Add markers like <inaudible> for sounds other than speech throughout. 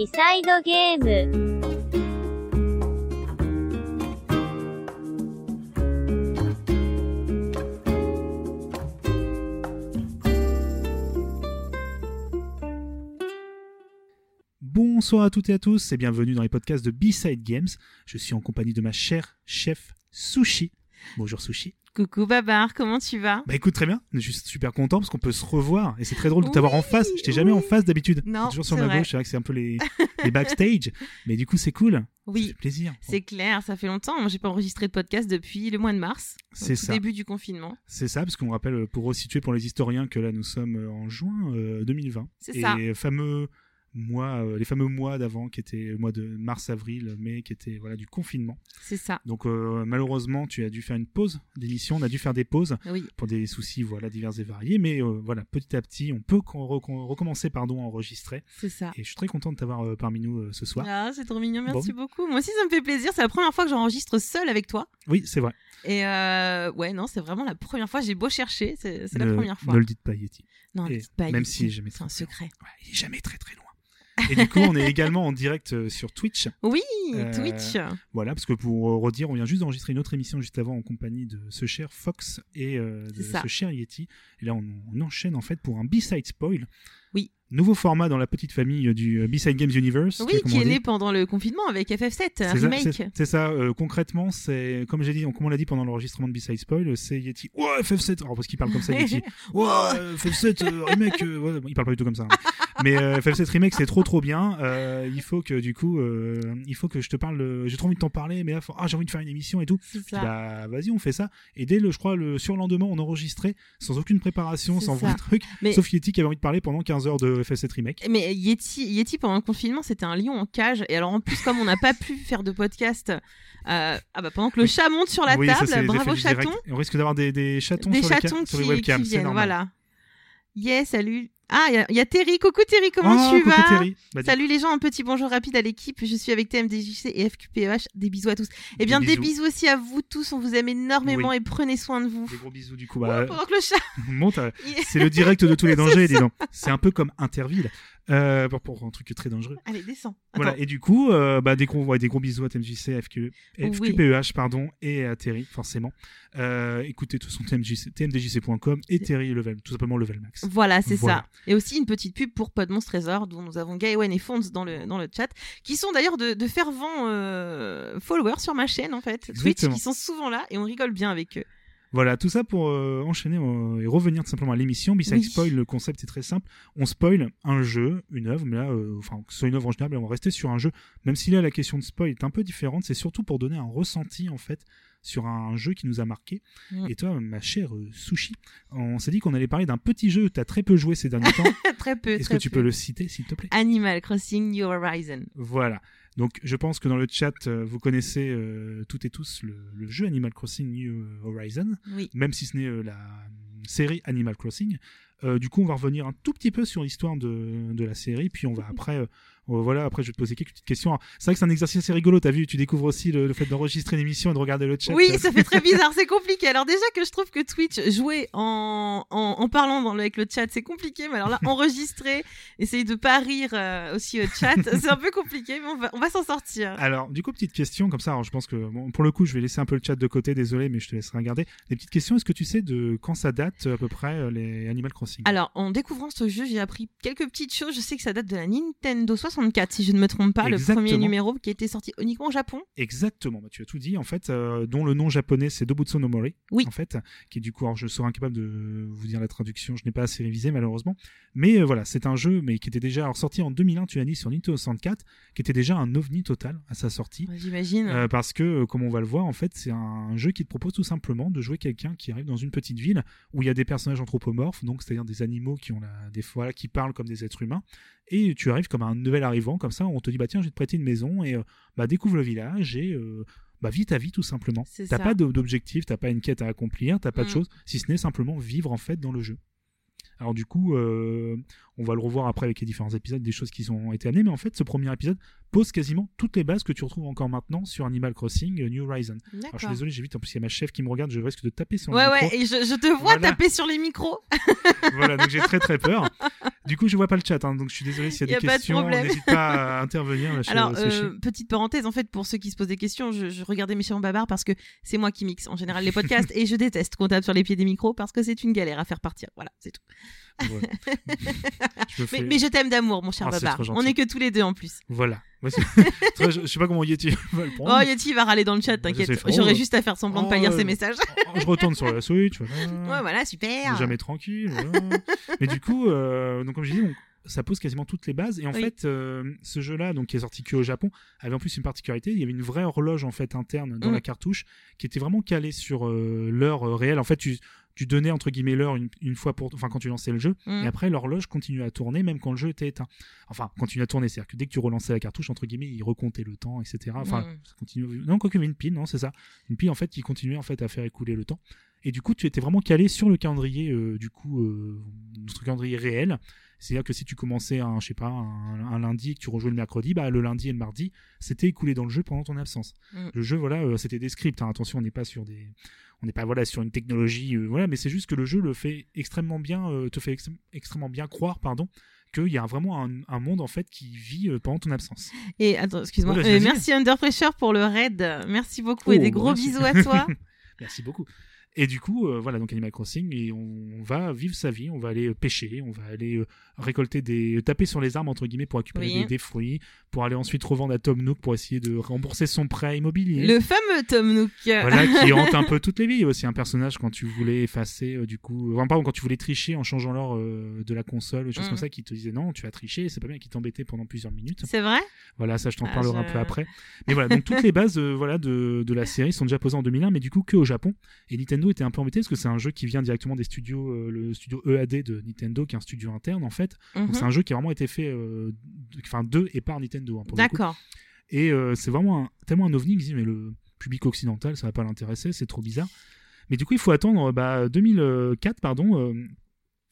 ビサイドゲーム。Bonsoir à toutes et à tous et bienvenue dans les podcasts de B-Side Games. Je suis en compagnie de ma chère chef Sushi. Bonjour Sushi. Coucou Babar, comment tu vas? Bah écoute très bien, je suis super content parce qu'on peut se revoir et c'est très drôle de t'avoir en face. Je t'ai jamais en face d'habitude. Non, toujours sur ma gauche, c'est vrai que c'est un peu les, <laughs> les backstage, mais du coup c'est cool. Oui, c'est plaisir. C'est clair, ça fait longtemps. Moi j'ai pas enregistré de podcast depuis le mois de mars. C'est ça. Début du confinement. C'est ça, parce qu'on rappelle pour resituer pour les historiens que là nous sommes en juin 2020. Euh, c'est ça. Et fameux mois, euh, les fameux mois d'avant qui étaient le mois de mars, avril, mai, qui étaient voilà du confinement. C'est ça. Donc euh, malheureusement, tu as dû faire une pause d'émission. On a dû faire des pauses oui. pour des soucis voilà divers et variés, mais euh, voilà petit à petit, on peut recommencer pardon à enregistrer. C'est ça. Et je suis très content de t'avoir parmi nous ce soir. Ah, c'est trop mignon. Merci beaucoup. Moi aussi, ça me fait plaisir. C'est la première fois que j'enregistre seul avec toi. Oui, c'est vrai. Et ouais, non, c'est vraiment la première fois. J'ai beau chercher, c'est la première fois. Ne le dites pas, Yeti. Non, ne le dites pas. Même si jamais. C'est un secret. Ouais, il est jamais très très loin. Et du coup, on est également en direct euh, sur Twitch. Oui, euh, Twitch. Voilà, parce que pour redire, on vient juste d'enregistrer une autre émission juste avant en compagnie de ce cher Fox et euh, de ce cher Yeti. Et là, on, on, enchaîne en fait pour un B-side spoil. Nouveau format dans la petite famille du euh, B-Side Games Universe. Oui, qui est né pendant le confinement avec FF7 remake. C'est ça, euh, concrètement, c'est comme j'ai dit, comme on l'a dit pendant l'enregistrement de B-Side Spoil, c'est Yeti. Ouais, FF7, alors parce qu'il parle comme ça, Yeti. <laughs> Ouais, FF7 euh, remake, ouais, il parle pas du tout comme ça. Hein. Mais FF7 remake, c'est trop trop bien. il faut que du coup, il faut que je te parle. J'ai trop envie de t'en parler, mais là, ah, j'ai envie de faire une émission et tout. Bah, vas-y, on fait ça. Et dès le, je crois, le surlendemain, on enregistrait sans aucune préparation, sans vrai truc. Sauf Yeti qui avait envie de parler pendant 15 heures de FF7 remake. Mais Yeti, Yeti pendant le confinement, c'était un lion en cage. Et alors en plus, comme on n'a pas pu faire de podcast, euh, ah bah pendant que le chat monte sur la table, bravo chaton. On risque d'avoir des, des, chatons des sur, chatons les qui, sur les webcams. Qui viennent, voilà. Yeah, salut. Ah, il y, a Terry. Coucou Terry, comment oh, tu vas Terry. Bah, Salut les gens, un petit bonjour rapide à l'équipe. Je suis avec TMDJC et FQPEH. Des bisous à tous. Eh bien, des, bisous. aussi à vous tous. On vous aime énormément et prenez soin de vous. Des gros bisous du coup. Bah, pendant que le chat <laughs> monte. Euh, <laughs> c'est le direct de tous les <laughs> dangers, dis donc. C'est un peu comme Interville. Euh, pour, un truc très dangereux. Allez, descends. Voilà, et du coup, euh, bah, des, gros, des gros bisous à TMJC, FQ, FQPEH, pardon, et à Terry, forcément. Euh, écoutez, tout son tmdjc.com et Terry Level, tout simplement Level Max. Voilà, c'est ça. Et aussi une petite pub pour Podmonstre Trésor, dont nous avons Gaëwen et Fonds dans le, dans le chat, qui sont d'ailleurs de, de fervents followers sur ma chaîne, en fait, Twitch, qui sont souvent là, et on rigole bien avec eux. Voilà, tout ça pour euh, enchaîner euh, et revenir tout simplement à l'émission. Besides spoil, le concept est très simple. On spoil un jeu, une œuvre, mais là, euh, enfin, que ce soit une œuvre en général, on va rester sur un jeu. Même si là, la question de spoil est un peu différente, c'est surtout pour donner un ressenti, en fait, sur un jeu qui nous a marqué. Mm. Et toi, ma chère Sushi, on s'est dit qu'on allait parler d'un petit jeu que tu as très peu joué ces derniers temps. <laughs> très peu. Est-ce que tu peux le citer, s'il te plaît? Animal Crossing New Horizon. Voilà. Donc je pense que dans le chat, euh, vous connaissez euh, toutes et tous le, jeu Animal Crossing New Horizon, même si ce n'est euh, la série Animal Crossing. du coup, on va revenir un tout petit peu sur l'histoire de, de, la série, puis on va <laughs> après euh, voilà, après, je vais te poser quelques petites questions. C'est vrai que c'est un exercice assez rigolo. T'as vu, tu découvres aussi le, fait d'enregistrer une émission et de regarder le chat. Oui, ça fait très bizarre. C'est compliqué. Alors, déjà que je trouve que Twitch, jouer en, en, parlant dans avec le chat, c'est compliqué. Mais alors là, <laughs> enregistrer, essayer de pas rire euh, aussi au chat, <laughs> c'est un peu compliqué. Mais on va, on va s'en sortir. Alors, du coup, petite question comme ça. Alors, je pense que, bon, pour le coup, je vais laisser un peu le chat de côté. Désolé, mais je te laisserai regarder. Des petites questions. Est-ce que tu sais de quand ça date à peu près euh, les Animal Crossing? Alors, en découvrant ce jeu, j'ai appris quelques petites choses. Je sais que ça date de la Nintendo 64, si je ne me trompe pas, le premier numéro qui a été sorti uniquement au Japon. Exactement, bah, tu as tout dit en fait, euh, dont le nom japonais c'est Dobutsu no Mori, oui. en fait, qui est du coup, alors je serai incapable de vous dire la traduction, je n'ai pas assez révisé malheureusement, mais euh, voilà, c'est un jeu mais qui était déjà sorti en 2001, tu as dit sur Nintendo 64, qui était déjà un ovni total à sa sortie. J'imagine. Euh, parce que, comme on va le voir, en fait, c'est un jeu qui te propose tout simplement de jouer quelqu'un qui arrive dans une petite ville où il y a des personnages anthropomorphes, donc c'est-à-dire des animaux qui ont la, des fois qui parlent comme des êtres humains, et tu arrives comme un nouvel arrivant, comme ça, on te dit bah tiens, je vais te prêter une maison et euh, bah découvre le village et euh, bah vis ta vie tout simplement. T'as pas d'objectif, t'as pas une quête à accomplir, t'as pas de mm. choses, si ce n'est simplement vivre en fait dans le jeu. Alors du coup, euh, on va le revoir après avec les différents épisodes, des choses qui ont été amenées, mais en fait, ce premier épisode pose quasiment toutes les bases que tu retrouves encore maintenant sur Animal Crossing New Horizon. Alors je suis désolé, j'ai vite, en plus il y a ma chef qui me regarde, je risque de taper sur le micro. Ouais, ouais, et je, te vois taper sur les micros. <laughs> voilà, donc j'ai très très peur. <laughs> Du coup, je vois pas le chat, hein, donc je suis désolé s'il y a, Y a des questions. N'hésite pas à <laughs> intervenir. Là, chez- Alors, chez- euh, petite parenthèse, en fait, pour ceux qui se posent des questions, je, je regardais en babar parce que c'est moi qui mixe en général les podcasts et je déteste qu'on tape sur les pieds des micros parce que c'est une galère à faire partir. Voilà, c'est tout. <laughs> Je Mais, je t'aime d'amour, mon cher Ah, Babar. On est que tous les deux en plus. Voilà. <laughs> Je, sais pas comment Yeti va le prendre. Oh, Yeti va râler dans le chat, t'inquiète. J'aurais juste à faire semblant de pas Oh, lire euh, ses messages. Oh, je retourne sur la Switch. Voilà. ouais, voilà, super. jamais tranquille. voilà. Mais du coup, euh, donc comme je dis, on- ça pose quasiment toutes les bases. Et en Oui. fait, euh, ce jeu-là, donc qui est sorti que au Japon, avait en plus une particularité. Il y avait une vraie horloge en fait interne dans Mm. la cartouche qui était vraiment calée sur euh, l'heure réelle. En fait, tu tu donnais entre guillemets l'heure une, une fois pour enfin quand tu lançais le jeu Mm. et après l'horloge continuait à tourner même quand le jeu était éteint enfin continuait à tourner c'est à dire que dès que tu relançais la cartouche entre guillemets il recomptait le temps etc enfin Mm. ça continue non il y avait une pile non c'est ça une pile en fait qui continuait en fait à faire écouler le temps et du coup tu étais vraiment calé sur le calendrier euh, du coup euh, notre calendrier réel c'est-à-dire que si tu commençais un, je sais pas, un, un lundi et que tu rejouais le mercredi, bah, le lundi et le mardi, c'était écoulé dans le jeu pendant ton absence. Mm. Le jeu, voilà, euh, c'était des scripts. hein. Attention, on n'est pas sur des, on n'est pas voilà sur une technologie, euh, voilà, mais c'est juste que le jeu le fait extrêmement bien, euh, te fait extrêmement bien croire, pardon, qu'il y a vraiment un, un monde en fait qui vit euh, pendant ton absence. Et attends, excuse-moi. Euh, vas-y. merci Under Pressure pour le raid. Merci beaucoup et Oh, des gros merci. bisous à toi. <laughs> Merci beaucoup. Et du coup, euh, voilà, donc Animal Crossing, et on va vivre sa vie, on va aller euh, pêcher, on va aller euh, récolter des. taper sur les arbres, entre guillemets, pour récupérer Oui. des, des fruits, pour aller ensuite revendre à Tom Nook pour essayer de rembourser son prêt immobilier. le fameux Tom Nook. Voilà, qui <laughs> hante un peu toutes les vies. Aussi un personnage quand tu voulais effacer, euh, du coup, enfin, pardon, quand tu voulais tricher en changeant l'or euh, de la console, des choses Mhm. comme ça, qui te disait non, tu as triché, c'est pas bien, qui t'embêtait pendant plusieurs minutes. C'est vrai? Voilà, ça je t'en Ah, parlerai un peu après. Mais voilà, donc toutes les bases voilà, de, de la série sont déjà posées en 2001, mais du coup que au Japon. Et Nintendo était un peu embêté parce que c'est un jeu qui vient directement des studios, euh, le studio EAD de Nintendo, qui est un studio interne en fait. Donc Mhm. c'est un jeu qui a vraiment été fait, euh, de- enfin de et par Nintendo. hein. D'accord. Et euh, c'est vraiment un- tellement un ovni je dis, mais le public occidental, ça va pas l'intéresser, c'est trop bizarre. Mais du coup, il faut attendre bah, 2004, pardon.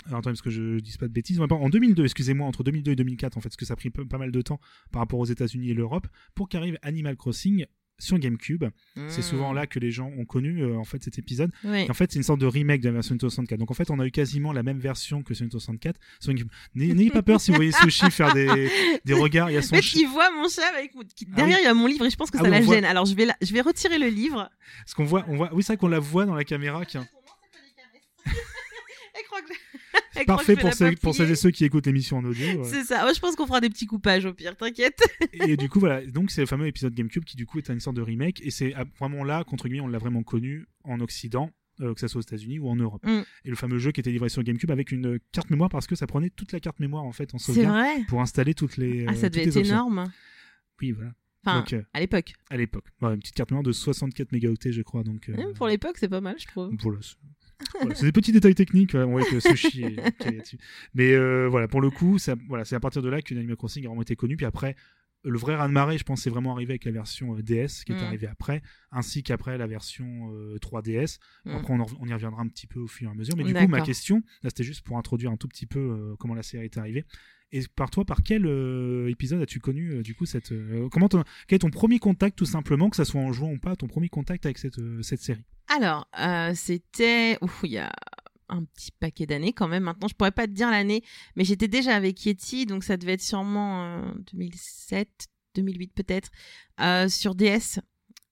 alors attendez, parce que je dis pas de bêtises. En 2002, excusez-moi, entre 2002 et 2004, en fait, parce que ça a pris pas mal de temps par rapport aux États-Unis et l'Europe, pour qu'arrive Animal Crossing sur GameCube. C'est souvent là que les gens ont connu euh, en fait cet épisode. Oui. Et en fait, c'est une sorte de remake de la version Nintendo 64. Donc en fait, on a eu quasiment la même version que sur Nintendo 64. sur GameCube. N'ayez pas peur si vous voyez Sushi <laughs> faire des, des regards. Il y a son Mais ch- il voit mon chat avec Ah derrière oui. il y a mon livre et je pense que Ah ça oui, la voit- gêne. Alors je vais la- je vais retirer le livre. Parce qu'on voit, on voit, oui, c'est vrai qu'on la voit dans la caméra. Qui... Elle croit que- elle croit Parfait pour, ceux, pour celles et ceux qui écoutent l'émission en audio. ouais. C'est ça. Ouais, je pense qu'on fera des petits coupages au pire, t'inquiète. Et du coup, voilà. Donc, c'est le fameux épisode GameCube qui, du coup, est une sorte de remake. Et c'est ah, vraiment là, contre guillemets, on l'a vraiment connu en Occident, euh, que ce soit aux États-Unis ou en Europe. Mm. Et le fameux jeu qui était livré sur GameCube avec une euh, carte mémoire parce que ça prenait toute la carte mémoire en fait en sauvegarde vrai. pour installer toutes les. Ah, euh, ça toutes devait être énorme. Oui, voilà. Enfin, Donc, euh, à l'époque. à l'époque. Ouais, une petite carte mémoire de 64 mégaoctets, je crois. Donc, euh, Même pour l'époque, c'est pas mal, je trouve. Voilà, c'est voilà, c'est des petits détails techniques, ouais, voit que là-dessus. <laughs> Mais euh, voilà, pour le coup, voilà, c'est à partir de là que Animal Crossing a vraiment été connu. Puis après, le vrai raz-de-marée, je pense, c'est vraiment arrivé avec la version euh, DS qui est Mm. arrivée après, ainsi qu'après la version euh, 3DS. Mm. Après, on, en- on y reviendra un petit peu au fur et à mesure. Mais du coup, ma question, là, c'était juste pour introduire un tout petit peu euh, comment la série est arrivée. Et par toi, par quel euh, épisode as-tu connu euh, du coup cette euh, comment ton- quel est ton premier contact tout simplement, que ça soit en jouant ou pas, ton premier contact avec cette cette série? Alors, c'était. Ouf, il y a un petit paquet d'années quand même. Maintenant, je pourrais pas te dire l'année, mais j'étais déjà avec Yeti, donc ça devait être sûrement euh, 2007, 2008 peut-être, sur DS.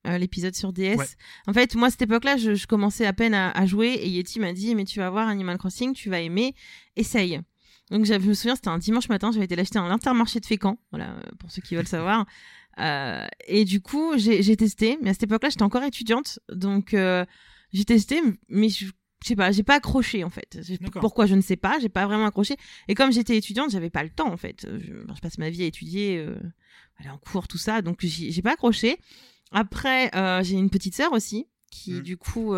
euh, l'épisode sur DS. Ouais. En fait, moi, à cette époque-là, je, je commençais à peine à, à jouer et Yeti m'a dit, mais tu vas voir Animal Crossing, tu vas aimer, essaye. Donc, je me souviens, c'était un dimanche matin, j'avais été l'acheter à l'intermarché de Fécamp, voilà, euh, pour ceux qui veulent savoir. <laughs> Euh, et du coup, j'ai testé, mais à cette époque-là, j'étais encore étudiante, donc euh, j'ai testé, mais je, je sais pas, j'ai pas accroché en fait. Pourquoi je ne sais pas, j'ai pas vraiment accroché. Et comme j'étais étudiante, j'avais pas le temps en fait. Je, je passe ma vie à étudier, euh, aller en cours, tout ça, donc j'ai pas accroché. Après, j'ai une petite sœur aussi qui Mhm. du coup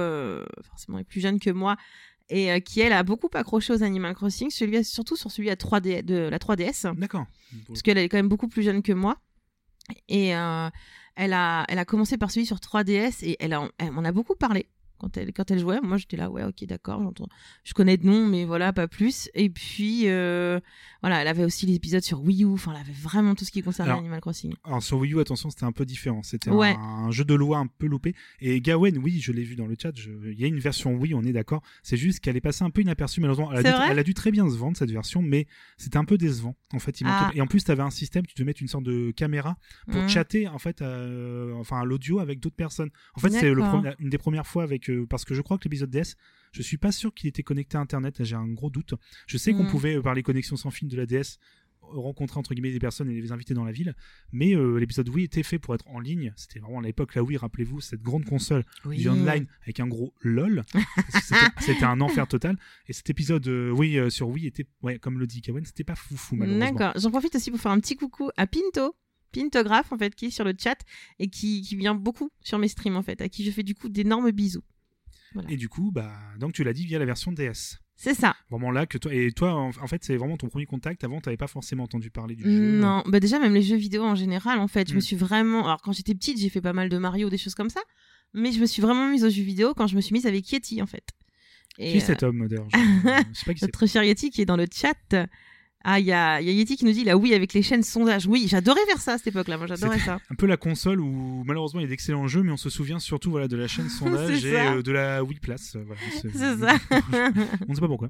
forcément est plus jeune que moi et euh, qui elle a beaucoup accroché aux Animal Crossing, celui surtout sur celui à 3D de la 3DS D'accord. parce qu'elle est quand même beaucoup plus jeune que moi. Et euh, elle, a, elle a commencé par celui sur 3DS et elle, a- elle m'en a beaucoup parlé quand elle, quand elle jouait. Moi, j'étais là, ouais, ok, d'accord, j'entends. Je connais de nom, mais voilà, pas plus. Et puis, euh, voilà, elle avait aussi l'épisode sur Wii U. Enfin, elle avait vraiment tout ce qui concernait Alors, Animal Crossing. Alors sur Wii U, attention, c'était un peu différent. C'était Ouais. un, un jeu de loi un peu loupé. Et Gawen, oui, je l'ai vu dans le chat. je- Il y a une version Wii, on est d'accord. C'est juste qu'elle est passée un peu inaperçue, malheureusement. Elle a, dû, elle a dû très bien se vendre cette version, mais c'était un peu décevant. En fait, il manquait- Ah. et en plus, tu avais un système, tu devais mettre une sorte de caméra pour Mhm. chatter en fait, euh, enfin à l'audio avec d'autres personnes. En fait, c'est une des premières fois avec parce que je crois que l'épisode DS, je suis pas sûr qu'il était connecté à Internet. J'ai un gros doute. Je sais qu'on Mhm. pouvait euh, par les connexions sans fil de la DS rencontrer entre guillemets des personnes et les inviter dans la ville mais euh, l'épisode Wii était fait pour être en ligne c'était vraiment à l'époque la Wii rappelez-vous cette grande console Oui. du online avec un gros lol <laughs> c'était- c'était un enfer total et cet épisode euh, oui euh, sur Wii était ouais comme le dit Kawen c'était pas foufou malheureusement D'accord. J'en profite aussi pour faire un petit coucou à Pinto. Pintographe en fait qui est sur le chat et qui, qui vient beaucoup sur mes streams en fait à qui je fais du coup d'énormes bisous. Et du coup bah donc tu l'as dit via la version DS C'est ça. vraiment là que toi et toi en, en fait c'est vraiment ton premier contact avant t'avais pas forcément entendu parler du jeu Non, bah déjà même les jeux vidéo en général en fait, je Mm. me suis vraiment alors quand j'étais petite, j'ai fait pas mal de Mario des choses comme ça, mais je me suis vraiment mise aux jeux vidéo quand je me suis mise avec Yeti en fait. Et, qui est euh, cet homme d'ailleurs je, je sais pas qui <laughs> c'est notre cher Yeti qui est dans le chat. Ah, il y a, il y a Yeti qui nous dit là oui avec les chaînes sondage. Oui, j'adorais faire ça à cette époque-là. Moi, j'adorais ça. un peu la console où malheureusement il y a d'excellents jeux mais on se souvient surtout voilà de la chaîne <laughs> sondage et euh, de la Wii Place voilà, C'est ça. <laughs> on ne sait pas pourquoi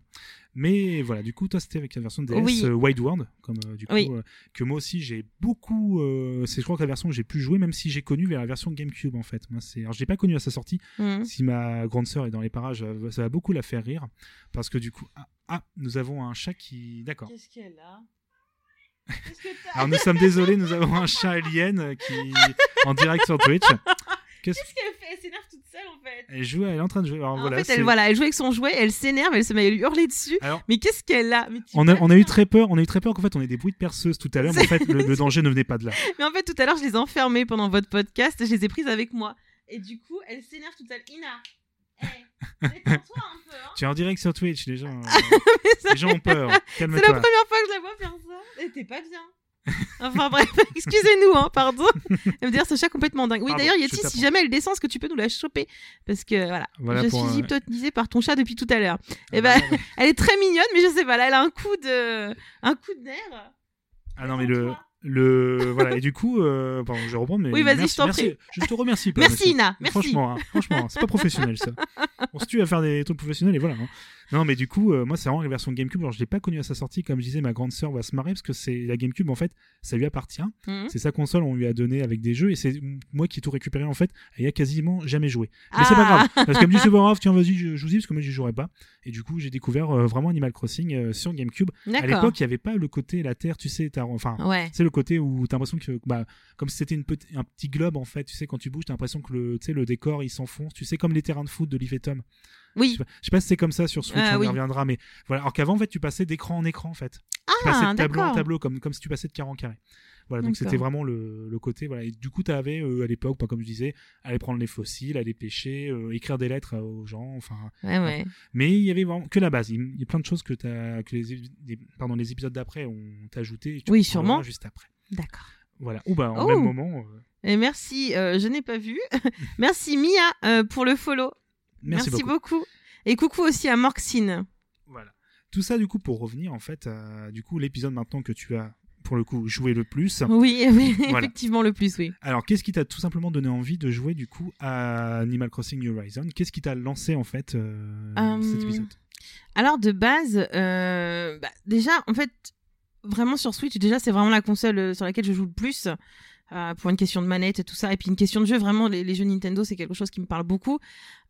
mais voilà du coup toi c'était avec la version DS Oui. euh, Wide World comme euh, du coup Oui. euh, que moi aussi j'ai beaucoup euh, c'est je crois que la version que j'ai pu jouer même si j'ai connu vers la version GameCube en fait moi c'est alors je l'ai pas connu à sa sortie Mm. si ma grande sœur est dans les parages ça va beaucoup la faire rire parce que du coup ah, ah, nous avons un chat qui d'accord Qu'est-ce qu'elle a? <laughs> Alors nous sommes désolés nous avons un chat alien qui en direct sur Twitch <laughs> Qu'est-ce qu'elle fait? Elle s'énerve toute seule en fait. elle joue elle est en train de jouer alors en voilà fait, elle, voilà, elle joue avec son jouet, elle s'énerve, elle se met à lui hurler dessus. alors Mais qu'est-ce qu'elle a? Mais on a, peux on a eu très peur, on a eu très peur qu'en fait on ait des bruits de perceuse tout à l'heure, mais en fait le, le danger ne venait pas de là. Mais en fait, tout à l'heure, je les ai enfermées pendant votre podcast, je les ai prises avec moi. Et du coup, elle s'énerve toute seule. Ina, hey, un peu. Hein. Tu es en direct sur Twitch, les gens, <laughs> les gens ont peur. C'est la première fois que je la vois faire ça. Et t'es pas bien. <laughs> Enfin bref, <laughs> excusez-nous, hein, pardon. Elle me dire ce chat complètement dingue. Oui, d'ailleurs, Yeti, si jamais elle descend, est-ce que tu peux nous la choper? Parce que voilà, Voilà je suis euh, hypnotisée par ton chat depuis tout à l'heure. Ah Eh bah, ben, <laughs> elle est très mignonne, mais je sais pas, là, elle a un coup de, un coup de nerf. Ah non mais le, le voilà et du coup, euh, pardon, je vais reprendre mais Oui, vas-y, je t'en prie. Je te remercie. pas, Merci. Ina, merci. Franchement, hein, franchement, c'est pas professionnel ça. On se tue à faire des trucs professionnels et voilà. hein. Non mais du coup, euh, moi c'est vraiment la version GameCube. Alors je l'ai pas connue à sa sortie, comme je disais, ma grande sœur va se marrer parce que c'est la GameCube en fait, ça lui appartient. Mhm. C'est sa console, on lui a donné avec des jeux et c'est moi qui ai tout récupéré en fait. Y a quasiment jamais joué. Mais c'est pas Ah. grave. Parce qu'elle <laughs> me dit c'est pas grave, tiens vas-y, je, je vous dis parce que moi j'y jouerai pas. Et du coup j'ai découvert euh, vraiment Animal Crossing euh, sur GameCube. À l'époque il y avait pas le côté la Terre, tu sais, t'as- enfin. Ouais. C'est le côté où t'as l'impression que, bah, comme si c'était un petit globe en fait, tu sais, quand tu bouges, t'as l'impression que le, tu sais, le décor il s'enfonce, tu sais, comme les terrains de foot de Liv et Tom. Je Oui. sais pas, je sais pas si c'est comme ça sur Switch, Ah, on y reviendra, mais voilà. Alors qu'avant, en fait, tu passais d'écran en écran en fait. tu passais Ah, de tableau en tableau, comme, comme si tu passais de carré en carré. Voilà, donc c'était vraiment le, le côté, voilà. Et du coup, t'avais euh, à l'époque, pas comme je disais, aller prendre les fossiles, aller pêcher, euh, écrire des lettres euh, aux gens, enfin. Ouais, ouais. Mais il y avait vraiment que la base. Il y a plein de choses que, t'as, que les, pardon, les épisodes d'après ont ajouté. tu Oui, en sûrement. Juste après. D'accord. Voilà. Ou bah, en Oh. même moment. euh, Et merci, euh, je n'ai pas vu. <laughs> merci Mia pour le follow. Merci, beaucoup. beaucoup. Et coucou aussi à Morxine. Voilà. Tout ça, du coup, pour revenir, en fait, à, du coup, l'épisode maintenant que tu as, pour le coup, joué le plus. Oui, <laughs> oui Voilà. effectivement le plus, oui. Alors, qu'est-ce qui t'a tout simplement donné envie de jouer, du coup, à Animal Crossing New Horizon? Qu'est-ce qui t'a lancé, en fait, euh, Euh, cet épisode? Alors de base, euh, bah, déjà en fait, vraiment sur Switch, déjà c'est vraiment la console euh, sur laquelle je joue le plus. Euh, pour une question de manette et tout ça, et puis une question de jeu, vraiment les, les jeux Nintendo c'est quelque chose qui me parle beaucoup.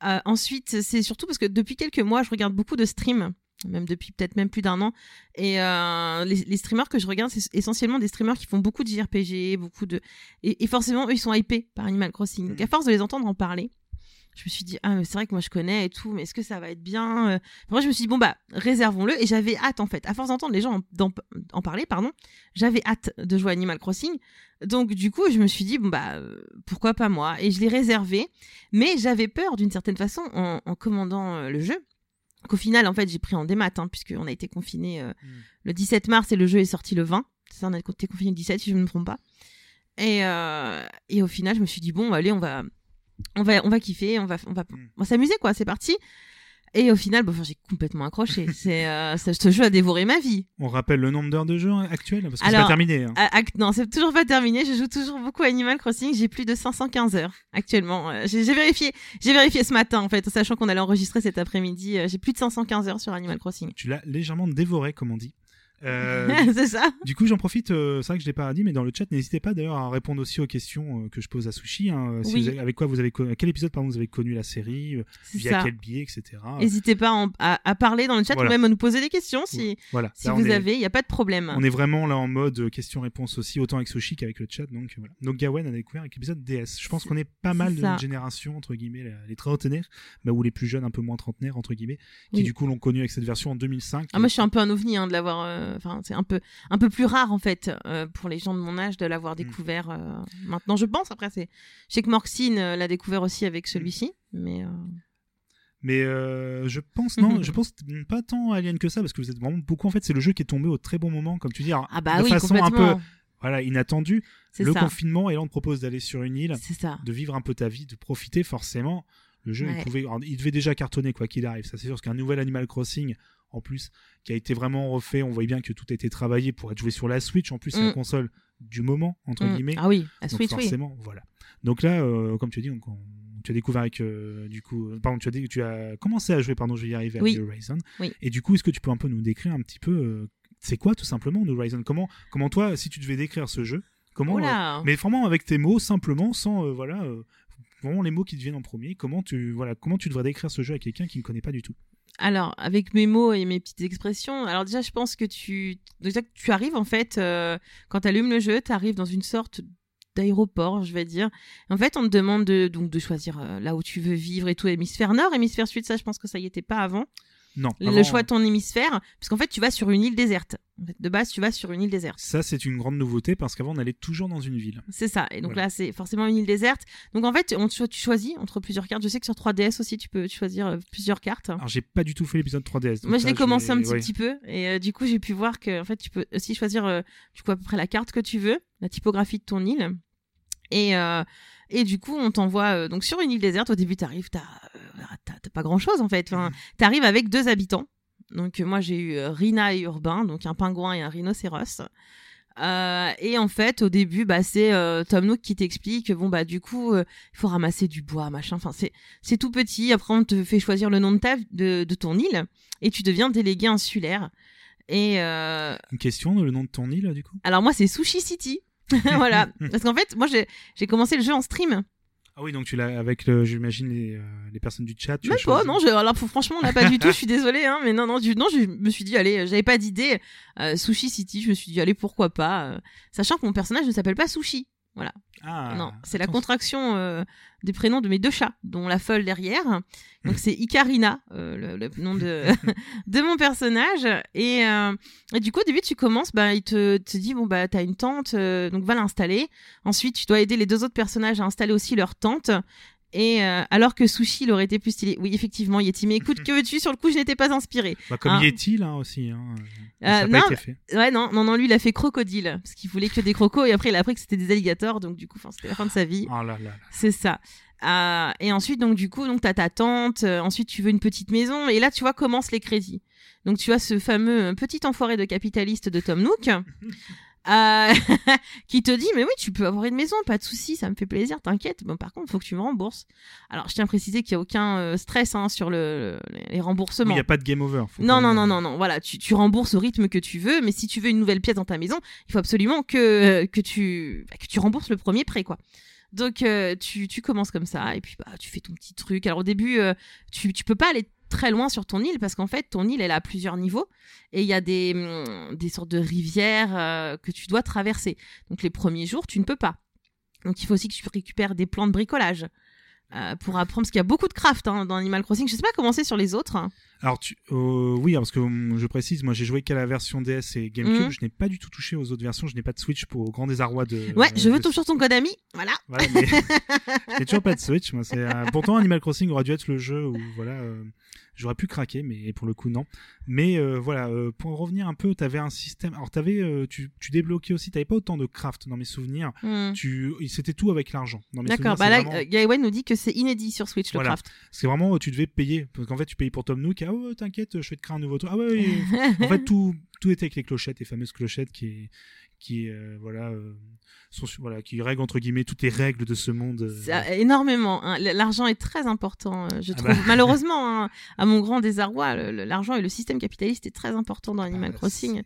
Euh, ensuite c'est surtout parce que depuis quelques mois je regarde beaucoup de streams, même depuis peut-être même plus d'un an, et euh, les, les streamers que je regarde c'est essentiellement des streamers qui font beaucoup de JRPG, beaucoup de et, et forcément eux ils sont hypés par Animal Crossing. Donc à force de les entendre en parler, je me suis dit ah mais c'est vrai que moi je connais et tout mais est-ce que ça va être bien Euh, moi je me suis dit bon bah réservons-le. Et j'avais hâte en fait. À force d'entendre les gens en, parler pardon j'avais hâte de jouer à Animal Crossing. Donc du coup je me suis dit bon bah euh, pourquoi pas moi? Et je l'ai réservé. Mais j'avais peur d'une certaine façon en, en commandant euh, le jeu qu'au final en fait j'ai pris en démat hein, puisqu'on a été confiné Mm. le 17 mars et le jeu est sorti le 20 c'est ça on a été confiné le 17 si je ne me trompe pas. Et, euh, et au final je me suis dit bon allez on va on va, on va kiffer, on va, on va, Mm. on va s'amuser quoi. C'est parti. Et au final, bon, enfin, j'ai complètement accroché. <laughs> C'est, euh, ce jeu a dévoré ma vie. On rappelle le nombre d'heures de jeu actuel parce que c'est pas terminé. hein. Non, c'est toujours pas terminé. Je joue toujours beaucoup à Animal Crossing. J'ai plus de 515 heures actuellement. Euh, J'ai j'ai vérifié, j'ai vérifié ce matin en fait, en sachant qu'on allait enregistrer cet après-midi. Euh, J'ai plus de 515 heures sur Animal Crossing. Tu l'as légèrement dévoré, comme on dit. Euh, <laughs> c'est ça. Du coup, j'en profite, euh, c'est vrai que je l'ai pas dit, mais dans le chat, n'hésitez pas d'ailleurs à répondre aussi aux questions euh, que je pose à Sushi. hein, si Oui. vous avez- avec quoi vous avez connu, quel épisode pardon, vous avez connu la série, via ça. quel biais, etc. N'hésitez pas à, en- à- à parler dans le chat Voilà. ou même à nous poser des questions si, Voilà. si Là, vous est- avez. Il n'y a pas de problème. On est vraiment là en mode question-réponse aussi, autant avec Sushi qu'avec le chat. Donc voilà. Donc Gawen a découvert avec l'épisode DS. Je pense qu'on est pas mal de notre génération, entre guillemets, les trentenaires, bah, ou les plus jeunes, un peu moins trentenaires, entre guillemets, qui Oui. du coup l'ont connu avec cette version en 2005. Ah, moi, je suis un peu un ovni hein, de l'avoir. euh, Enfin, c'est un peu, un peu plus rare en fait euh, pour les gens de mon âge de Mm. l'avoir découvert. euh, maintenant, je pense. Après, c'est. Je sais que Morxine euh, l'a découvert aussi avec Mm. celui-ci, mais. Mais euh, je pense non, je <laughs> pense pas tant Alien que ça parce que vous êtes vraiment beaucoup en fait c'est le jeu qui est tombé au très bon moment comme tu dis alors, Ah bah de oui, façon un peu voilà inattendue le ça. confinement et là on te propose d'aller sur une île ça. de vivre un peu ta vie de profiter forcément le jeu il pouvait alors, il devait déjà cartonner quoi qu'il arrive ça c'est sûr parce qu'un nouvel Animal Crossing en plus qui a été vraiment refait on voyait bien que tout a été travaillé pour être joué sur la Switch en plus c'est la Mm. console du moment entre Mm. guillemets Ah oui, la donc Switch, oui. forcément, voilà. Donc là, euh, comme tu as dit, on- tu as découvert avec, euh, du coup, euh, pardon, tu as, dit- tu as commencé à jouer, pardon, je vais y arriver Oui. New Horizon. Oui. Et du coup, est-ce que tu peux un peu nous décrire un petit peu, euh, c'est quoi tout simplement Horizon? Comment, comment toi, si tu devais décrire ce jeu, comment, mais vraiment avec tes mots, simplement, sans, voilà, vraiment les mots qui te viennent en premier, comment tu, voilà, comment tu devrais décrire ce jeu à quelqu'un qui ne connaît pas du tout? Alors, avec mes mots et mes petites expressions, alors déjà, je pense que tu, déjà tu arrives en fait, euh, quand tu allumes le jeu, tu arrives dans une sorte d'aéroport, je vais dire. En fait, on te demande de, donc de choisir euh, là où tu veux vivre et tout, hémisphère nord, hémisphère sud, ça, je pense que ça y était pas avant. Non. Le avant, choix de ton hémisphère, parce qu'en fait, tu vas sur une île déserte. En fait, de base, tu vas sur une île déserte. Ça, c'est une grande nouveauté parce qu'avant, on allait toujours dans une ville. C'est ça. Et donc Voilà. là, c'est forcément une île déserte. Donc en fait, on, tu tu choisis entre plusieurs cartes. Je sais que sur 3DS aussi, tu peux choisir euh, plusieurs cartes. Alors, j'ai pas du tout fait l'épisode 3DS. donc Moi, je l'ai commencé un petit, ouais. petit peu et euh, du coup, j'ai pu voir que en fait, tu peux aussi choisir euh, du coup à peu près la carte que tu veux, la typographie de ton île et euh, et du coup, on t'envoie euh, donc sur une île déserte. Au début, t'arrives, t'as euh, t'as t'as pas grand chose en fait. Enfin, Mhm. t'arrives avec deux habitants. Donc euh, moi, j'ai eu euh, Rina et Urbain, donc un pingouin et un rhinocéros. Euh, et en fait, au début, bah, c'est euh, Tom Nook qui t'explique, bon bah du coup, euh, il faut ramasser du bois, machin. Enfin, c'est tout petit. Après, on te fait choisir le nom de ta de, de ton île et tu deviens délégué insulaire. Et Une question, le nom de ton île, du coup? alors moi, c'est Sushi City. <laughs> voilà, <laughs> parce qu'en fait, moi, j'ai commencé le jeu en stream. Ah oui, donc tu l'as avec, le, j'imagine, les, euh, les personnes du chat. tu Même as pas, non, je, alors franchement, là, pas du tout, je suis désolée, hein, mais non, non, du, non, je me suis dit, allez, j'avais pas d'idée. Euh, Sushi City, je me suis dit, allez, pourquoi pas. euh, sachant que mon personnage ne s'appelle pas Sushi. Ah, non, c'est la contraction euh, des prénoms de mes deux chats, dont la folle derrière. Donc <laughs> c'est Icarina, euh, le, le nom de, <laughs> de mon personnage. Et, euh, et du coup, au début, tu commences, bah, il te, te dit, bon, bah, t'as une tente, donc va l'installer. Ensuite, tu dois aider les deux autres personnages à installer aussi leur tente. Et euh, alors que Sushi, il aurait été plus stylé. Oui, effectivement, Yeti. Mais écoute, <laughs> que veux-tu? Sur le coup, je n'étais pas inspirée. Bah, comme Ah. Yeti, là aussi. Hein, Euh, ça non, pas été fait. Ouais, non, non, non, lui, il a fait crocodile. Parce qu'il voulait que des crocos. Et après, il a appris que c'était des alligators. Donc, du coup, c'était la fin de sa vie. Oh là là. C'est ça. Euh, et ensuite, donc du coup, donc t'as ta tante. ensuite, tu veux une petite maison. Et là, tu vois, commencent les crédits. Donc, tu as ce fameux petit enfoiré de capitaliste de Tom Nook. <laughs> euh, <laughs> qui te dit mais oui tu peux avoir une maison pas de souci ça me fait plaisir t'inquiète bon par contre faut que tu me rembourses alors je tiens à préciser qu'il y a aucun euh, stress hein, sur le, les Il remboursements n'y a pas de game over. faut non, non, non, non, non. Voilà, tu, tu rembourses au rythme que tu veux, mais si tu veux une nouvelle pièce dans ta maison, il faut absolument que, que, tu, bah, que tu rembourses le premier prêt, quoi. Donc, euh, tu, tu commences comme ça, et puis bah, tu fais ton petit truc. Alors, au début, euh, tu, tu peux pas aller très loin sur ton île, parce qu'en fait, ton île, elle a plusieurs niveaux, et il y a des, hum, des sortes de rivières euh, que tu dois traverser. Donc, les premiers jours, tu ne peux pas. Donc, il faut aussi que tu récupères des plans de bricolage. euh, pour apprendre, parce qu'il y a beaucoup de craft hein, dans Animal Crossing. Je sais pas comment c'est sur les autres. hein. Alors, tu, euh, oui, parce que hum, je précise, moi j'ai joué qu'à la version DS et GameCube. Mhm. Je n'ai pas du tout touché aux autres versions. Je n'ai pas de Switch pour au grand désarroi de. Ouais, je veux de- toujours ton code ami. Voilà. Voilà, mais <laughs> j'ai toujours pas de Switch. Moi, euh, pourtant Animal Crossing aurait dû être le jeu où voilà, euh, j'aurais pu craquer, mais pour le coup non. Mais voilà, pour revenir un peu, t'avais un système. Alors t'avais, euh, tu, tu débloquais aussi. T'avais pas autant de craft dans mes souvenirs. Hmm. Tu, c'était tout avec l'argent. D'accord. Bah là, vraiment- Gawain nous dit que c'est inédit sur Switch le Voilà. craft. C'est vraiment, tu devais payer. Parce qu'en fait, tu payais pour Tom Nook. Ah ouais, t'inquiète, je vais te créer un nouveau truc. Ah ouais, en fait, tout, tout était avec les clochettes, les fameuses clochettes qui, qui, euh, voilà, euh, sont, voilà, qui règlent entre guillemets toutes les règles de ce monde. euh, Ça, énormément. hein. L'argent est très important, je Ah trouve. bah. Malheureusement, hein, à mon grand désarroi, l'argent et le système capitaliste est très important dans Animal bah, Crossing.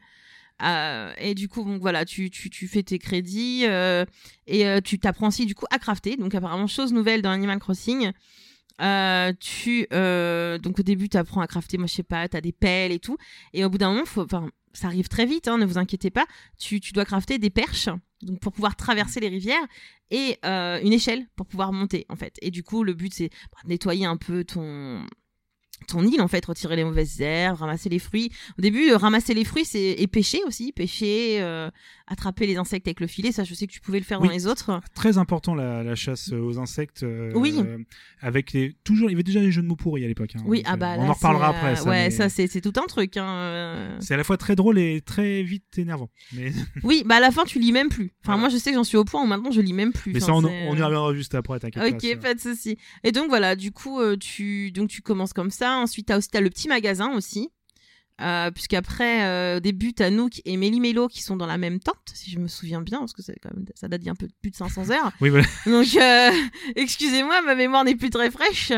Euh, et du coup, donc voilà, tu, tu, tu fais tes crédits euh, et euh, tu t'apprends aussi du coup à crafter. Donc apparemment, chose nouvelle dans Animal Crossing. Euh, tu euh, donc au début tu apprends à crafter moi je sais pas t'as des pelles et tout. Et au bout d'un moment faut ça arrive très vite hein, ne vous inquiétez pas. Tu, tu dois crafter des perches donc pour pouvoir traverser les rivières et euh, une échelle pour pouvoir monter en fait. Et du coup le but c'est bah, nettoyer un peu ton ton île en fait retirer les mauvaises herbes ramasser les fruits au début euh, ramasser les fruits c'est et pêcher aussi pêcher euh, attraper les insectes avec le filet ça je sais que tu pouvais le faire Oui. dans les autres Très important la, la chasse euh, aux insectes. euh, Oui. avec les toujours, il y avait déjà des jeux de mots pourris à l'époque. hein. oui Donc, ah bah on là, en reparlera après. Ça, ouais mais ça c'est tout un truc hein. C'est à la fois très drôle et très vite énervant. Mais, <laughs> oui bah à la fin tu lis même plus enfin Voilà. moi je sais que j'en suis au point où maintenant je lis même plus mais Enfin, ça, on, on y reviendra juste après. T'inquiète pas. Ok, ça. pas de souci. Et donc voilà, du coup, tu donc tu commences comme ça. Ensuite, t'as aussi t'as le petit magasin aussi, euh, puisqu'après euh, au début t'as Nook et Méli-Mélo qui sont dans la même tente, si je me souviens bien, parce que c'est quand même ça date d'il y a un peu plus de 500 heures. Oui, voilà. Donc euh, <laughs> excusez-moi, ma mémoire n'est plus très fraîche.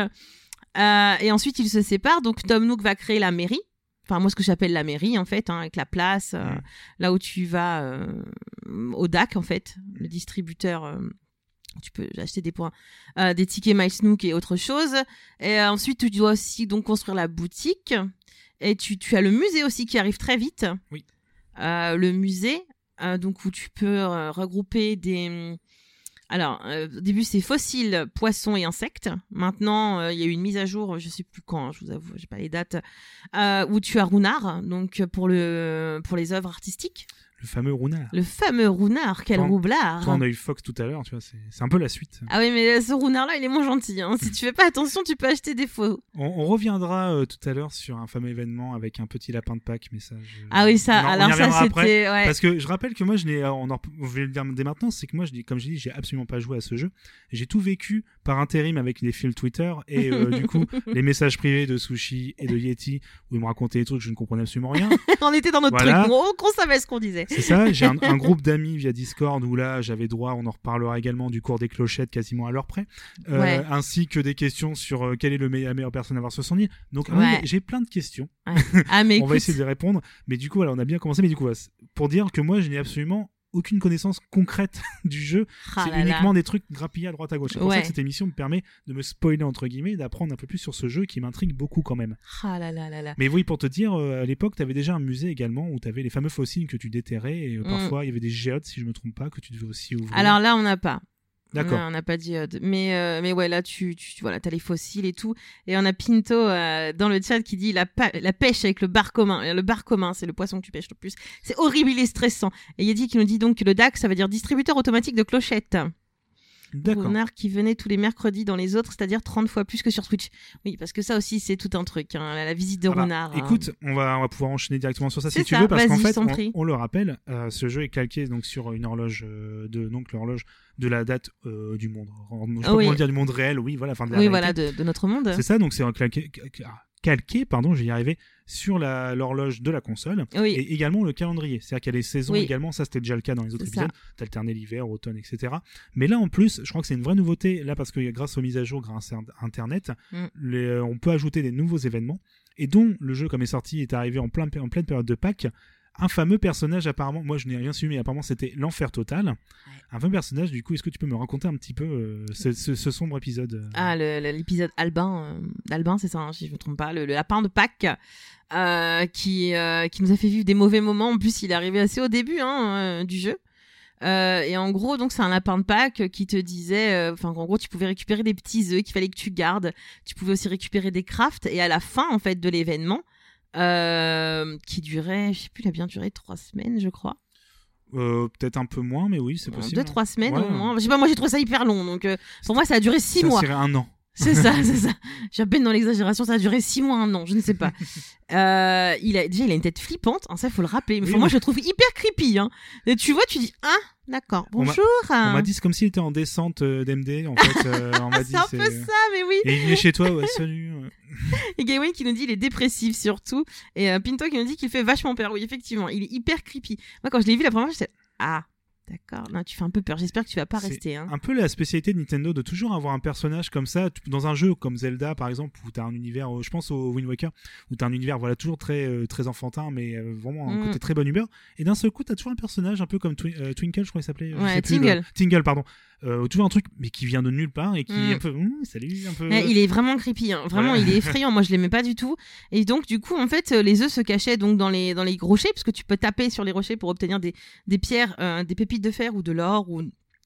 Euh, et ensuite ils se séparent. Donc Tom Nook va créer la mairie. Enfin moi ce que j'appelle la mairie en fait, hein, avec la place, euh, Mm. là où tu vas au DAC en fait, le distributeur. Tu peux acheter des points, euh, des tickets MySnook et autre chose. Et euh, ensuite, tu dois aussi donc construire la boutique. Et tu, tu as le musée aussi qui arrive très vite. Oui. Euh, le musée, donc où tu peux regrouper des. hum, Alors, au début, c'est fossiles, poissons et insectes. Maintenant, il y a eu une mise à jour, je sais plus quand, je vous avoue, j'ai pas les dates, où tu as Runard, donc pour, le, pour les œuvres artistiques. Le fameux Runard. Le fameux Runard, quel Toi- roublard Toi, on a eu Fox tout à l'heure. Tu vois, c'est un peu la suite. Ah oui, mais ce Runard-là, il est moins gentil. Hein. Si tu fais pas attention, tu peux acheter des faux. On, on reviendra euh, tout à l'heure sur un fameux événement avec un petit lapin de Pâques, mais ça. je- Ah oui, ça, alors ça, c'était... Ouais. Parce que je rappelle que moi, je n'ai, on en, je vais le dire dès maintenant, c'est que moi, je dis, comme j'ai dit, j'ai absolument pas joué à ce jeu. J'ai tout vécu par intérim avec les fils Twitter et euh, du coup <laughs> les messages privés de Sushi et de Yeti où ils me racontaient des trucs que je ne comprenais absolument rien. <laughs> on était dans notre Voilà. truc, on, on savait ce qu'on disait. <laughs> C'est ça. J'ai un, un groupe d'amis via Discord où là, j'avais droit, on en reparlera également du cours des clochettes quasiment à l'heure près, Euh, Ouais. ainsi que des questions sur euh, quelle est le meilleur, la meilleure personne à avoir sur son île. Donc ah Ouais. oui, j'ai plein de questions. Ah, mais <laughs> on écoute, va essayer de les répondre. Mais du coup, voilà, on a bien commencé. Mais du coup, voilà, pour dire que moi, je n'ai absolument aucune connaissance concrète <laughs> du jeu. ah c'est là. uniquement des trucs grappillés à droite à gauche. C'est pour ça que cette émission me permet de me spoiler entre guillemets, et d'apprendre un peu plus sur ce jeu qui m'intrigue beaucoup quand même. Ah là là là là. Mais oui, pour te dire, euh, à l'époque, tu avais déjà un musée également où tu avais les fameux fossiles que tu déterrais et euh, Mm. parfois il y avait des géodes, si je me trompe pas, que tu devais aussi ouvrir. Alors là, on n'a pas. D'accord. On n'a pas dit. euh, Mais, euh, mais ouais, là, tu, tu voilà, as les fossiles et tout. Et on a Pinto euh, dans le chat qui dit la, la pêche avec le bar commun. Le bar commun, c'est le poisson que tu pêches le plus. C'est horrible, il est stressant. Et Yeti qui nous dit donc que le DAC, ça veut dire distributeur automatique de clochettes. Renard qui venait tous les mercredis dans les autres, c'est-à-dire 30 fois plus que sur Twitch. Oui, parce que ça aussi, c'est tout un truc. hein, La, la visite de Ah bah, Renard. hein. Écoute, on va, on va pouvoir enchaîner directement sur ça si tu veux, parce qu'en fait, on, on le rappelle, euh, ce jeu est calqué donc sur une horloge euh, de donc l'horloge de la date euh, du monde. Je pas Oui. dire du monde réel, oui, voilà, enfin de la oui, réalité. voilà, de, de notre monde. C'est ça, donc c'est un calqué, calqué, pardon, je vais y arriver, sur l'horloge de la console. Oui, Et également le calendrier. C'est-à-dire qu'il y a les saisons Oui. également, ça c'était déjà le cas dans les autres épisodes, t'alternais l'hiver, automne, etc. Mais là en plus, je crois que c'est une vraie nouveauté, là parce que grâce aux mises à jour, grâce à Internet, Mm. les- euh, on peut ajouter des nouveaux événements, et dont le jeu comme est sorti est arrivé en, plein, en pleine période de Pâques, un fameux personnage apparemment, moi je n'ai rien su, mais apparemment c'était l'enfer total. Un fameux personnage, du coup, est-ce que tu peux me raconter un petit peu euh, ce, ce- ce sombre épisode euh, Ah, l'épisode Albin, euh, d'Albin, c'est ça, hein, si je me trompe pas, le, le lapin de Pâques, euh, qui, euh, qui nous a fait vivre des mauvais moments. En plus, il est arrivé assez au début hein, euh, du jeu. Euh, et en gros, donc c'est un lapin de Pâques qui te disait, euh, enfin en gros, tu pouvais récupérer des petits œufs qu'il fallait que tu gardes. Tu pouvais aussi récupérer des crafts. Et à la fin, en fait, de l'événement, euh, qui durait, je sais plus, il a bien duré trois semaines, je crois. Euh, Peut-être un peu moins, mais oui, c'est possible. Deux, trois semaines Ouais. au moins. Je sais pas, moi j'ai trouvé ça hyper long. Donc euh, pour moi, ça a duré six Ça mois. serait un an. C'est ça, c'est ça. J'ai à peine dans l'exagération, ça a duré six mois, un an, je ne sais pas. Euh, il a déjà, il a une tête flippante, hein, ça faut le rappeler. Oui, moi, je le trouve hyper creepy. Hein. Et tu vois, tu dis ah, d'accord, bonjour. On m'a dit c'est comme s'il était en descente euh, d'MD. En fait, euh, <laughs> c'est un peu ça, mais oui. Et il est chez toi, ouais, salut. <laughs> Et Gawain qui nous dit il est dépressif surtout. Et euh, Pinto qui nous dit qu'il fait vachement peur. Oui, effectivement, il est hyper creepy. Moi, quand je l'ai vu la première fois, j'étais ah, d'accord. Là, tu fais un peu peur. J'espère que tu vas pas rester. Hein. Un peu la spécialité de Nintendo de toujours avoir un personnage comme ça tu- dans un jeu comme Zelda par exemple où t'as un univers, euh, je pense au Wind Waker où t'as un univers voilà toujours très euh, très enfantin mais euh, vraiment un Mm. côté très bonne humeur et d'un seul coup t'as toujours un personnage un peu comme Twi- euh, Twinkle je crois qu'il s'appelait Ouais, Tingle. le- Tingle pardon euh, toujours un truc mais qui vient de nulle part et qui Mm. est un peu salut un peu il est vraiment creepy, hein. vraiment Voilà. il est <laughs> effrayant. Moi je l'aimais pas du tout. Et donc du coup en fait les œufs se cachaient donc dans les dans les rochers parce que tu peux taper sur les rochers pour obtenir des des pierres, euh, des pépites de fer ou de l'or ou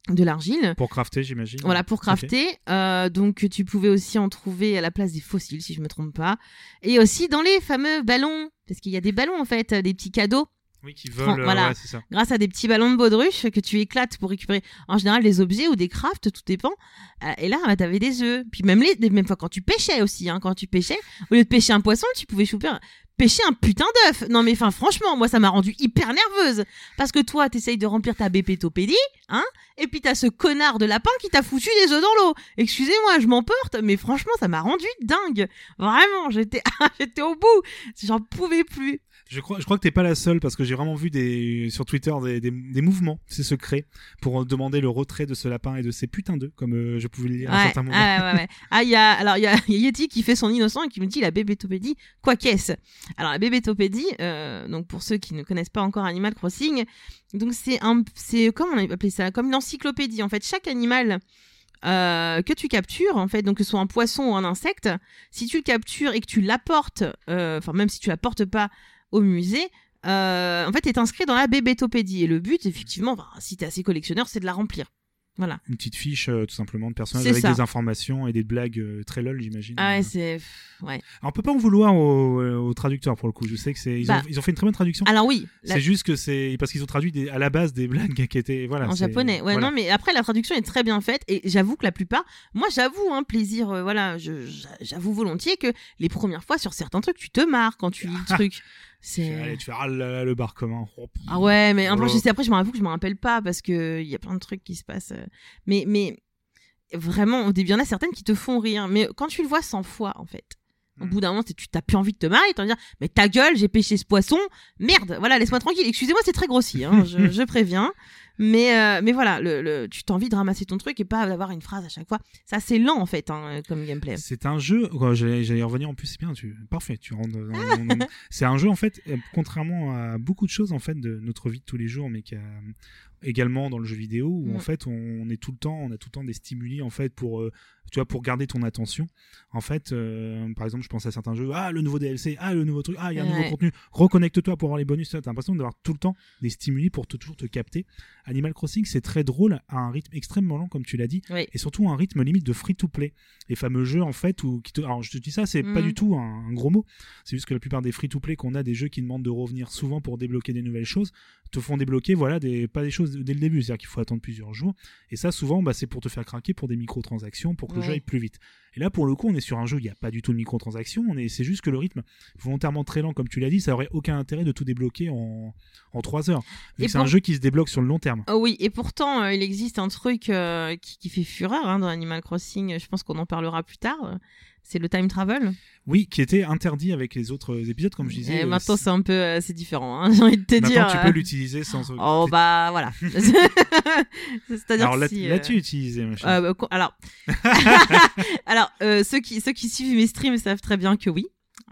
de l'argile. pour crafter j'imagine Voilà pour crafter. Euh, donc tu pouvais aussi en trouver à la place des fossiles si je me trompe pas. Et aussi dans les fameux ballons parce qu'il y a des ballons en fait, des petits cadeaux oui qui veulent euh, voilà. ouais, ça grâce à des petits ballons de baudruche que tu éclates pour récupérer en général des objets ou des crafts, tout dépend. Euh, et là, bah, t'avais des œufs. Puis même les, même fois quand tu pêchais aussi, hein, quand tu pêchais, au lieu de pêcher un poisson, tu pouvais choper un- pêcher un putain d'œuf. Non mais enfin franchement, moi ça m'a rendu hyper nerveuse parce que toi t'essayes de remplir ta bépétopédie, hein, et puis t'as ce connard de lapin qui t'a foutu des œufs dans l'eau. Excusez-moi, je m'emporte, mais franchement ça m'a rendu dingue. Vraiment, j'étais <laughs> j'étais au bout, j'en pouvais plus. Je crois, je crois que t'es pas la seule parce que j'ai vraiment vu des sur Twitter des, des, des mouvements, c'est secret, pour demander le retrait de ce lapin et de ces putains d'œufs, comme euh, je pouvais le dire à un Ouais, certain moment. ah, ouais, ouais, ouais. <laughs> Ah, il y a, alors, il y a, a Yeti qui fait son innocent et qui me dit la bébétopédie, quoi qu'est-ce? Alors, la bébétopédie, euh, donc pour ceux qui ne connaissent pas encore Animal Crossing, donc c'est un, c'est, comment on appelle ça? Comme une encyclopédie. En fait, chaque animal euh, que tu captures, en fait, donc que ce soit un poisson ou un insecte, si tu le captures et que tu l'apportes, euh, enfin, même si tu l'apportes pas au musée, euh, en fait, est inscrit dans la bébétopédie. Et le but, effectivement, enfin, si t'es assez collectionneur, c'est de la remplir. Voilà. Une petite fiche euh, tout simplement de personnages avec ça. des informations et des blagues euh, très lol, j'imagine. Ah ouais, c'est, ouais. Alors, on peut pas en vouloir aux, aux traducteurs pour le coup. Je sais que c'est ils, Bah. ont, ils ont fait une très bonne traduction. Alors oui, la- C'est juste que c'est parce qu'ils ont traduit des- à la base des blagues qui étaient voilà en japonais. Ouais, voilà. non, mais après la traduction est très bien faite et j'avoue que la plupart, moi j'avoue, hein, plaisir, euh, voilà, j'avoue volontiers que les premières fois sur certains trucs, tu te marres quand tu lis le <laughs> truc. C'est Allez, tu fais ah là là, le bar commun. Oh, ah ouais, mais après, Oh. après je me rappelle que je me rappelle pas parce que il y a plein de trucs qui se passent. euh, Mais mais vraiment au début, il y en a certaines qui te font rire, mais quand tu le vois 100 fois en fait. Au Mm. bout d'un moment, tu t'as plus envie de te marrer, t'as envie de dire, mais ta gueule, j'ai pêché ce poisson, merde, voilà, laisse-moi tranquille. Excusez-moi, c'est très grossier, hein, je, <laughs> je préviens. Mais, euh, mais voilà, le, le- tu t'as envie de ramasser ton truc et pas d'avoir une phrase à chaque fois. C'est assez lent en fait, hein, comme gameplay. C'est un jeu. quoi, J'allais y revenir en plus. C'est bien. Tu parfait. Tu rentres. dans- <laughs> c'est un jeu en fait. euh, Contrairement à beaucoup de choses en fait de notre vie de tous les jours, mais qui a également dans le jeu vidéo où Mm. en fait on est tout le temps, on a tout le temps des stimuli en fait pour euh, tu vois pour garder ton attention. En fait, euh, par exemple, je pense à certains jeux. Ah le nouveau DLC. Ah le nouveau truc. Ah il y a un nouveau contenu. Reconnecte-toi pour avoir les bonus. T'as l'impression d'avoir tout le temps des stimuli pour te, toujours te capter. Animal Crossing c'est très drôle à un rythme extrêmement lent comme tu l'as dit Oui. et surtout un rythme limite de free to play les fameux jeux en fait où qui te... alors je te dis ça c'est pas Mhm. du tout un, un gros mot c'est juste que la plupart des free to play qu'on a des jeux qui demandent de revenir souvent pour débloquer des nouvelles choses te font débloquer voilà des pas des choses dès le début c'est à dire qu'il faut attendre plusieurs jours et ça souvent bah, c'est pour te faire craquer pour des microtransactions pour que le jeu aille plus vite et là pour le coup on est sur un jeu où il n'y a pas du tout de microtransactions on est c'est juste que le rythme volontairement très lent comme tu l'as dit ça aurait aucun intérêt de tout débloquer en en trois heures c'est pour- un jeu qui se débloque sur le long terme Oh oui, et pourtant, euh, il existe un truc euh, qui, qui fait fureur hein, dans Animal Crossing. Je pense qu'on en parlera plus tard. Euh, C'est le time travel. oui qui était interdit avec les autres épisodes comme je disais Et euh, maintenant, c'est un peu, euh, c'est différent. hein, <laughs> J'ai envie de te Maintenant, dire. tu euh, peux l'utiliser sans. Oh bah voilà. <laughs> <laughs> C'est-à-dire Alors si, là, euh, utilisé, machin. Euh, bah, alors, alors euh, ceux qui ceux qui suivent mes streams savent très bien que oui.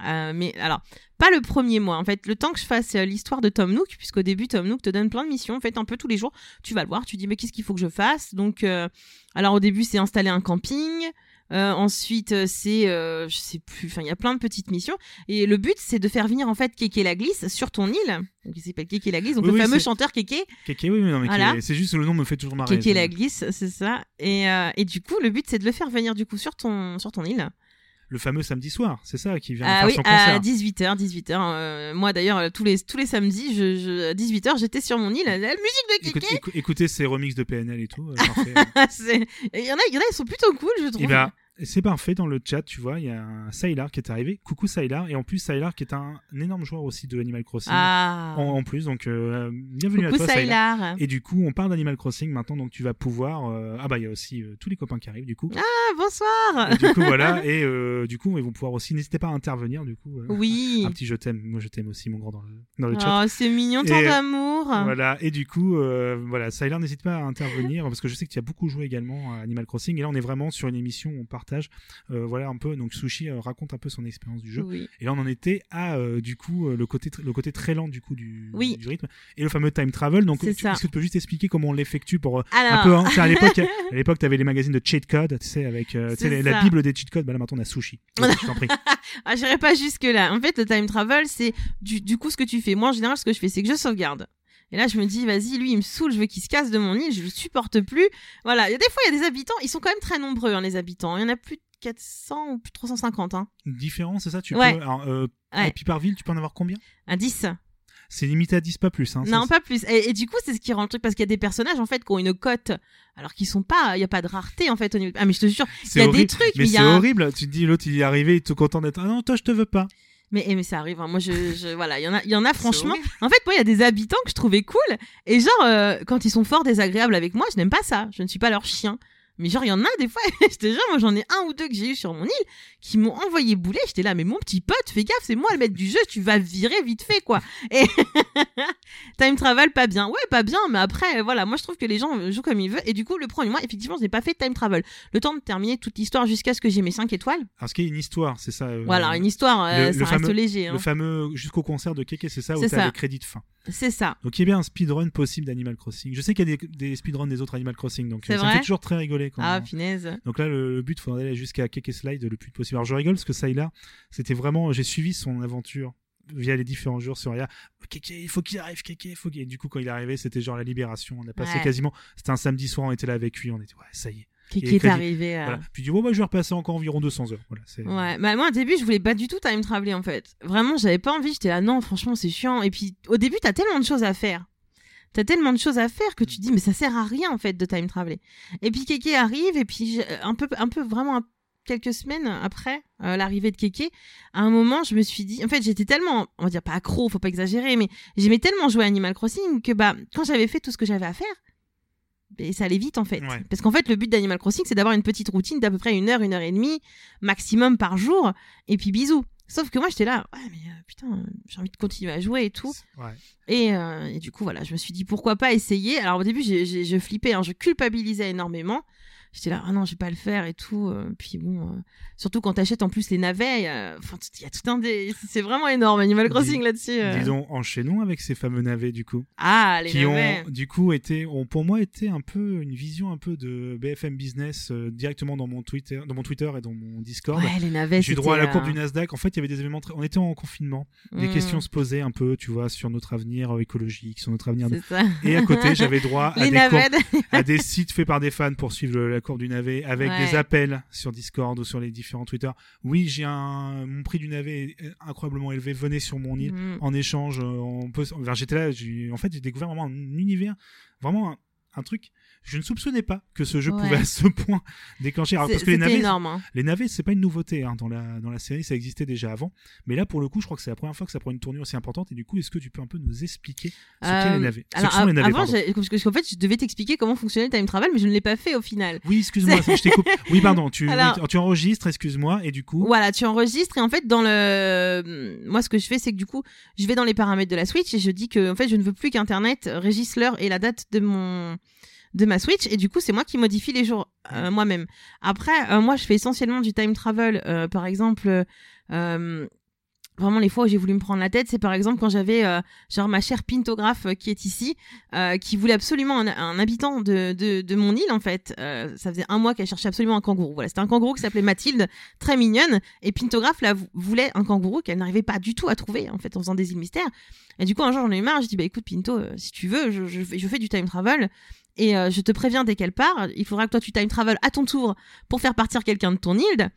Euh, mais alors, pas le premier mois. En fait, le temps que je fasse euh, l'histoire de Tom Nook, puisqu'au début Tom Nook te donne plein de missions. En fait, un peu tous les jours, tu vas le voir, tu dis mais qu'est-ce qu'il faut que je fasse? Donc, euh, alors au début c'est installer un camping. Euh, ensuite, euh, c'est, euh, je sais plus, enfin, il y a plein de petites missions. Et le but, c'est de faire venir en fait Kéké la glisse sur ton île. Donc, il s'appelle Kéké la glisse. Donc, Oui, le oui, fameux chanteur Kéké. Kéké, oui, oui, non, mais Voilà. Kéké, c'est juste le nom me fait toujours marrer. Kéké la glisse, c'est ça. Et, euh, et du coup, le but, c'est de le faire venir du coup sur ton, sur ton île. Le fameux samedi soir, c'est ça qui vient de Ah faire oui, son à concert. 18h, 18h. euh, moi d'ailleurs, tous les, tous les samedis, je, je, à 18h, j'étais sur mon île. La, la musique de Écoute- Kéké. écou- écoutez ces remixes de PNL et tout. euh, <laughs> Il y en a, y en a, ils sont plutôt cool, je trouve. Et ben, c'est parfait dans le chat, tu vois, il y a un Sylar qui est arrivé. Coucou Sylar, et en plus Sylar qui est un, un énorme joueur aussi de Animal Crossing. ah, En, en plus, donc euh, bienvenue coucou à toi. Sylar. Et du coup, on parle d'Animal Crossing maintenant, donc tu vas pouvoir. euh, Ah bah il y a aussi euh, tous les copains qui arrivent du coup. Ah, bonsoir. Et du coup voilà, et du coup ils vont pouvoir aussi. N'hésitez pas à intervenir du coup. Oui. Un petit je t'aime, moi je t'aime aussi mon grand dans le, dans le chat. Oh, c'est mignon, tant d'amour. Voilà, et du coup, voilà, Sylar, n'hésite pas à intervenir parce que je sais que tu as beaucoup joué également à Animal Crossing. Et là, on est vraiment sur une émission où on partage, euh, voilà, un peu. Donc, Sushi euh, raconte un peu son expérience du jeu. Oui. Et là, on en était à, euh, du coup, le côté, le côté très lent du coup du, Oui. du rythme et le fameux time travel. Donc, tu- que tu peux juste expliquer comment on l'effectue pour Alors, un peu, hein, à l'époque, <laughs> à l'époque, t'avais les magazines de cheat code, tu sais, avec, la ça. bible des cheat codes. Bah là, maintenant, on a Sushi. Donc, <laughs> je t'en prie. ah, j'irai pas jusque là. En fait, le time travel, c'est du, du coup ce que tu fais. Moi, en général, ce que je fais, c'est que je sauvegarde. Et là, je me dis, vas-y, lui, il me saoule, je veux qu'il se casse de mon île, je le supporte plus. Voilà. Il y a des fois, il y a des habitants, ils sont quand même très nombreux, hein, les habitants. Il y en a plus de 400 ou plus de 350, hein. Différent, c'est ça Tu Ouais. peux, alors, euh, Ouais. Et puis par ville, tu peux en avoir combien? Un 10. C'est limité à 10, pas plus. Hein, Non, pas plus. Et, et du coup, c'est ce qui rend le truc parce qu'il y a des personnages en fait qui ont une cote, alors qu'ils sont pas, il y a pas de rareté en fait au niveau. Ah mais je te jure, il y a des trucs, mais c'est un- horrible. Tu te dis, l'autre, il est arrivé, il est tout content d'être. Ah non, toi, je te veux pas. Mais eh, mais ça arrive. hein. Moi, je, je- voilà, il y en a, il y en a franchement. En fait, moi, il y a des habitants que je trouvais cool et genre euh, quand ils sont fort désagréables avec moi, je n'aime pas ça. Je ne suis pas leur chien. Mais genre, il y en a des fois, <laughs> te jure, moi j'en ai un ou deux que j'ai eu sur mon île qui m'ont envoyé bouler. J'étais là, mais mon petit pote, fais gaffe, c'est moi le maître du jeu, tu vas virer vite fait, quoi. <laughs> Et <laughs> time travel, pas bien. Ouais, pas bien, mais après, voilà, moi je trouve que les gens jouent comme ils veulent. Et du coup, le premier mois, effectivement, je n'ai pas fait de time travel. Le temps de terminer toute l'histoire jusqu'à ce que j'ai mes 5 étoiles. Alors, ce qui est une histoire, c'est ça. euh, Voilà, une histoire, euh, le- ça le reste fameux- léger. hein. Le fameux jusqu'au concert de Keke, c'est ça, où C'est t'as le crédit de fin. C'est ça. Donc il y a bien un speedrun possible d'Animal Crossing. Je sais qu'il y a des, des speedruns des autres Animal Crossing, donc euh, ça me fait toujours très rigoler. Quand Ah, punaise. Donc là, le, le but, faudrait aller jusqu'à Keke Slide le plus possible. Alors je rigole parce que Sayla, c'était vraiment, j'ai suivi son aventure via les différents jours sur Ria. Keke, il faut qu'il arrive, Keke, il faut qu'il. Et du coup, quand il est arrivé, c'était genre la libération. On a passé Ouais. quasiment. C'était un samedi soir, on était là avec lui, on était ouais, ça y est. Qui est crédit- arrivé Voilà. Puis du coup, moi, je vais repasser encore environ 200 heures. Voilà. Ouais, bah moi au début je voulais pas du tout time traveler en fait. Vraiment j'avais pas envie, j'étais là non franchement c'est chiant. Et puis au début t'as tellement de choses à faire. T'as tellement de choses à faire que tu te dis mais ça sert à rien en fait de time traveler. Et puis Keke arrive et puis un peu, un peu vraiment un- quelques semaines après euh, l'arrivée de Keke, à un moment je me suis dit, en fait j'étais tellement, on va dire pas accro, faut pas exagérer, mais j'aimais tellement jouer à Animal Crossing que bah quand j'avais fait tout ce que j'avais à faire, ben, ça allait vite en fait. Ouais. Parce qu'en fait, le but d'Animal Crossing, c'est d'avoir une petite routine d'à peu près une heure, une heure et demie maximum par jour, et puis bisous. Sauf que moi, j'étais là, ouais, mais euh, putain, j'ai envie de continuer à jouer et tout. Ouais. Et, euh, et du coup, voilà, je me suis dit pourquoi pas essayer. Alors au début, je flippais, hein, je culpabilisais énormément. J'étais là, ah non, je vais pas le faire et tout. euh, puis bon, euh, surtout quand t'achètes en plus les navets, euh, enfin, il y a tout un dé... C'est vraiment énorme, Animal Crossing là-dessus. Disons, enchaînons avec ces fameux navets du coup. Ah, les qui navets. ont du coup été ont pour moi été un peu une vision un peu de BFM Business euh, directement dans mon Twitter dans mon Twitter et dans mon Discord Ouais, les navets. j'ai droit à la courbe du Nasdaq en fait il y avait des événements très- on était en confinement des hmm, questions se posaient un peu tu vois sur notre avenir écologique sur notre avenir de- et à côté j'avais droit <laughs> à des, navets. à des sites faits par des fans pour suivre le- la courbe du navet avec Ouais. des appels sur Discord ou sur les différents Twitter oui j'ai un mon prix du navet est incroyablement élevé venez sur mon île Hmm. en échange, euh, on peut. enfin, j'étais là, j'ai- en fait, j'ai découvert vraiment un univers, vraiment un, un truc. Je ne soupçonnais pas que ce jeu Ouais. pouvait à ce point <laughs> déclencher. Alors, parce que les navets, énorme. hein. les navets, c'est pas une nouveauté hein, dans la dans la série, ça existait déjà avant. Mais là, pour le coup, je crois que c'est la première fois que ça prend une tournure aussi importante. Et du coup, est-ce que tu peux un peu nous expliquer ce qu'est Euh, les navets? Ce Alors, que sont les av- navets, avant, parce que- parce qu'en fait, je devais t'expliquer comment fonctionnait le time travel, mais je ne l'ai pas fait au final. Oui, excuse-moi, je t'ai coupé. Oui, pardon, tu, Alors- oui, tu enregistres, excuse-moi, et du coup? Voilà, tu enregistres et en fait, dans le, moi, ce que je fais, c'est que du coup, je vais dans les paramètres de la Switch et je dis que, en fait, je ne veux plus qu'Internet régisse l'heure et la date de mon, de ma Switch et du coup, c'est moi qui modifie les jours euh, moi-même. Après, euh, moi, je fais essentiellement du time travel, euh, par exemple. vraiment les fois où j'ai voulu me prendre la tête, c'est par exemple quand j'avais euh, genre ma chère pintographe euh, qui est ici, euh, qui voulait absolument un, un habitant de, de, de, mon île en fait. Ça faisait un mois qu'elle cherchait absolument un kangourou. Voilà, c'était un kangourou qui s'appelait Mathilde, très mignonne, et pintographe là voulait un kangourou qu'elle n'arrivait pas du tout à trouver en fait en faisant des îles mystères. Et du coup un jour j'en ai eu marre, j'ai dit bah écoute Pinto, si tu veux, je, je, je fais du time travel. Et je te préviens dès qu'elle part, il faudra que toi tu time travel à ton tour pour faire partir quelqu'un de ton île.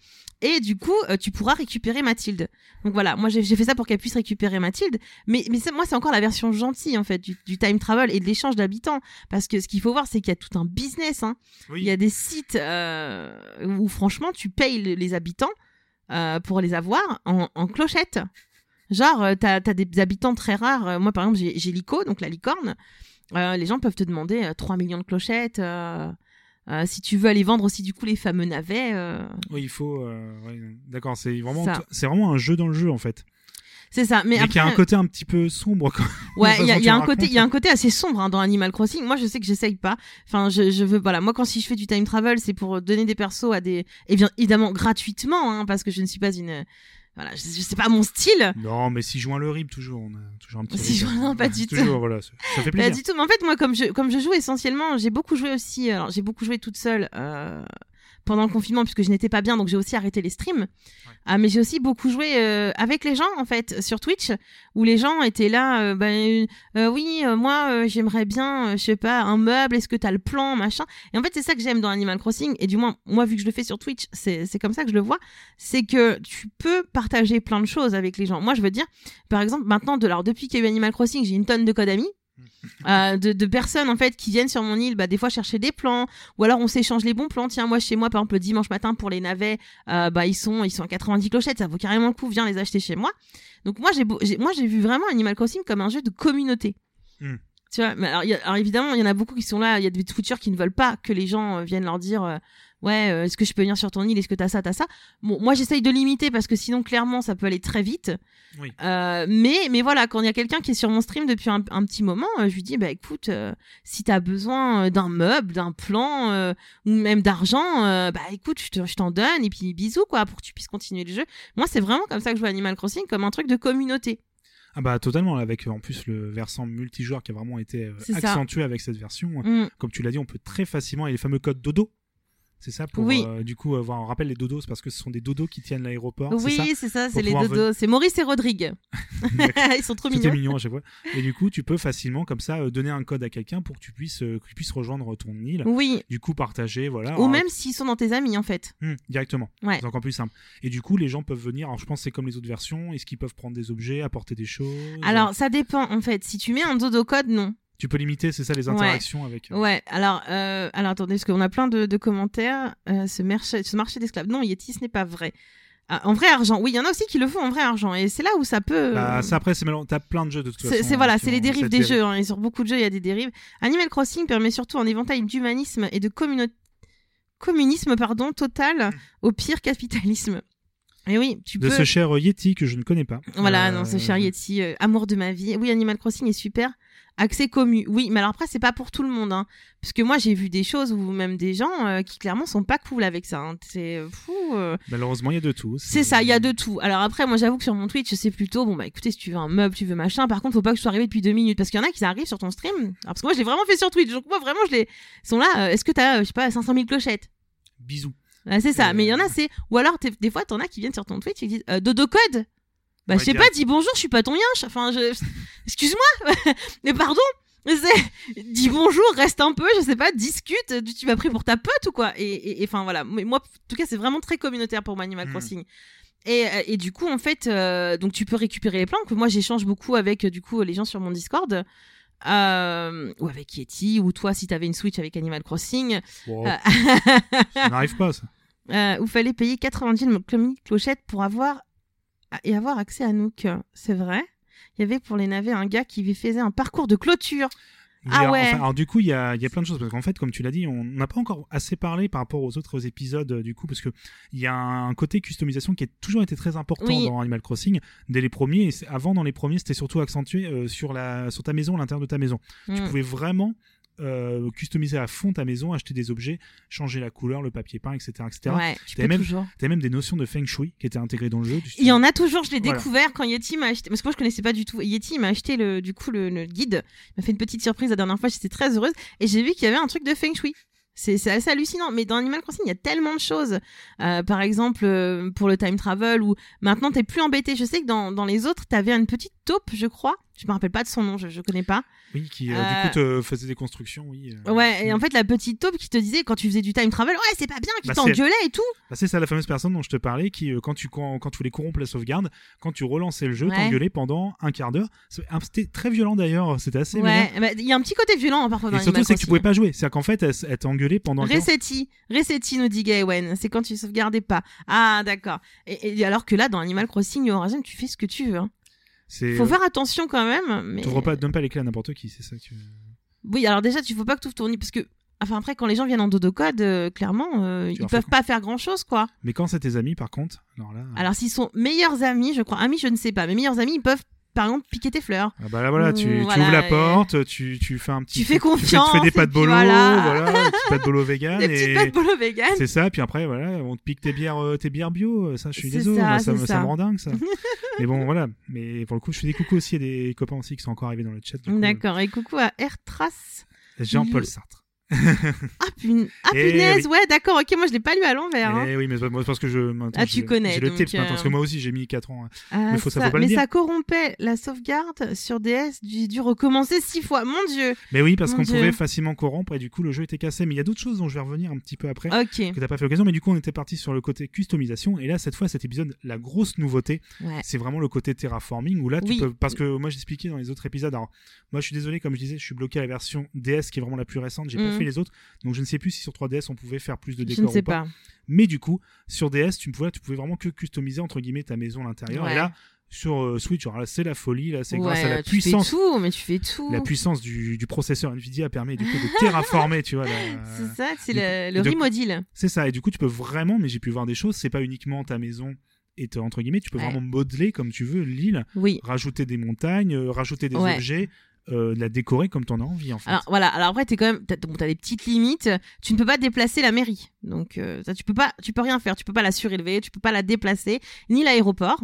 Et du coup, euh, tu pourras récupérer Mathilde. Donc voilà, moi j'ai fait ça pour qu'elle puisse récupérer Mathilde. Mais, mais moi, c'est encore la version gentille, en fait, du, du time travel et de l'échange d'habitants. Parce que ce qu'il faut voir, c'est qu'il y a tout un business. Hein. Oui. Il y a des sites euh, où, franchement, tu payes le- les habitants euh, pour les avoir en, en clochette. Genre, euh, t'as as des habitants très rares. Euh, Moi, par exemple, j'ai Lico, donc la licorne. Euh, les gens peuvent te demander euh, 3 millions de clochettes. euh, euh, si tu veux aller vendre aussi, du coup, les fameux navets. Oui, il faut. ouais, D'accord, c'est vraiment, c'est vraiment un jeu dans le jeu en fait. C'est ça. Mais Mais, qui a un côté un petit peu sombre. Quand... <laughs> Ouais, <laughs> il y a, il y un côté, il y a racontes. un côté assez sombre hein, dans Animal Crossing. Moi, je sais que j'essaye pas. Enfin, je, je veux, voilà. Moi, quand si je fais du time travel, c'est pour donner des persos à des, et bien évidemment gratuitement, hein, parce que je ne suis pas une, voilà, sais pas mon style. Non, mais si joint le rib toujours, on a toujours un petit. Si joint- non, pas du tout. Toujours, voilà, ça fait Pas plaisir. du tout. Mais en fait, moi, comme je, comme je joue essentiellement, j'ai beaucoup joué aussi. Alors, j'ai beaucoup joué toute seule. Euh, pendant le confinement puisque je n'étais pas bien donc j'ai aussi arrêté les streams. Ah, mais j'ai aussi beaucoup joué euh, avec les gens en fait sur Twitch où les gens étaient là euh, ben, euh, oui moi j'aimerais bien je sais pas un meuble est-ce que t'as le plan machin. Et en fait c'est ça que j'aime dans Animal Crossing et du moins moi vu que je le fais sur Twitch c'est c'est comme ça que je le vois c'est que tu peux partager plein de choses avec les gens. Moi je veux dire par exemple maintenant de alors depuis qu'il y a eu Animal Crossing j'ai une tonne de codes amis euh, de, de personnes en fait qui viennent sur mon île bah, des fois chercher des plans ou alors on s'échange les bons plans tiens moi chez moi par exemple le dimanche matin pour les navets euh, bah ils sont ils sont à 90 clochettes. Ça vaut carrément le coup. Viens les acheter chez moi. Donc moi j'ai moi j'ai vu vraiment Animal Crossing comme un jeu de communauté. Hmm. tu vois mais alors, y a- alors évidemment il y en a beaucoup qui sont là. Il y a des Twitchers qui ne veulent pas que les gens euh, viennent leur dire ouais euh, est-ce que je peux venir sur ton île? Est-ce que t'as ça t'as ça? Bon moi j'essaye de limiter parce que sinon clairement ça peut aller très vite Oui. euh, mais mais voilà quand il y a quelqu'un qui est sur mon stream depuis un, un petit moment euh, je lui dis bah écoute si t'as besoin d'un meuble d'un plan ou même d'argent bah écoute je te- je t'en donne et puis bisous quoi pour que tu puisses continuer le jeu moi c'est vraiment comme ça que je vois Animal Crossing comme un truc de communauté Ah bah totalement, avec en plus le versant multijoueur qui a vraiment été ça. accentué avec cette version. Mm. Comme tu l'as dit, on peut très facilement, et les fameux codes dodo. C'est ça pour Oui. euh, du coup avoir on rappelle les dodos c'est parce que ce sont des dodos qui tiennent l'aéroport. oui c'est ça c'est les dodos c'est Maurice et Rodrigue <laughs> ils sont trop mignons mignon à chaque fois. Et du coup, tu peux facilement comme ça euh, donner un code à quelqu'un pour que tu puisses, euh, que tu puisses rejoindre ton île. oui Du coup, partager, voilà. ou Alors, même s'ils sont dans tes amis en fait hum, directement. ouais C'est encore plus simple. Et du coup, les gens peuvent venir. Alors, je pense que c'est comme les autres versions. Est-ce qu'ils peuvent prendre des objets, apporter des choses? Alors ça dépend en fait si tu mets un dodo code non tu peux limiter, c'est ça, les interactions avec. euh, Ouais, alors, euh, alors attendez, parce qu'on a plein de, de commentaires. Euh, ce marché, ce marché d'esclaves. Non, Yeti, ce n'est pas vrai. Ah, en vrai argent, oui, il y en a aussi qui le font en vrai argent, et c'est là où ça peut. Bah, ça après, c'est mélange- T'as plein de jeux de toute façon. c'est hein, voilà, qui c'est les dérives des dérive. jeux, hein, et sur beaucoup de jeux, il y a des dérives. Animal Crossing permet surtout un éventail d'humanisme et de communisme pardon total au pire capitalisme. Et oui, tu De peux. ce cher Yeti que je ne connais pas. Voilà, Euh, non, ce cher Yeti, euh, amour de ma vie. Oui, Animal Crossing est super. Accès commu. Oui, mais alors après, c'est pas pour tout le monde. Hein. Parce que moi, j'ai vu des choses ou même des gens euh, qui clairement sont pas cool avec ça. hein. C'est euh, fou. euh. Malheureusement, il y a de tout. C'est ça, il y a de tout. Alors après, moi, j'avoue que sur mon Twitch, c'est plutôt, bon, bah écoutez, si tu veux un meuble, tu veux machin. Par contre, faut pas que je sois arrivé depuis deux minutes. Parce qu'il y en a qui arrivent sur ton stream. Alors, parce que moi, je l'ai vraiment fait sur Twitch. Donc moi, vraiment, je les ils sont là. euh, Est-ce que t'as, je sais pas, 500 000 clochettes? Bisous. Ouais, c'est ça. Mais il y en a, c'est. Ou alors, des fois, t'en as qui viennent sur ton Twitch et qui disent Dodo code? Bah, je sais pas, dis bonjour, je suis pas ton yinche. Enfin, je. <laughs> Excuse-moi <laughs> Mais pardon Dis bonjour, reste un peu, je sais pas, discute, tu m'as pris pour ta pote ou quoi? Et enfin voilà, mais moi, en tout cas, c'est vraiment très communautaire pour moi, Animal Mhm. Crossing. Et, et du coup, en fait, euh, donc tu peux récupérer les plans. Que moi, j'échange beaucoup avec du coup les gens sur mon Discord. Euh, ou avec Yeti, ou toi si t'avais une Switch avec Animal Crossing. Wow, Euh, <laughs> ça n'arrive pas, ça. où fallait payer 90 000 clo- clochettes pour avoir et avoir accès à Nook. C'est vrai. Il y avait pour les navets un gars qui faisait un parcours de clôture. Ah Alors, ouais. enfin, alors du coup, il y a, y a plein de choses parce qu'en fait, comme tu l'as dit, on n'a pas encore assez parlé par rapport aux autres épisodes euh, du coup parce que il y a un côté customisation qui a toujours été très important Oui. dans Animal Crossing dès les premiers. Et avant, dans les premiers, c'était surtout accentué euh, sur la sur ta maison, l'intérieur de ta maison. Tu Mm. pouvais vraiment euh, customiser à fond ta maison, acheter des objets, changer la couleur, le papier peint, etc. etc. Ouais, tu T'avais peux même- des notions de feng shui qui étaient intégrées dans le jeu. Il y en a toujours, je l'ai Voilà. découvert quand Yeti m'a acheté. Parce que moi, je connaissais pas du tout. Yeti m'a acheté le, du coup le, le guide. Il m'a fait une petite surprise la dernière fois, j'étais très heureuse. Et j'ai vu qu'il y avait un truc de feng shui. C'est c'est assez hallucinant. Mais dans Animal Crossing, il y a tellement de choses. Euh, par exemple, euh, pour le time travel, où maintenant, t'es plus embêté. Je sais que dans, dans les autres, t'avais une petite taupe, je crois. Je me rappelle pas de son nom, je, je connais pas. Oui, qui euh, Euh, du coup te faisait des constructions, oui. euh. Ouais, et en fait, la petite taupe qui te disait quand tu faisais du time travel, ouais, c'est pas bien, qui Bah, c'est- t'engueulait et tout. Bah, c'est ça la fameuse personne dont je te parlais qui, euh, quand, tu, quand, quand tu voulais corrompre la sauvegarde, quand tu relançais le jeu, Ouais. t'engueulait pendant un quart d'heure. C'est- C'était très violent d'ailleurs, c'était assez. Ouais, bah, il y a un petit côté violent hein, parfois dans Et surtout, c'est que tu pouvais pas jouer. C'est-à-dire qu'en fait, elle, t'engueulait pendant. Resetti, Resetti nous dit Gawain, c'est quand tu sauvegardais pas. Ah d'accord. Et, et alors que là dans Animal Crossing New Horizons tu fais ce que tu veux. Hein. Faut faire attention quand même. Mais... T'ouvres pas, donne pas les clés à n'importe qui, c'est ça que tu. Oui alors déjà tu faut pas que ton nid parce que enfin après quand les gens viennent en dodo code euh, clairement euh, ils peuvent pas faire grand chose quoi. Mais quand c'est tes amis, par contre, alors là. Alors s'ils sont meilleurs amis je crois amis je ne sais pas mais meilleurs amis ils peuvent par exemple piquer tes fleurs. Ah bah là voilà, tu, voilà, ouvres la porte, tu, tu fais un petit. Tu fais tu fais- confiance, Tu fais, des pâtes bolo, voilà. voilà, des pâtes bolo vegan. Des et... pâtes bolo vegan. C'est ça, puis après, voilà, on te pique tes bières, euh, tes bières bio, ça, je suis désolé, ça, me- ça ça. me rend dingue, ça. <laughs> mais bon, voilà. Mais pour le coup, je fais des coucous aussi à des copains aussi qui sont encore arrivés dans le chat. coup, D'accord et coucou à Airtrace. euh, Jean-Paul Sartre. Ah, ah, Eh punaise oui. ouais d'accord ok moi je l'ai pas lu à l'envers. hein. Eh oui, mais moi, parce que je. Ah, tu connais, J'ai le tips maintenant, parce que euh, moi aussi, j'ai mis 4 ans. hein. Ah, Mais faut- ça ça- faut pas le mais dire. ça corrompait la sauvegarde sur DS, j'ai dû recommencer six fois. Mon dieu. Mais oui, parce qu'on pouvait facilement corrompre et du coup, le jeu était cassé. Mais il y a d'autres choses dont je vais revenir un petit peu après. Ok. Que t'as pas fait l'occasion, mais du coup, on était parti sur le côté customisation. Et là, cette fois, cet épisode, la grosse nouveauté, Ouais. c'est vraiment le côté terraforming où là, tu peux. Parce que moi, j'expliquais dans les autres épisodes. Alors, moi, je suis désolé, comme je disais, je suis bloqué à la version DS qui est vraiment la plus récente. J'ai pas Mhm. Fait les autres. Donc, je ne sais plus si sur 3DS on pouvait faire plus de Je décors ne sais ou pas. pas. Mais du coup, sur DS, tu pouvais, tu pouvais vraiment que customiser entre guillemets ta maison à l'intérieur. Ouais. Et là, sur euh, Switch, alors là, c'est la folie. Là, c'est grâce à la tu puissance. fais tout, mais tu fais tout. La puissance du, du processeur Nvidia permet du coup de terraformer, tu vois. <laughs> C'est ça, c'est le, le de- remodule. C'est ça, et du coup, tu peux vraiment, mais j'ai pu voir des choses, c'est pas uniquement ta maison et entre guillemets, tu peux Ouais. vraiment modeler comme tu veux l'île, Oui. rajouter des montagnes, euh, rajouter des Ouais. objets, euh, la décorer comme t'en as envie en fait. Alors voilà, alors après t'es quand même bon, t'as des petites limites, tu ne peux pas déplacer la mairie. Donc euh, ça tu peux pas tu peux rien faire, tu peux pas la surélever, tu peux pas la déplacer ni l'aéroport.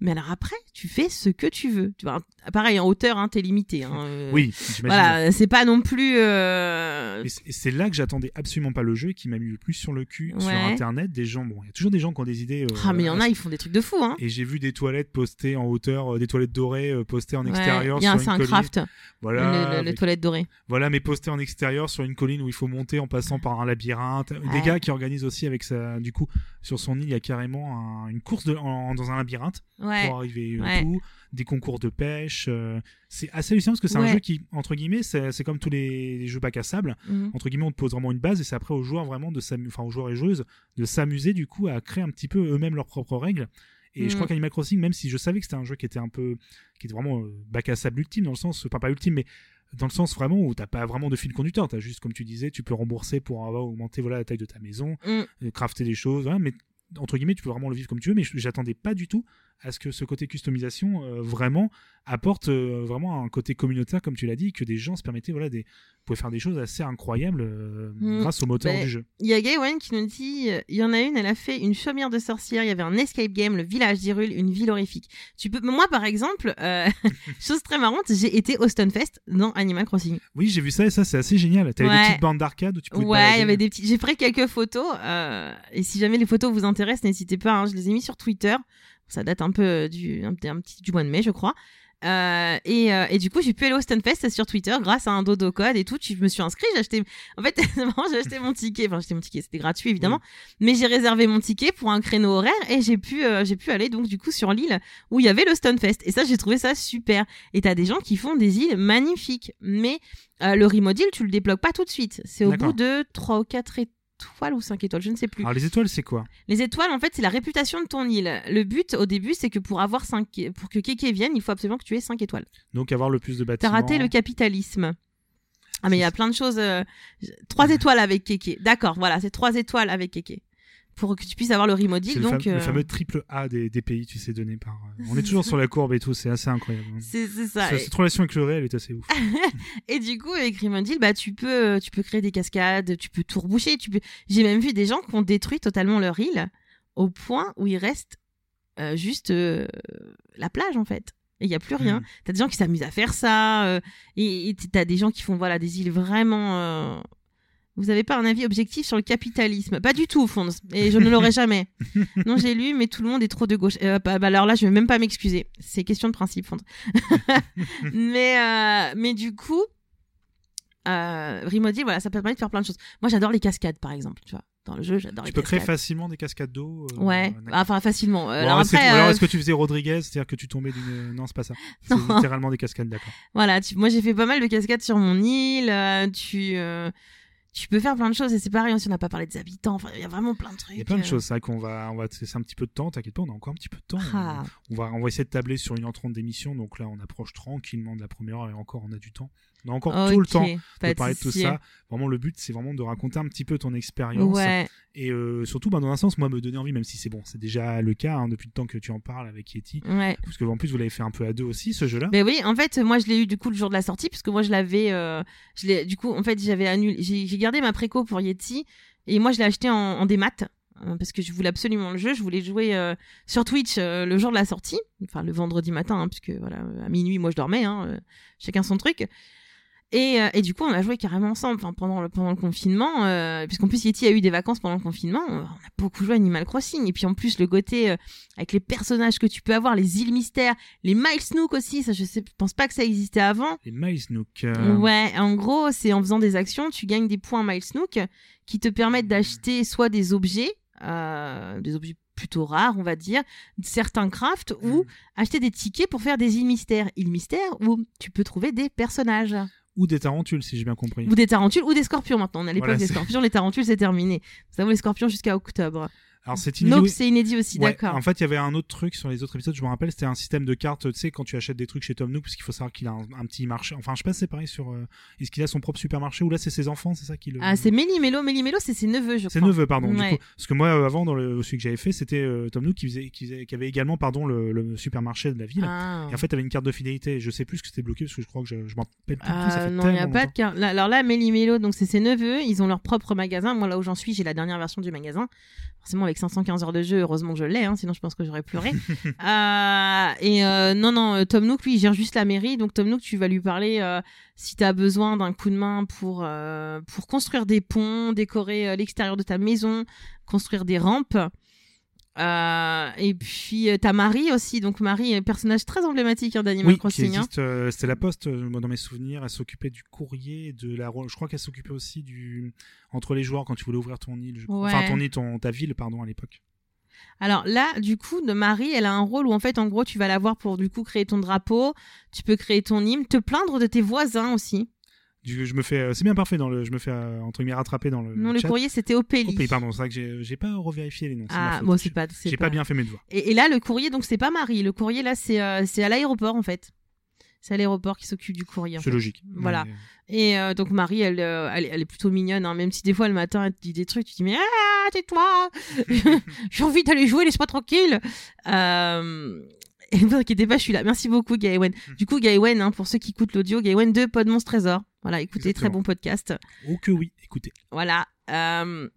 Mais alors après, tu fais ce que tu veux. Tu vois, pareil en hauteur hein, t'es limité hein, euh, oui, j'imagine. Voilà, c'est pas non plus euh, c'est- là que j'attendais absolument pas le jeu et qui m'a mis le plus sur le cul sur internet. Des gens, bon, il y a toujours des gens qui ont des idées. euh, Ah mais il y en a, ils font des trucs de fou hein. Et j'ai vu des toilettes postées en hauteur, euh, des toilettes dorées postées en Ouais, extérieur Il y a un sur une craft, Voilà, le- le- les toilettes dorées. Voilà, mais posté en extérieur sur une colline où il faut monter en passant par un labyrinthe. Des gars qui organisent aussi avec ça. Du coup, sur son île, il y a carrément un- une course de, en- dans un labyrinthe Ouais. pour arriver au Ouais. tout. Des concours de pêche. euh, c'est assez hallucinant parce que c'est un jeu qui, entre guillemets, c'est c'est comme tous les, les jeux bac à sable. Mhm. Entre guillemets, on te pose vraiment une base et c'est après aux joueurs vraiment de enfin aux joueurs et joueuses de s'amuser du coup à créer un petit peu eux-mêmes leurs propres règles. Et je Mhm. crois qu'Animal Crossing, même si je savais que c'était un jeu qui était un peu, qui était vraiment euh, bac à sable ultime dans le sens, pas pas ultime, mais dans le sens vraiment où t'as pas vraiment de fil conducteur, t'as juste comme tu disais, tu peux rembourser pour avoir augmenté voilà la taille de ta maison, Mm. euh, crafter des choses, mais entre guillemets tu peux vraiment le vivre comme tu veux, mais j'attendais pas du tout à ce que ce côté customisation euh, vraiment apporte euh, vraiment un côté communautaire comme tu l'as dit, que des gens se permettaient voilà des, pouvaient faire des choses assez incroyables euh, Mm. grâce au moteur Ben, du jeu. Il y a Gaywen qui nous dit il y en a une, elle a fait une chaumière de sorcière, il y avait un escape game, le village d'Hyrule, une ville horrifique. Tu peux, moi par exemple, <laughs> chose très marrante, j'ai été au Stunfest dans Animal Crossing. Oui, j'ai vu ça et ça c'est assez génial. T'avais des Ouais. petites bandes d'arcade où tu pouvais Ouais, il y avait des petits. J'ai pris quelques photos et si jamais les photos vous intéressent, n'hésitez pas. hein, je les ai mis sur Twitter. Ça date un peu du un, petit- un petit du mois de mai, je crois. Euh, et, euh, et du coup, j'ai pu aller au Stunfest sur Twitter grâce à un dodo code et tout. Je me suis inscrit, j'ai acheté. En fait, <laughs> j'ai acheté mon ticket. Enfin, j'ai acheté mon ticket, c'était gratuit évidemment. Mais j'ai réservé mon ticket pour un créneau horaire et j'ai pu, euh, j'ai pu aller donc du coup sur l'île où il y avait le Stunfest. Et ça, j'ai trouvé ça super. Et t'as des gens qui font des îles magnifiques. Mais euh, le remodule, tu le débloques pas tout de suite. C'est au bout de 3 ou 4 étoiles ou 5 étoiles, je ne sais plus. Alors les étoiles c'est quoi? Les étoiles, en fait, c'est la réputation de ton île. Le but, au début, c'est que pour avoir 5, pour que Kéké vienne, il faut absolument que tu aies 5 étoiles. Donc avoir le plus de T'as bâtiments. raté le capitalisme. Ah, mais il y a plein de choses. 3 étoiles avec Kéké. D'accord, voilà, c'est 3 étoiles avec Kéké. Pour que tu puisses avoir le le, Donc, le euh, fameux triple A des, des pays, tu sais, donné par. euh, On est toujours sur la courbe et tout, c'est assez incroyable. hein. c'est ça. Ça, Et- Cette relation avec le réel est assez ouf. <laughs> Et du coup, avec Remodule, bah, tu peux, tu peux créer des cascades, tu peux tout reboucher. Tu peux... J'ai même vu des gens qui ont détruit totalement leur île au point où il reste euh, juste euh, la plage, en fait. Il n'y a plus rien. Mm. T'as des gens qui s'amusent à faire ça. euh, et et t'as des gens qui font voilà, des îles vraiment. Vous n'avez pas un avis objectif sur le capitalisme? Pas du tout, Fonds. Et je ne l'aurai jamais. <laughs> Non, j'ai lu, mais tout le monde est trop de gauche. Euh, bah, bah, alors là, je vais même pas m'excuser. C'est question de principe, Fonds. <laughs> mais, euh, mais du coup, euh, voilà, ça permet de faire plein de choses. Moi, j'adore les cascades, par exemple. Tu vois, dans le jeu, j'adore les Tu peux créer facilement des cascades d'eau. euh, Ouais, enfin facilement. Euh, alors est-ce que tu- après, alors est-ce que tu faisais Rodriguez, c'est-à-dire que tu tombais d'une. Non, c'est pas ça. C'est <laughs> littéralement des cascades, d'accord. Voilà, tu- moi j'ai fait pas mal de cascades sur mon île. tu, tu peux faire plein de choses et c'est pareil, aussi, on n'a pas parlé des habitants. Enfin, il y a vraiment plein de trucs. Il y a plein de euh. choses. C'est vrai qu'on va, on va te laisser un petit peu de temps. T'inquiète pas, on a encore un petit peu de temps. Ah, On va, on va essayer de tabler sur une heure trente d'émission. Donc là, on approche tranquillement de la première heure et encore, on a du temps. On a encore tout le temps de parler de tout ça. Vraiment, le but, c'est vraiment de raconter un petit peu ton expérience. Ouais, Et euh, surtout, bah, dans un sens, moi, me donner envie, même si c'est bon, c'est déjà le cas hein, depuis le temps que tu en parles avec Yeti. ouais. Parce que en plus, vous l'avez fait un peu à deux aussi, ce jeu-là. Ben oui, en fait, moi je l'ai eu du coup le jour de la sortie, parce que moi je l'avais, euh, je du coup, en fait, j'avais annulé, j'ai gardé ma préco pour Yeti, et moi je l'ai acheté en, en démat, euh, parce que je voulais absolument le jeu, je voulais jouer euh, sur Twitch euh, le jour de la sortie, enfin le vendredi matin, hein, puisque voilà, à minuit moi je dormais, hein, euh, chacun son truc. Et, euh, et du coup, on a joué carrément ensemble enfin, pendant, le, pendant le confinement, euh, puisqu'en plus Yeti a eu des vacances pendant le confinement. euh, On a beaucoup joué à Animal Crossing. Et puis en plus, le côté euh, avec les personnages que tu peux avoir, les îles mystères, les Miles Snook aussi, ça je sais, je pense pas que ça existait avant. Les Miles Nook. euh, Ouais, en gros, c'est en faisant des actions, tu gagnes des points Miles Snook qui te permettent d'acheter soit des objets, des objets plutôt rares, on va dire, certains crafts, ou Mm. acheter des tickets pour faire des îles mystères. Îles mystères où tu peux trouver des personnages. Ou des tarentules, si j'ai bien compris. Ou des tarentules ou des scorpions maintenant. On a l'époque Voilà, des scorpions, les tarentules c'est terminé. Nous avons les scorpions jusqu'à octobre. Alors, c'est inédit. Nope, c'est inédit aussi, Ouais, d'accord. En fait, il y avait un autre truc sur les autres épisodes, je me rappelle, c'était un système de cartes, tu sais, quand tu achètes des trucs chez Tom Nook, parce qu'il faut savoir qu'il a un, un petit marché. Enfin, je sais pas si c'est pareil sur. euh, Est-ce qu'il a son propre supermarché ou là, c'est ses enfants, c'est ça qui le. Ah, c'est Méli Mélo. Méli Mélo, c'est ses neveux, je C'est crois. neveu, pardon. Ouais. Du coup, parce que moi, euh, avant, dans le celui que j'avais fait, c'était euh, Tom Nook qui, faisait, qui, faisait- qui avait également, pardon, le, le supermarché de la ville. Ah. Et en fait, t'avais une carte de fidélité. Je sais plus ce que c'était bloqué parce que je crois que je, je m'en rappelle plus. ça Euh, fait non, il n'y a pas de carte. Alors là, Méli Mélo, donc c'est ses neveux, ils ont leur propre magasin. Moi, là où j'en suis, j'ai la dernière version du magasin. Forcément, avec 515 heures de jeu, heureusement que je l'ai, hein, sinon je pense que j'aurais pleuré. <laughs> Euh, et euh, non, non, euh, Tom Nook, lui, il gère juste la mairie. Donc Tom Nook, tu vas lui parler euh, si tu as besoin d'un coup de main pour, pour construire des ponts, décorer l'extérieur de ta maison, construire des rampes. Euh, et puis euh, t'as Marie aussi, donc Marie est un personnage très emblématique hein, d'Animal Oui, qui Crossing. hein. existe. euh, C'était la poste, euh, moi, dans mes souvenirs. Elle s'occupait du courrier, de la. Je crois qu'elle s'occupait aussi du entre les joueurs quand tu voulais ouvrir ton île. je. Enfin, ton île, ton, ta ville, pardon, à l'époque. Alors là, du coup, de Marie, elle a un rôle où en fait, en gros, tu vas la voir pour du coup créer ton drapeau, tu peux créer ton hymne, te plaindre de tes voisins aussi. Je me fais, euh, c'est bien parfait dans le, je me fais euh, entre guillemets rattraper dans le, non, le chat. courrier, c'était Opélie. Pays, pardon, c'est vrai que j'ai- j'ai pas revérifié les noms. ah, bon, c'est pas, J'ai pas bien fait mes devoirs. Et, et là, le courrier, donc c'est pas Marie. Le courrier là, c'est euh, c'est à l'aéroport en fait. C'est à l'aéroport qui s'occupe du courrier. C'est logique. Voilà. Mais- Et euh, donc Marie, elle, euh, elle, elle est plutôt mignonne, hein, même si des fois le matin elle te dit des trucs, tu dis mais ah tais-toi, <laughs> <laughs> j'ai envie d'aller jouer, laisse-moi tranquille. Euh... Et ne vous inquiétez pas, je suis là. Merci beaucoup Gaëwen. Hmm. Du coup Gaëwen, hein, pour ceux qui écoutent l'audio, Gaëwen de Pod Monstre Trésor. Voilà, écoutez, très bon podcast. Oh que oui, écoutez. Voilà. Euh...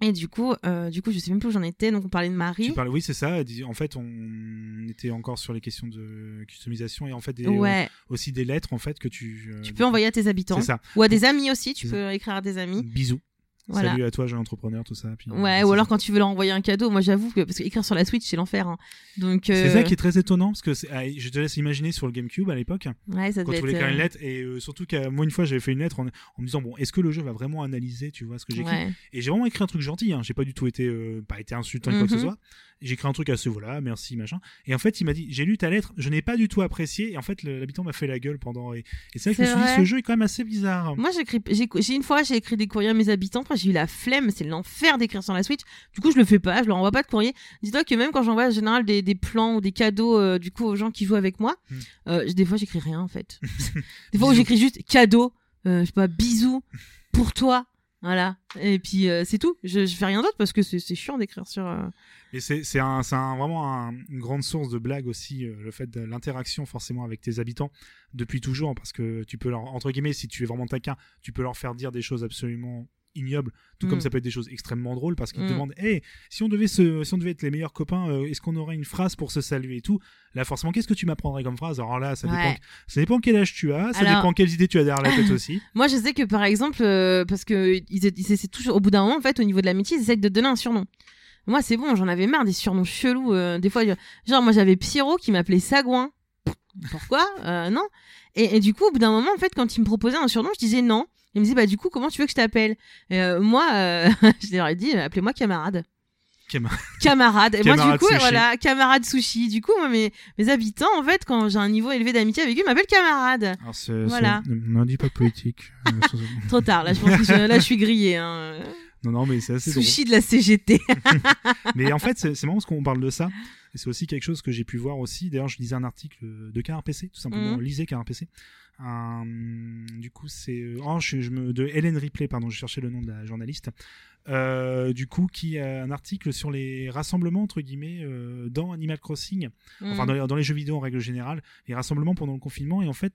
Et du coup, euh, du coup, je sais même plus où j'en étais. Donc on parlait de Marie. Tu oui, c'est ça. En fait, on était encore sur les questions de customisation et en fait des, Ouais. euh, aussi des lettres en fait que tu. euh, Tu peux envoyer à tes habitants C'est ça. ou à des amis aussi. Tu peux écrire à des amis. Bisous. Voilà. Salut à toi, jeune entrepreneur, tout ça. Puis, Ouais, ou alors quand tu veux leur envoyer un cadeau, moi j'avoue que parce qu'écrire sur la Switch c'est l'enfer. hein. Donc C'est euh, ça qui est très étonnant parce que ah, je te laisse imaginer sur le GameCube à l'époque ouais, ça quand tu voulais être, écrire une euh, lettre et euh, surtout que moi une fois j'avais fait une lettre en, en me disant bon est-ce que le jeu va vraiment analyser tu vois ce que j'écris? Ouais. et j'ai vraiment écrit un truc gentil hein. j'ai pas du tout été euh, pas été insultant ni quoi que ce Mhm. soit j'ai écrit un truc assez voilà merci machin et en fait il m'a dit j'ai lu ta lettre je n'ai pas du tout apprécié et en fait l'habitant m'a fait la gueule pendant et, et c'est vrai que je me suis dit ce jeu est quand même assez bizarre Moi j'écris, j'ai une fois j'ai écrit des courriers à mes habitants. J'ai eu la flemme, c'est l'enfer d'écrire sur la Switch. Du coup je le fais pas, je leur envoie pas de courrier. Dis-toi que même quand j'envoie en général des, des plans ou des cadeaux euh, du coup aux gens qui jouent avec moi, Hmm. euh, des fois j'écris rien en fait. <laughs> des fois j'écris juste cadeau, euh, je sais pas bisous pour toi. Voilà. Et puis euh, c'est tout. Je, je fais rien d'autre parce que c'est chiant d'écrire sur. Et c'est un, un- vraiment un- une grande source de blague aussi, euh, le fait de l'interaction forcément avec tes habitants depuis toujours, parce que tu peux leur, entre guillemets, si tu es vraiment taquin, tu peux leur faire dire des choses absolument ignobles, tout comme Mm. ça peut être des choses extrêmement drôles, parce qu'ils te Mm. demandent, hey, si on devait se, si on devait être les meilleurs copains, euh, est-ce qu'on aurait une phrase pour se saluer et tout? Là, forcément, qu'est-ce que tu m'apprendrais comme phrase? Alors là, ça dépend, ça dépend quel âge tu as, ça Alors- dépend quelles idées tu as derrière la tête <laughs> aussi. Moi, je sais que par exemple, euh, parce que ils, ils essaient toujours, au bout d'un moment, en fait, au niveau de l'amitié, ils essaient de te donner un surnom. Moi, c'est bon, j'en avais marre des surnoms chelous. euh, des fois, genre, moi, j'avais Pierrot qui m'appelait Sagouin. Pourquoi? Euh, Non. Et, et du coup, au bout d'un moment, en fait, quand ils me proposaient un surnom, je disais non. Ils me disaient, bah, du coup, comment tu veux que je t'appelle? Euh, Moi, euh, <laughs> je leur ai dit, euh, appelez-moi camarade. Camar- <laughs> Camarade. Et moi, Camarade du coup, sushi. voilà, camarade sushi. Du coup, moi, mes, mes habitants, en fait, quand j'ai un niveau élevé d'amitié avec eux, m'appellent camarade. Alors, c'est, Voilà. n'en dis pas politique. <laughs> Trop tard, là, je pense que je, là, je suis grillée. Hein. non, non, mais c'est assez drôle. Sushi de la CGT. Mais en fait, c'est marrant parce qu'on parle de ça. Et c'est aussi quelque chose que j'ai pu voir aussi. D'ailleurs, je lisais un article de Canard PC, tout simplement. Mhm. Lisez Canard PC. Un- du coup, c'est euh, oh, je, je me de Hélène Ripley, pardon, je cherchais le nom de la journaliste. Euh, du coup, qui a un article sur les rassemblements entre guillemets euh, dans Animal Crossing, enfin Mm. dans les, dans les jeux vidéo en règle générale, les rassemblements pendant le confinement. Et en fait,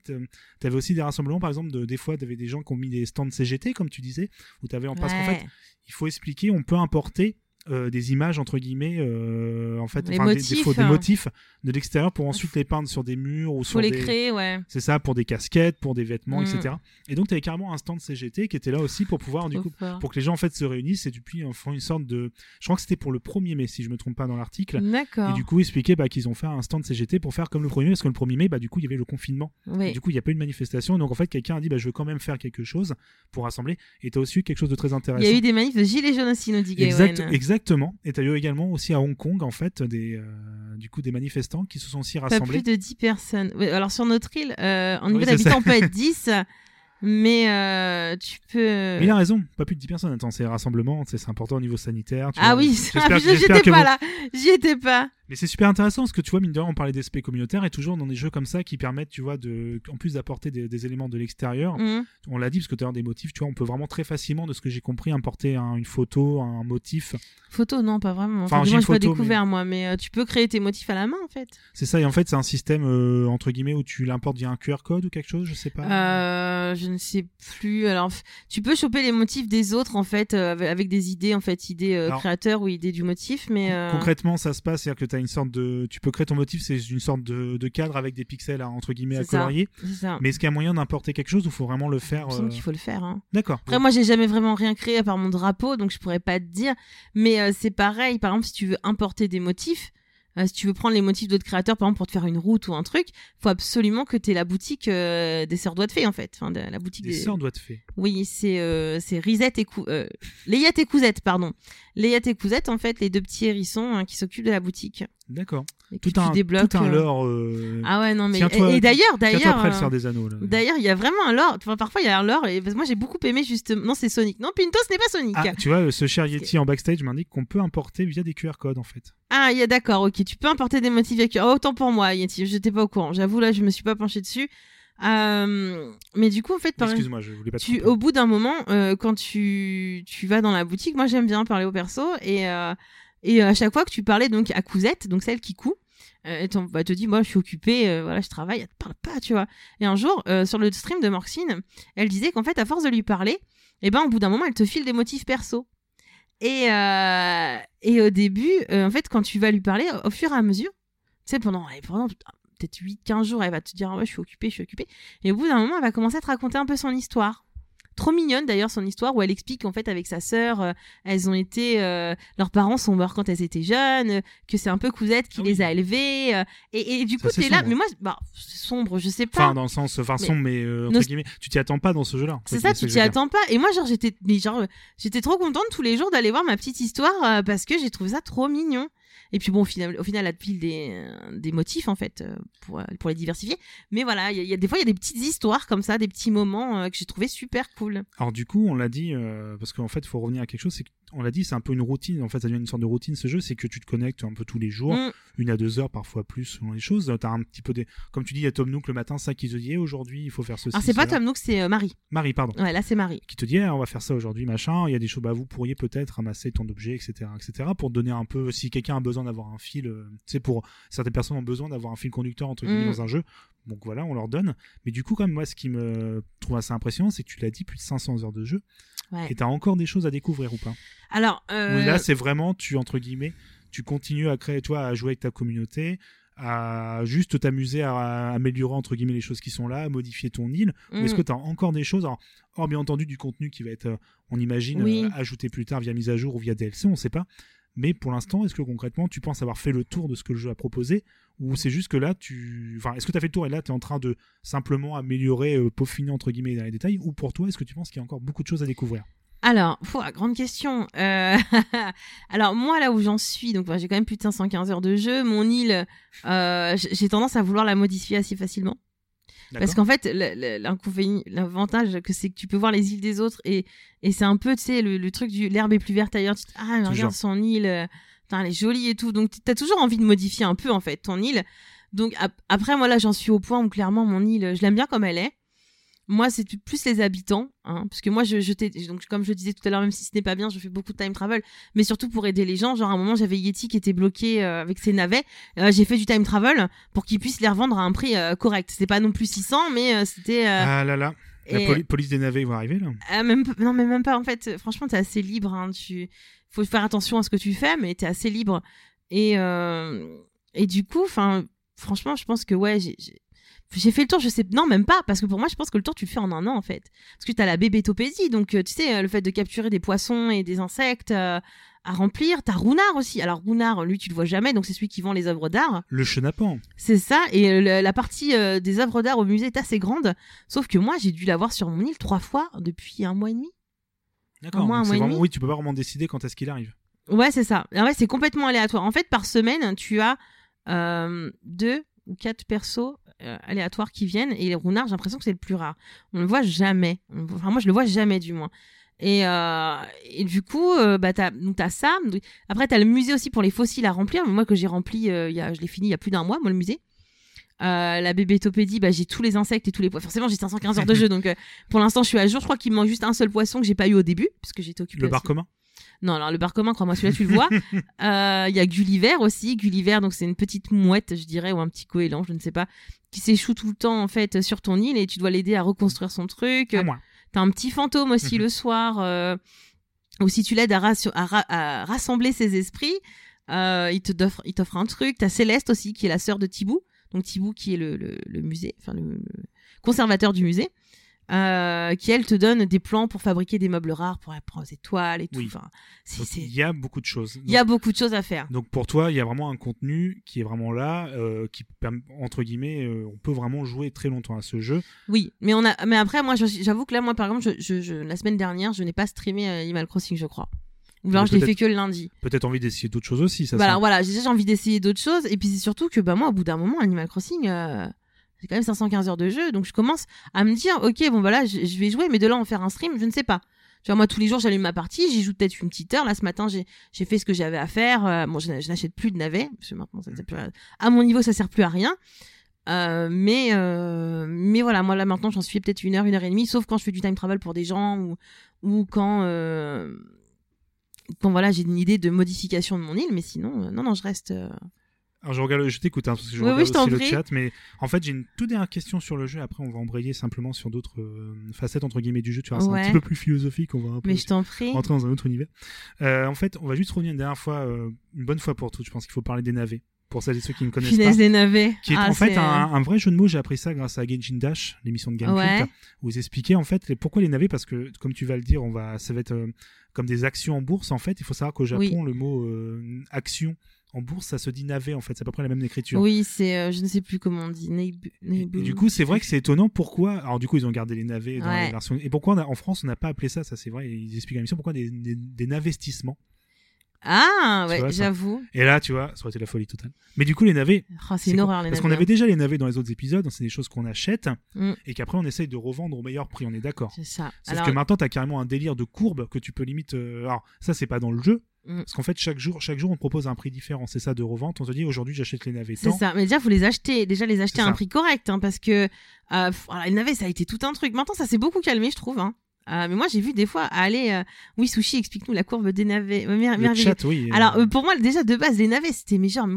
tu avais aussi des rassemblements, par exemple, de, des fois, tu avais des gens qui ont mis des stands CGT, comme tu disais, où tu avais parce qu'en fait, il faut expliquer, on peut importer euh, des images entre guillemets, euh, en fait, Des des- faux- des hein. motifs de l'extérieur pour ensuite les peindre sur des murs ou faut sur les des. créer, ouais. C'est ça, pour des casquettes, pour des vêtements, Mm. etc. Et donc, tu avais carrément un stand CGT qui était là aussi pour pouvoir, du coup, fort. pour que les gens en fait se réunissent et depuis font une sorte de. Je crois que c'était pour le 1er mai, si je me trompe pas dans l'article. D'accord. Et du coup, expliquer bah, qu'ils ont fait un stand CGT pour faire comme le 1er mai, parce que le 1er mai, bah, du coup, il y avait le confinement. Oui. Du coup, il n'y a pas eu de manifestation. Donc, en fait, quelqu'un a dit, bah, je veux quand même faire quelque chose pour rassembler. Et tu as aussi eu quelque chose de très Il intéressant. y a eu des manifs de gilets jaunes aussi, nous dit Exact. Exactement. Et tu as eu également aussi à Hong Kong, en fait, des, euh, du coup, des manifestants qui se sont aussi Pas rassemblés. plus de 10 personnes. Ouais, alors sur notre île, euh, en niveau Oui, d'habitants, on peut être <laughs> 10, mais euh, tu peux. Mais il a raison, pas plus de 10 personnes. Attends, c'est rassemblement, c'est important au niveau sanitaire. tu Ah vois. oui, <laughs> j'étais pas vous- là, j'y étais pas. Mais c'est super intéressant parce que tu vois, mine de rien, on parlait d'aspect communautaire et toujours dans des jeux comme ça qui permettent, tu vois, de, en plus d'apporter des, des éléments de l'extérieur. Mhm. On l'a dit parce que tu as des motifs, tu vois, on peut vraiment très facilement, de ce que j'ai compris, importer un- une photo, un motif. Photo, non, pas vraiment. Enfin, j'ai pas découvert, moi, mais euh, tu peux créer tes motifs à la main, en fait. C'est ça, et en fait, c'est un système, euh, entre guillemets, où tu l'importes via un QR code ou quelque chose, je sais pas. Euh, je ne sais plus. Alors, tu peux choper les motifs des autres, en fait, avec- des idées, en fait, idées créateurs ou idées du motif, mais. Concrètement, ça se passe, c'est-à-dire que tu as une sorte de. Tu peux créer ton motif, c'est une sorte de, de cadre avec des pixels, à, entre guillemets, à ça. colorier. Mais est-ce qu'il y a moyen d'importer quelque chose ou faut vraiment le faire euh, qu'il faut le faire. Hein. D'accord. Après, moi, j'ai jamais vraiment rien créé à part mon drapeau, donc je pourrais pas te dire. Mais euh, c'est pareil, par exemple, si tu veux importer des motifs, euh, si tu veux prendre les motifs d'autres créateurs, par exemple, pour te faire une route ou un truc, faut absolument que tu aies la boutique euh, des sœurs doigts de fée, en fait. Enfin, de- la boutique Des des... sœurs doigts de fée. Oui, c'est euh, c'est Risette et Cou... Léiette et Cousette, pardon. Léiette et Cousette, en fait, les deux petits hérissons hein, qui s'occupent de la boutique. D'accord. Tout un, débloques. tout un euh, lore. euh, Ah ouais, non, mais. Tiens-toi- et et d'ailleurs, d'ailleurs. après le Seigneur des Anneaux. là. D'ailleurs, il y a vraiment un lore. Enfin, parfois, il y a un lore. Et parce que moi, j'ai beaucoup aimé justement. Non, c'est Sonic. Non, Pinto, ce n'est pas Sonic. Ah, tu vois, ce cher Yeti en backstage m'indique qu'on peut importer via des QR codes en fait. Ah, il y a d'accord, ok. Tu peux importer des motifs avec. Oh, autant pour moi, Yeti. J'étais pas au courant. J'avoue, là, je me suis pas penchée dessus. Euh, Mais du coup, en fait, par... Excuse-moi, je voulais pas te tu, au bout d'un moment, euh, quand tu, tu vas dans la boutique, moi, j'aime bien parler au perso. Et, euh, et à chaque fois que tu parlais donc à Cousette, donc celle qui coud, euh, elle bah, te dit, moi, je suis occupée, euh, voilà, je travaille, elle te parle pas, tu vois. Et un jour, euh, sur le stream de Morxine, elle disait qu'en fait, à force de lui parler, et ben, au bout d'un moment, elle te file des motifs perso. Et, euh, et au début, euh, en fait, quand tu vas lui parler, au fur et à mesure, tu sais, pendant, pendant peut-être 8-15 jours, elle va te dire, ouais, je suis occupée, je suis occupée. Et au bout d'un moment, elle va commencer à te raconter un peu son histoire. Trop mignonne d'ailleurs son histoire où elle explique qu'en fait avec sa sœur, euh, elles ont été, euh, leurs parents sont morts quand elles étaient jeunes, que c'est un peu Cousette qui Ah oui. les a élevées. euh, et, et du C'est coup assez t'es là, sombre. mais moi, bah, c'est sombre, je sais pas. Enfin, dans le sens, enfin, sombre, mais euh, entre Nos- guillemets, tu t'y attends pas dans ce jeu-là. C'est ça, tu t'y veux dire. attends pas. Et moi, genre, j'étais, mais genre, euh, j'étais trop contente tous les jours d'aller voir ma petite histoire euh, parce que j'ai trouvé ça trop mignon. Et puis bon, au final, au final, elle file des, des motifs en fait euh, pour, euh, pour les diversifier. Mais voilà, il y, a- y a des fois, il y a des petites histoires comme ça, des petits moments euh, que j'ai trouvé super cool. Alors du coup, on l'a dit, euh, parce qu'en fait, il faut revenir à quelque chose, c'est qu'on l'a dit, c'est un peu une routine, en fait, ça devient une sorte de routine ce jeu, c'est que tu te connectes un peu tous les jours, Mm. une à deux heures, parfois plus, selon les choses. T'as un petit peu des... Comme tu dis, il y a Tom Nook le matin, ça qui te dit, Eh, aujourd'hui, il faut faire ceci. Alors c'est pas. Tom Nook, c'est euh, Marie. Marie, pardon. Ouais, là c'est Marie. Qui te dit, Eh, on va faire ça aujourd'hui, machin, il y a des choses, bah, vous pourriez peut-être ramasser ton objet, etc., etc., pour te donner un peu, si quelqu'un a besoin d'avoir un fil, euh, tu sais, pour certaines personnes ont besoin d'avoir un fil conducteur, entre guillemets, Mm. dans un jeu. Donc voilà, on leur donne. Mais du coup, quand même, moi, ce qui me trouve assez impressionnant, c'est que tu l'as dit, plus de 500 heures de jeu. Ouais. Et t'as encore des choses à découvrir ou pas? Alors euh, Là, c'est vraiment, tu, entre guillemets, tu continues à créer, toi, à jouer avec ta communauté, à juste t'amuser à, améliorer, entre guillemets, les choses qui sont là, à modifier ton île. Ou est-ce mm. que tu as encore des choses, alors, hors bien entendu du contenu qui va être, euh, on imagine, Oui. euh, ajouté plus tard via mise à jour ou via DLC, on sait pas. Mais pour l'instant, est-ce que concrètement, tu penses avoir fait le tour de ce que le jeu a proposé Ou c'est juste que là, tu. Enfin, est-ce que tu as fait le tour et là, tu es en train de simplement améliorer, euh, peaufiner, entre guillemets, dans les détails Ou pour toi, est-ce que tu penses qu'il y a encore beaucoup de choses à découvrir? Alors, pfou, la grande question. Euh, <laughs> Alors moi là où j'en suis, donc j'ai quand même plus de 515 heures de jeu. Mon île, euh, j'ai tendance à vouloir la modifier assez facilement. Parce qu'en fait, l'avantage que c'est que tu peux voir les îles des autres et, et c'est un peu, tu sais, le, le truc du l'herbe est plus verte ailleurs. Tu te- ah, mais regarde son île, euh, elle est jolie et tout. Donc t'as toujours envie de modifier un peu en fait ton île. Donc ap- après moi là j'en suis au point où clairement mon île, je l'aime bien comme elle est. Moi c'est plus les habitants, hein, parce que moi je, je donc comme je disais tout à l'heure, même si ce n'est pas bien, je fais beaucoup de time travel, mais surtout pour aider les gens. Genre à un moment j'avais Yeti qui était bloqué euh, avec ses navets, Euh, j'ai fait du time travel pour qu'ils puissent les revendre à un prix euh, correct. C'était pas non plus 600, mais euh, c'était Ah là là, la poli- police des navets va arriver là. ah, même non mais même pas en fait franchement t'es assez libre hein, tu faut faire attention à ce que tu fais mais t'es assez libre et et du coup enfin franchement je pense que ouais j'ai j'ai- fait le tour je sais non même pas parce que pour moi je pense que le tour tu le fais en un an en fait parce que t'as la bébétopédie donc euh, tu sais euh, le fait de capturer des poissons et des insectes euh, à remplir t'as Runard aussi alors Runard lui tu le vois jamais donc c'est celui qui vend les œuvres d'art Le chenapan. c'est ça, et le- la partie euh, des œuvres d'art au musée est assez grande, sauf que moi j'ai dû l'avoir sur mon île trois fois depuis un mois et demi. D'accord. Vraiment- demi. Oui, tu peux pas vraiment décider quand est-ce qu'il arrive. Ouais, c'est ça. Ah ouais, c'est complètement aléatoire. En fait, par semaine, tu as euh, deux ou quatre persos euh, aléatoires qui viennent, et les Runard, j'ai l'impression que c'est le plus rare. On le voit jamais. Enfin, moi je le vois jamais du moins. Et, euh, et du coup, euh, bah, t'as, t'as ça. Après, t'as le musée aussi pour les fossiles à remplir. Moi, que j'ai rempli, euh, il y a, je l'ai fini il y a plus d'un mois, moi, le musée. Euh, la bébétopédie, bah, j'ai tous les insectes et tous les poissons. Forcément, j'ai 515 heures de <laughs> jeu, donc euh, pour l'instant, je suis à jour. Je crois qu'il me manque juste un seul poisson que j'ai pas eu au début, parce que j'étais occupée. Le bar commun? Non, alors le bar commun, crois-moi, celui-là, tu le vois. <laughs> Euh, Il y a Gulliver aussi. Gulliver, donc c'est une petite mouette, je dirais, ou un petit goéland, je ne sais pas, qui s'échoue tout le temps, en fait, sur ton île et tu dois l'aider à reconstruire son truc. À moi. T'as un petit fantôme aussi Mhm. le soir. Euh, ou si tu l'aides à, rassio- à ra- à rassembler ses esprits, euh, il te t'offre il t'offre un truc. T'as Céleste aussi, qui est la sœur de Thibou. Donc Thibou, qui est le, le, le musée, enfin le, le conservateur du musée. Euh, qui elle te donne des plans pour fabriquer des meubles rares pour apprendre aux étoiles et tout. Oui. Enfin, Il y a beaucoup de choses. il y a beaucoup de choses à faire. Donc pour toi, il y a vraiment un contenu qui est vraiment là, euh, qui permet- entre guillemets, euh, on peut vraiment jouer très longtemps à ce jeu. Oui, mais on a, mais après, moi, j'avoue que là, moi, par exemple, je, je- je- la semaine dernière, je n'ai pas streamé euh, Animal Crossing, je crois. Ou alors, je l'ai fait que le lundi. Peut-être envie d'essayer d'autres choses aussi, ça. Voilà, sent- voilà, j'ai déjà envie d'essayer d'autres choses. Et puis, c'est surtout que, bah, moi, au bout d'un moment, Animal Crossing, j'ai quand même 515 heures de jeu. Donc, je commence à me dire, ok, bon, voilà, je, je vais jouer, mais de là, en faire un stream, je ne sais pas. Tu vois, moi, tous les jours, j'allume ma partie, j'y joue peut-être une petite heure. Là, ce matin, j'ai fait ce que j'avais à faire. Euh, bon, je, n'a- je n'achète plus de navets, parce que maintenant, ça à, mon niveau, ça sert plus à rien. Euh, mais, euh, mais voilà, moi, là, maintenant, j'en suis peut-être une heure, une heure et demie, sauf quand je fais du time travel pour des gens ou, ou quand, euh, quand voilà, j'ai une idée de modification de mon île. Mais sinon, non, non, je reste. Alors je regarde, je t'écoute hein, parce que je Oui, oui, regarde je aussi le prie. chat, mais en fait j'ai une toute dernière question sur le jeu. Après on va embrayer simplement sur d'autres euh, facettes entre guillemets du jeu. Tu vois, c'est Ouais. un petit peu plus philosophique. On va un peu Mais je t'en prie. rentrer dans un autre univers. Euh, en fait, on va juste revenir une dernière fois, euh, une bonne fois pour toutes. Je pense qu'il faut parler des navets pour celles et ceux qui ne connaissent Finesse pas. des navets. Qui est Ah, en fait c'est- un, un vrai jeu de mots. J'ai appris ça grâce à Genshin Dash, l'émission de Game Ouais. où vous expliquez en fait les- pourquoi les navets parce que comme tu vas le dire, on va ça va être euh, comme des actions en bourse en fait. Il faut savoir qu'au Japon Oui. le mot euh, action en bourse ça se dit navet en fait. C'est à peu près la même écriture. Oui, c'est, euh, je ne sais plus comment on dit. Neibu- Et, Neibu- et du coup, c'est vrai que c'est étonnant pourquoi. Alors, du coup, ils ont gardé les navets dans Ouais. les versions. Et pourquoi on a- en France, on n'a pas appelé ça, ça c'est vrai, ils expliquent à l'émission, pourquoi des, des, des navestissements Ah, Tu ouais, j'avoue. Et là, tu vois, ça aurait été la folie totale. Mais du coup, les navets, Oh, c'est une horreur, les Parce qu'on navets, avait déjà les navets dans les autres épisodes, c'est des choses qu'on achète Mm. et qu'après on essaye de revendre au meilleur prix, on est d'accord. C'est ça. Sauf Alors, que maintenant, t'as carrément un délire de courbe que tu peux limite. euh, Alors, ça, c'est pas dans le jeu. Mm. Parce qu'en fait, chaque jour, chaque jour, on propose un prix différent. C'est ça de revente. On te dit aujourd'hui, j'achète les navets C'est ça, mais déjà faut les acheter, déjà les acheter à un ça. prix correct, hein, parce que euh, voilà, les navets ça a été tout un truc. Maintenant ça s'est beaucoup calmé, je trouve. Hein. Euh, mais moi j'ai vu des fois aller, euh, oui sushi, explique-nous la courbe des navets. Euh, mer- Le merveilleux. chat, oui. Alors euh, pour moi déjà de base les navets c'était mais genre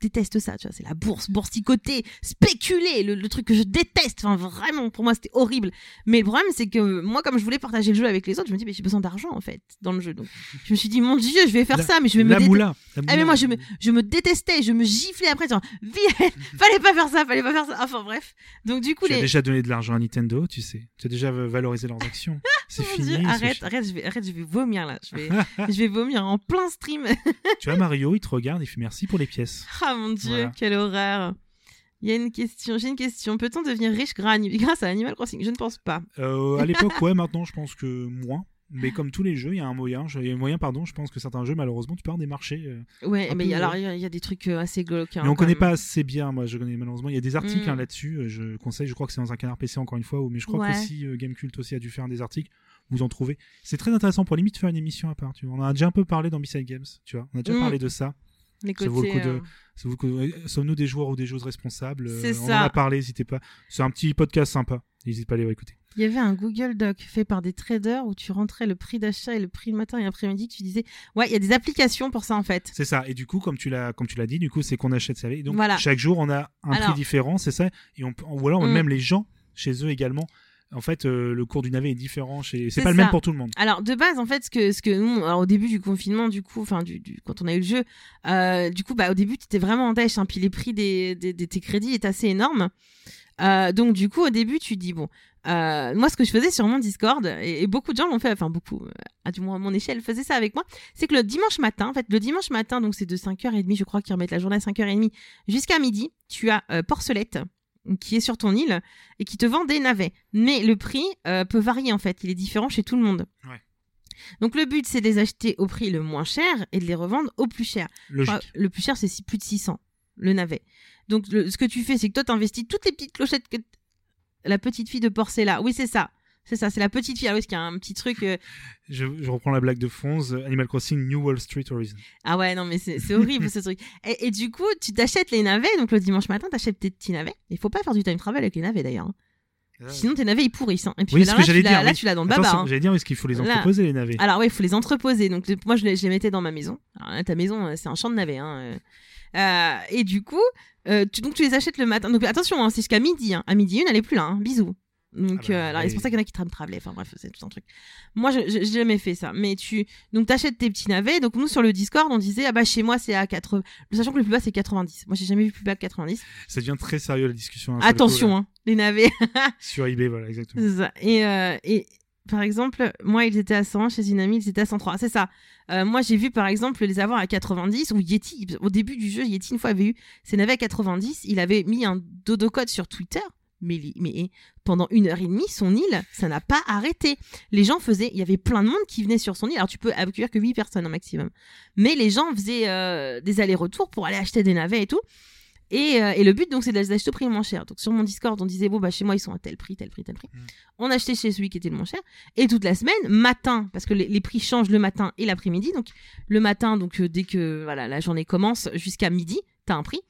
déteste ça, tu vois, c'est la bourse, boursicoter, spéculer, le, le truc que je déteste. Enfin vraiment pour moi c'était horrible. Mais le problème c'est que moi comme je voulais partager le jeu avec les autres, je me dis mais j'ai besoin d'argent en fait dans le jeu. Donc je me suis dit mon dieu je vais faire La- ça, mais je vais me la moula. la Ah mais moi je me, je me détestais, je me giflais après genre <laughs> fallait pas faire ça, fallait pas faire ça. Enfin bref. Donc du coup Tu as déjà donné de l'argent à Nintendo, tu sais. Tu as déjà valorisé leurs actions. <laughs> C'est fini. Dieu, arrête, arrête, je vais arrête, je vais vomir là. Je vais <laughs> je vais vomir en plein stream. <laughs> tu vois, Mario, il te regarde, il fait merci pour les pièces. <laughs> ah mon dieu, Voilà. quelle horreur. Il y a une question, j'ai une question. Peut-on devenir riche grâce grâce à Animal Crossing? Je ne pense pas. Euh, à l'époque, ouais, maintenant, je pense que moins. Mais comme tous les jeux, il y a un moyen. je- Il y a un moyen, pardon. Je pense que certains jeux, malheureusement, tu pars des marchés. euh, Ouais, mais peu, alors ouais. il y, a- il y a des trucs euh, assez glauques. hein, mais on connaît même. pas assez bien. Moi, je connais malheureusement. Il y a des articles Mm. hein, là-dessus. euh, Je conseille. Je crois que c'est dans un canard PC encore une fois. Mais je crois Ouais. qu'aussi euh, Gamecult aussi a dû faire des articles. Vous en trouvez. C'est très intéressant pour limite faire une émission à part. Tu vois. On en a déjà un peu parlé dans Beside Games. Tu vois. On a déjà Mm. parlé de ça. Les Ça vaut le côtés. coup de- euh, Sommes-nous des joueurs ou des joueuses responsables Euh, C'est On ça. en a parlé. N'hésitez pas. C'est un petit podcast sympa. N'hésitez pas à aller écouter. Il y avait un Google Doc fait par des traders où tu rentrais le prix d'achat et le prix le matin et après-midi que tu disais. Ouais, il y a des applications pour ça en fait. C'est ça. Et du coup, comme tu l'as, comme tu l'as dit, du coup, c'est qu'on achète ça. Donc Voilà. chaque jour, on a un Alors- prix différent, c'est ça? Et on, peut- ou alors Mm. même les gens chez eux également. En fait, euh, le cours du navet est différent. Chez... C'est pas le même pour tout le monde. Alors de base en fait ce que ce que nous alors, au début du confinement du coup enfin du, du- quand on a eu le jeu euh, du coup bah au début tu étais vraiment en dèche hein, puis les prix des, des, des- tes crédits est assez énorme Euh, donc du coup au début tu dis bon moi ce que je faisais sur mon Discord et, et beaucoup de gens l'ont fait enfin beaucoup à du moins à mon échelle faisaient ça avec moi c'est que le dimanche matin en fait le dimanche matin donc c'est de 5h30 je crois qu'ils remettent la journée à 5h30 jusqu'à midi tu as Porcelette qui est sur ton île et qui te vend des navets mais le prix euh, peut varier en fait il est différent chez tout le monde donc le but, c'est de les acheter au prix le moins cher et de les revendre au plus cher. Logique. Enfin, le plus cher, c'est plus de 600, le navet. Donc le- ce que tu fais, c'est que toi, t'investis toutes les petites clochettes que... La petite fille de Porcella, oui, c'est ça. C'est ça, c'est la petite fille. Ah oui, y a un petit truc... euh, Je, je reprends la blague de Fonz. Animal Crossing New Wall Street Horizon. Ah ouais, non, mais c'est horrible <laughs> ce truc. Et, et du coup, tu t'achètes les navets. Donc le dimanche matin, t'achètes tes petits navets. Il faut pas faire du time travel avec les navets d'ailleurs. hein. Sinon, tes navets, ils pourrissent. hein. Et puis Oui, là, ce que là, tu dire, là, oui. tu l'as dans le baba. hein. j'allais dire parce qu'il faut les Là. entreposer les navets? Alors oui, il faut les entreposer. Donc moi, je les, je les mettais dans ma maison. Alors, là, ta maison, euh, c'est un champ de navets. Hein. euh. Et du coup, euh, tu, donc tu les achètes le matin. Donc attention, hein, c'est jusqu'à midi. À midi une, elle est plus là. Bisous. Donc Ah bah, euh, alors, c'est pour ça qu'il y en a qui tram travelaient. Enfin bref, c'est tout un truc. Moi, j'ai jamais fait ça. Mais tu donc t'achètes tes petits navets. Donc nous sur le Discord, on disait ah bah chez moi c'est à 80. Sachant que le plus bas c'est 90. Moi j'ai jamais vu plus bas que 90. Ça devient très sérieux la discussion. hein, sur le coup, Attention, hein, les navets. <laughs> Sur eBay, voilà, exactement. Ça. Et, euh, et par exemple, moi, ils étaient à 100, chez une amie, ils étaient à 103. C'est ça. Euh, moi, j'ai vu, par exemple, les avoir à 90, ou Yeti, au début du jeu, Yeti, une fois, avait eu ses navets à 90. Il avait mis un dodo code sur Twitter. Mais, pendant une heure et demie, son île, ça n'a pas arrêté. Les gens faisaient, il y avait plein de monde qui venait sur son île. Alors tu peux accueillir que 8 personnes au maximum. Mais les gens faisaient euh, des allers-retours pour aller acheter des navets et tout. Et, euh, et le but, donc, c'est de les acheter au prix le moins cher. Donc, sur mon Discord, on disait, bon, bah, chez moi, ils sont à tel prix, tel prix, tel prix. Mm. On achetait chez celui qui était le moins cher. Et toute la semaine, matin, parce que les, les prix changent le matin et l'après-midi. Donc, le matin, donc, euh, dès que voilà, la journée commence jusqu'à midi, t'as un prix.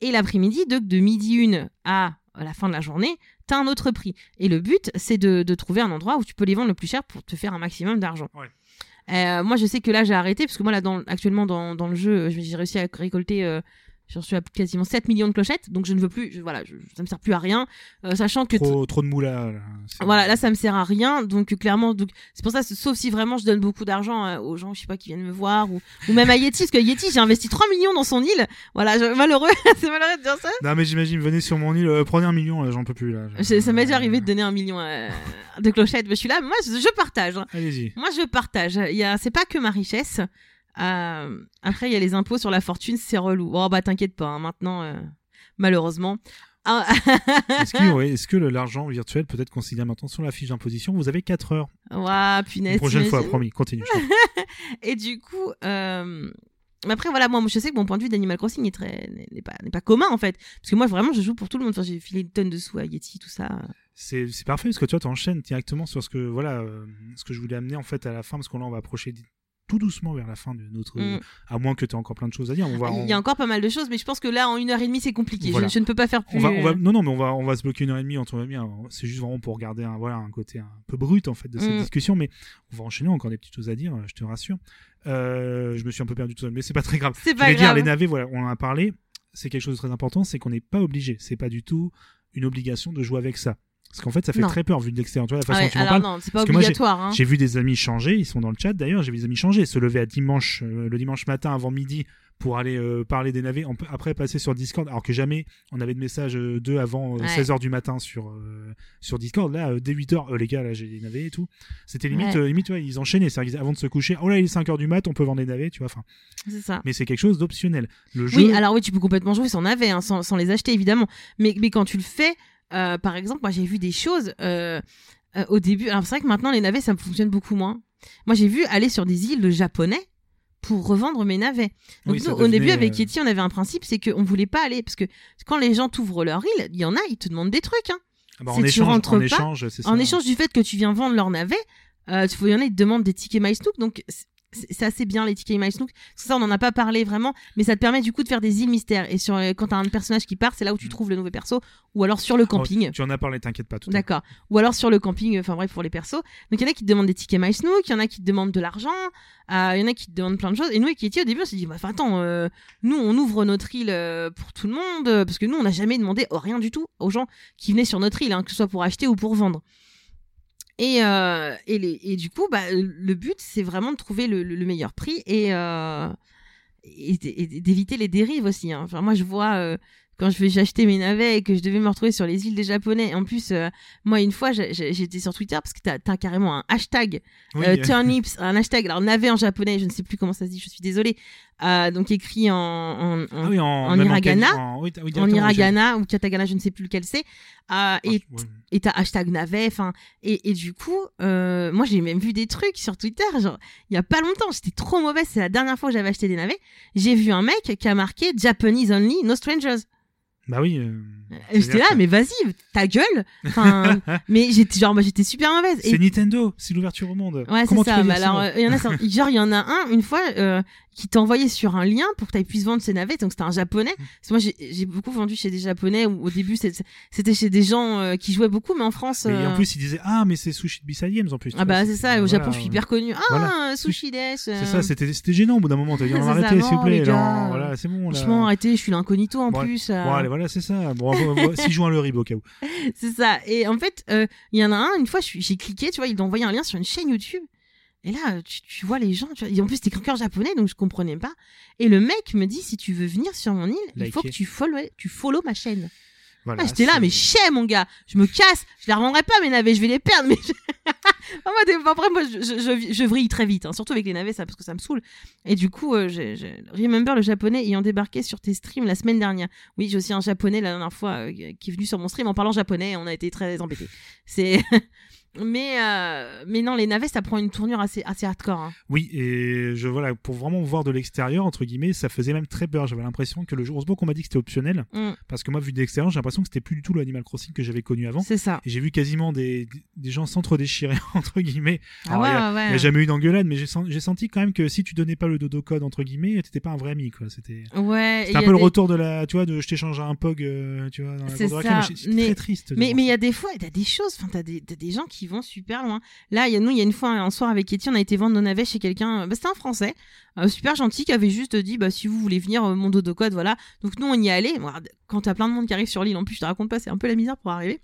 Et l'après-midi, donc, de midi une à la fin de la journée, t'as un autre prix. Et le but, c'est de, de trouver un endroit où tu peux les vendre le plus cher pour te faire un maximum d'argent. Ouais. Euh, moi, je sais que là, j'ai arrêté, parce que moi, là, dans, actuellement, dans, dans le jeu, je- j'ai réussi à récolter. J'en suis à quasiment 7 millions de clochettes, donc je ne veux plus, je- voilà, je- ça me sert plus à rien, euh, sachant que Trop, trop de moula. Là. Voilà, là ça me sert à rien, donc euh, clairement, donc c'est pour ça, sauf si vraiment je donne beaucoup d'argent euh, aux gens, je sais pas, qui viennent me voir, ou, ou même à Yeti, parce que Yeti, j'ai investi 3 millions dans son île, voilà, je- malheureux, <laughs> c'est malheureux de dire ça. Non, mais j'imagine, venez sur mon île, euh, prenez un million, j'en peux plus. là. Ça m'est déjà arrivé de donner un million de clochettes, mais je suis là, moi je, partage, hein. Allez-y. moi je partage, il y a, c'est pas que ma richesse, Euh, après il y a les impôts sur la fortune, c'est relou, oh bah t'inquiète pas, hein, maintenant, euh, malheureusement, Ah, <laughs> Est-ce que, ouais, l'argent virtuel peut être considéré maintenant sur la fiche d'imposition? Vous avez 4 heures. Une punaise. prochaine fois, promis. Continue. <laughs> Et du coup, euh, mais après, voilà, moi, je sais que mon point de vue d'Animal Crossing très, n'est pas, pas commun, en fait. Parce que moi, vraiment, je joue pour tout le monde. Enfin, j'ai filé une tonne de sous à Yeti, tout ça. C'est parfait parce que toi, tu enchaînes directement sur ce que voilà, euh, ce que je voulais amener en fait à la fin parce qu'on là, on va approcher tout doucement vers la fin de notre. Mm. À moins que tu aies encore plein de choses à dire. On va, Il y a encore pas mal de choses, mais je pense que là, en une heure et demie, c'est compliqué. Je- Voilà. Je, ne peux pas faire plus. on va, on va- non, non, mais on va, on va se bloquer une heure et demie entre. C'est juste vraiment pour garder un, voilà, un côté un peu brut en fait de cette Mm. discussion, mais on va enchaîner encore des petites choses à dire. Je te rassure. Euh, je me suis un peu perdu tout seul, mais c'est pas très grave. C'est Je voulais dire les navets. Voilà, on en a parlé. C'est quelque chose de très important, c'est qu'on n'est pas obligé. C'est pas du tout une obligation de jouer avec ça. Parce qu'en fait, ça fait Non. très peur vu de l'extérieur. Tu vois la façon Ouais, dont tu alors parles. non, c'est pas j'ai- obligatoire. hein. J'ai vu des amis changer, ils sont dans le chat d'ailleurs, j'ai vu des amis changer, se lever à dimanche, euh, le dimanche matin avant midi pour aller euh, parler des navets, après passer sur Discord, alors que jamais on avait de messages euh, d'eux avant euh, Ouais. 16h du matin sur, sur Discord. Là, dès 8h, les gars, là j'ai des navets et tout. C'était limite, Ouais. limite ils enchaînaient, c'est-à-dire avant de se coucher, oh là il est 5h du mat, on peut vendre des navets, tu vois. Enfin, C'est ça. mais c'est quelque chose d'optionnel. Le jeu, Oui, alors oui, tu peux complètement jouer sans navet, hein, sans, sans les acheter évidemment. Mais, mais quand tu le fais, euh, par exemple, moi j'ai vu des choses euh, euh, au début. Alors c'est vrai que maintenant les navets ça fonctionne beaucoup moins. Moi j'ai vu aller sur des îles de japonais pour revendre mes navets. Donc Oui, nous, au début avec Yeti, on avait un principe, c'est qu'on voulait pas aller parce que quand les gens t'ouvrent leur île, il y en a, ils te demandent des trucs. Hein. ah bah, en tu échange, rentres en pas, échange, c'est ça. En échange du fait que tu viens vendre leur navet, il y en a, ils te demandent des tickets MySnook, donc c'est- assez bien les tickets que ça, on n'en a pas parlé vraiment, mais ça te permet du coup de faire des îles mystères. Et sur, euh, quand t'as un personnage qui part, c'est là où tu Mm. trouves le nouveau perso, ou alors sur le camping. Oh, tu en as parlé, t'inquiète pas. Tout. D'accord. Ou alors sur le camping, enfin bref, pour les persos. Donc il y en a qui te demandent des tickets MySnook, il y en a qui te demandent de l'argent, euh, il y en a qui te demandent plein de choses. Et nous, avec Kitty, au début, on s'est dit, bah, enfin, attends, euh, nous, on ouvre notre île euh, pour tout le monde, euh, parce que nous, on n'a jamais demandé oh, rien du tout aux gens qui venaient sur notre île, hein, que ce soit pour acheter ou pour vendre. Et, euh, et, les, et du coup, bah, le but, c'est vraiment de trouver le, le- le meilleur prix et, euh, et, d'éviter les dérives aussi. hein. Enfin, moi, je vois euh, quand je vais j'achetais mes navets et que je devais me retrouver sur les îles des Japonais. En plus, moi, une fois, j'étais sur Twitter parce que t'as as carrément un hashtag Oui, turnips, un hashtag, alors navet en japonais, je ne sais plus comment ça se dit, je suis désolée. Euh, donc écrit en, en, en, ah oui, en, en même hiragana, oui, oui, ou katakana, je ne sais plus lequel c'est. Euh, et Ah, et t'as hashtag navet, enfin, et, et du coup, euh, moi j'ai même vu des trucs sur Twitter, genre, il y a pas longtemps, j'étais trop mauvaise, c'est la dernière fois que j'avais acheté des navets, j'ai vu un mec qui a marqué Japanese only, no strangers. Bah oui. euh, J'étais là, que- mais vas-y, ta gueule. Enfin, <laughs> mais j'étais genre, moi j'étais super mauvaise. Et C'est Nintendo, c'est l'ouverture au monde. Ouais, c'est ça. dire alors, euh, il y en a, genre, il y en a un, une fois, euh, qui t'a envoyé sur un lien pour que tu puisses vendre ses navettes. Donc, c'était un japonais. Mm. Parce que moi, j'ai beaucoup vendu chez des japonais où, au début, c'était chez des gens euh, qui jouaient beaucoup, mais en France. Euh, en plus, il disait Ah, mais c'est Sushi de Bissai Games en plus. ah, bah, c'est ça. Au voilà, Japon, je suis hyper connu. Ah, Voilà. sushi des. C'est ça, c'était gênant au bout d'un moment. T'as dit <laughs> On arrêter, s'il vous plaît. gars. voilà, c'est bon. Là. Franchement, arrêtez, je suis l'incognito en Bon, plus. euh, Bon, allez, voilà, c'est ça. Bon, si joue le rib au cas où. <laughs> C'est ça. Et en fait, euh, il y en a un, une fois, j'ai cliqué, tu vois, il envoyé un lien sur une chaîne YouTube. Et là, tu, tu vois les gens, tu vois, en plus, c'était en japonais, donc je comprenais pas. Et le mec me dit, si tu veux venir sur mon île, il faut que tu follow, tu follow ma chaîne. Voilà, Ah, J'étais là, mais chais, mon gars, je me casse, je les revendrai pas, mes navets, je vais les perdre. Mais je- <laughs> moi, des- après, moi, je, je, je, je vrille très vite, hein, surtout avec les navets, ça, parce que ça me saoule. Et du coup, euh, Remember le japonais ayant débarqué sur tes streams la semaine dernière. Oui, j'ai aussi un japonais la dernière fois euh, qui est venu sur mon stream en parlant japonais, et on a été très embêtés. C'est. <laughs> mais, euh, mais non, les navets, ça prend une tournure assez, assez hardcore. hein. Oui, et je voilà, pour vraiment voir de l'extérieur, entre guillemets, ça faisait même très peur. J'avais l'impression que le jour, heureusement qu'on m'a dit que c'était optionnel, Mm, parce que moi, vu de l'extérieur, j'ai l'impression que c'était plus du tout le Animal Crossing que j'avais connu avant. c'est ça. Et j'ai vu quasiment des, des gens s'entre-déchirer, <laughs> entre guillemets. Ah Alors, ouais, il y a- ouais, Il ouais. n'y a jamais eu d'engueulade, mais j'ai sen- j'ai senti quand même que si tu donnais pas le dodo code, entre guillemets, t'étais pas un vrai ami, quoi. C'était. Ouais, un peu le retour de la, tu vois, de je t'échange un pog, euh, tu vois, dans la C'est très triste. Mais il y a des fois, t'as des choses, enfin t'as des, t'as des gens qui vont super loin. Là, il y a nous, il y a une fois un soir avec Etty, on a été vendre nos navets chez quelqu'un. euh, Bah, c'était un Français, euh, super gentil, qui avait juste dit, bah si vous voulez venir, euh, mon dodo code, voilà. Donc nous, on y. Bon, quand t'as plein de monde qui arrive sur l'île, en plus, je te raconte pas, c'est un peu la misère pour arriver.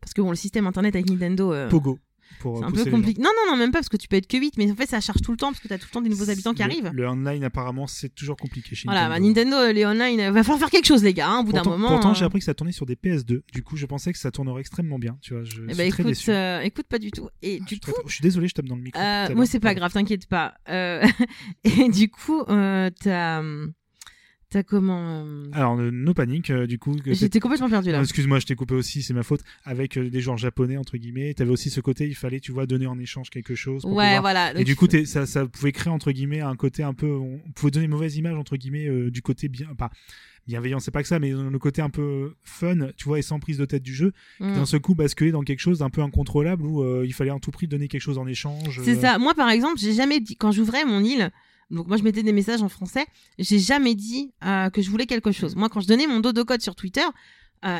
Parce que bon, le système internet avec Nintendo. Pogo. Pour c'est un pousser peu compliqué. Non, non, non, même pas parce que tu peux être que 8, mais en fait, ça charge tout le temps parce que t'as tout le temps des nouveaux habitants qui Le- arrivent. Le online, apparemment, c'est toujours compliqué chez Voilà, bah, Nintendo. Nintendo, les online, euh, va falloir faire quelque chose, les gars, hein, au bout d'un moment. pourtant, euh, j'ai appris que ça tournait sur des PS2. Du coup, je pensais que ça tournerait extrêmement bien. Tu vois, je eh suis ben, très écoute, déçu. euh, écoute, pas du tout. Et Ah, du coup, très- je suis désolé, je tape dans le micro. Euh, moi, c'est pas grave, t'inquiète pas. Euh, <laughs> et du coup, euh, t'as, T'as comment euh, Alors, euh, No Panic, euh, du coup. J'étais complètement perdu là. Excuse-moi, je t'ai coupé aussi, c'est ma faute. Avec euh, des joueurs japonais, entre guillemets. T'avais aussi ce côté, il fallait, tu vois, donner en échange quelque chose. pour Ouais, pouvoir- voilà. Et du coup, ça, ça pouvait créer, entre guillemets, un côté un peu. On pouvait donner une mauvaise image, entre guillemets, du côté bien. Pas bienveillant, c'est pas que ça, mais le côté un peu fun, tu vois, et sans prise de tête du jeu. Mm. D'un seul coup, basculer dans quelque chose d'un peu incontrôlable où il fallait à tout prix donner quelque chose en échange. C'est ça. Moi, par exemple, j'ai jamais dit quand j'ouvrais mon île. Donc moi, je mettais des messages en français. J'ai jamais dit euh, que je voulais quelque chose. Moi, quand je donnais mon dodo code sur Twitter, euh,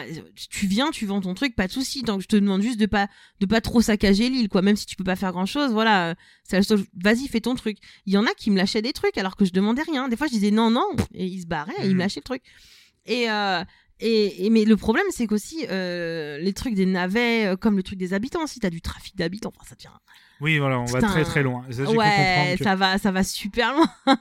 tu viens, tu vends ton truc, pas de souci. Donc je te demande juste de pas de pas trop saccager l'île, quoi. Même si tu peux pas faire grand chose, voilà. euh, la seule- Vas-y, fais ton truc. Il y en a qui me lâchaient des trucs alors que je demandais rien. Des fois, je disais non, non, et ils se barraient, et ils me lâchaient le truc. Et euh, et, et- mais le problème, c'est qu'aussi euh, les trucs des navets, euh, comme le truc des habitants, si t'as du trafic d'habitants, enfin ça devient Oui, voilà, on va très très loin. Ça, ouais, ça va, ça va super loin. <laughs>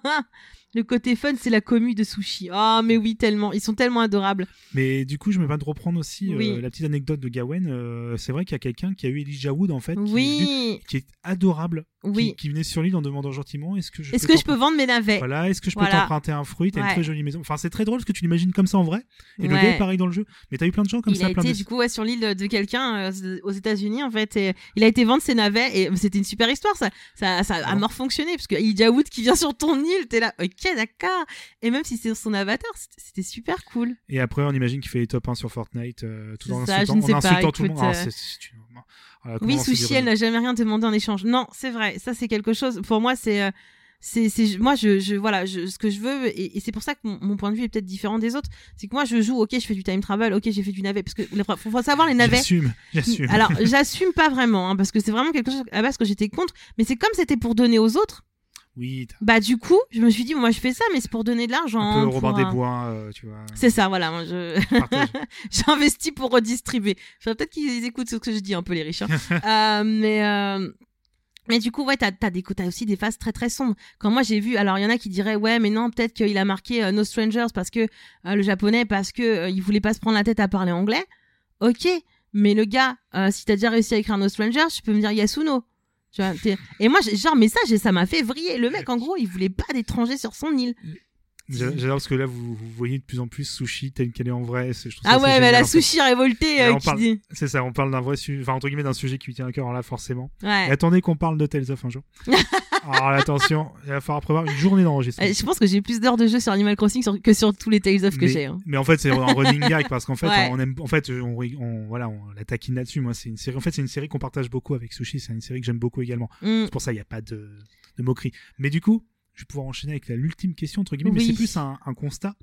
le côté fun, c'est la commu de sushi. Ah, mais oui, tellement. Ils sont tellement adorables. Mais du coup, je me permets de reprendre aussi euh, la petite anecdote de Gawen. Euh, c'est vrai qu'il y a quelqu'un qui a eu Elijah Wood, en fait, qui, est venu- oui, qui est adorable, oui. qui, qui venait sur l'île en demandant gentiment est-ce que je Est-ce peux que je peux vendre mes navets Voilà, est-ce que je peux Voilà. t'emprunter un fruit T'as une très jolie maison. Enfin, c'est très drôle parce que tu l'imagines comme ça en vrai. Et le gars est pareil dans le jeu. Mais t'as eu plein de gens comme il ça, a plein été de. du coup ouais, sur l'île de, quelqu'un euh, aux États-Unis en fait. Et il a été vendre ses navets et c'était une super histoire. Ça, ça, ça a mort fonctionné parce que Elijah Wood qui vient sur ton île, t'es là, ok d'accord. Et même si c'est son avatar, c'était- super cool. Et après, on imagine qu'il fait les top 1 sur Fortnite, euh, tout en ça, insultant, pas, tout le monde. Ah, euh, c'est- c'est une- voilà, comment Oui, Sushi, elle n'a jamais rien demandé en échange. Non, c'est vrai. Ça, c'est quelque chose. Pour moi, c'est. euh, c'est, moi, je, je, voilà, je, ce que je veux, et, et c'est pour ça que mon, mon point de vue est peut-être différent des autres, c'est que moi, je joue, ok, je fais du time travel, ok, j'ai fait du navet, parce que il faut, faut savoir les navets. J'assume, j'assume. Alors, j'assume pas vraiment, hein, parce que c'est vraiment quelque chose à base que j'étais contre, mais c'est comme c'était pour donner aux autres, Oui, bah, du coup, je me suis dit, bon, moi, je fais ça, mais c'est pour donner de l'argent. un peu pour, Robin des euh, Bois, euh, tu vois. C'est ça, voilà, moi, je. Partage. <laughs> J'investis pour redistribuer. Faudrait peut-être qu'ils écoutent ce que je dis un peu les riches. hein. <laughs> Euh, mais euh, mais du coup ouais t'as t'as des t'as aussi des phases très très sombres. Quand moi j'ai vu alors il y en a qui diraient ouais mais non peut-être qu'il a marqué euh, No Strangers parce que euh, le japonais parce que euh, il voulait pas se prendre la tête à parler anglais. Ok mais le gars si t'as déjà réussi à écrire No Strangers tu peux me dire Yasuno. Et moi genre mais ça ça m'a fait vriller. Le mec en gros il voulait pas d'étrangers sur son île. J'a- J'adore parce que là, vous, vous voyez de plus en plus Sushi telle qu'elle est en vrai. je Ah ouais mais génial, la en sushi révoltée euh, parle- dit C'est ça, on parle d'un vrai sujet, enfin entre guillemets d'un sujet qui lui tient à cœur, alors là forcément. ouais. Et attendez qu'on parle de Tales of un jour. <laughs> alors attention, il va falloir prévoir une journée d'enregistrement. Euh, Je pense que j'ai plus d'heures de jeu sur Animal Crossing sur- que sur tous les Tales of que j'ai. hein. mais en fait, c'est un running gag parce qu'en fait, Ouais. on aime, en fait, on, on- voilà, on la taquine là-dessus. Moi, c'est une série. En fait, c'est une série qu'on partage beaucoup avec Sushi. C'est une série que j'aime beaucoup également. Mm. C'est pour ça, il n'y a pas de, de moquerie. Mais du coup, je vais pouvoir enchaîner avec la- l'ultime question entre guillemets. Mais c'est plus un, un constat.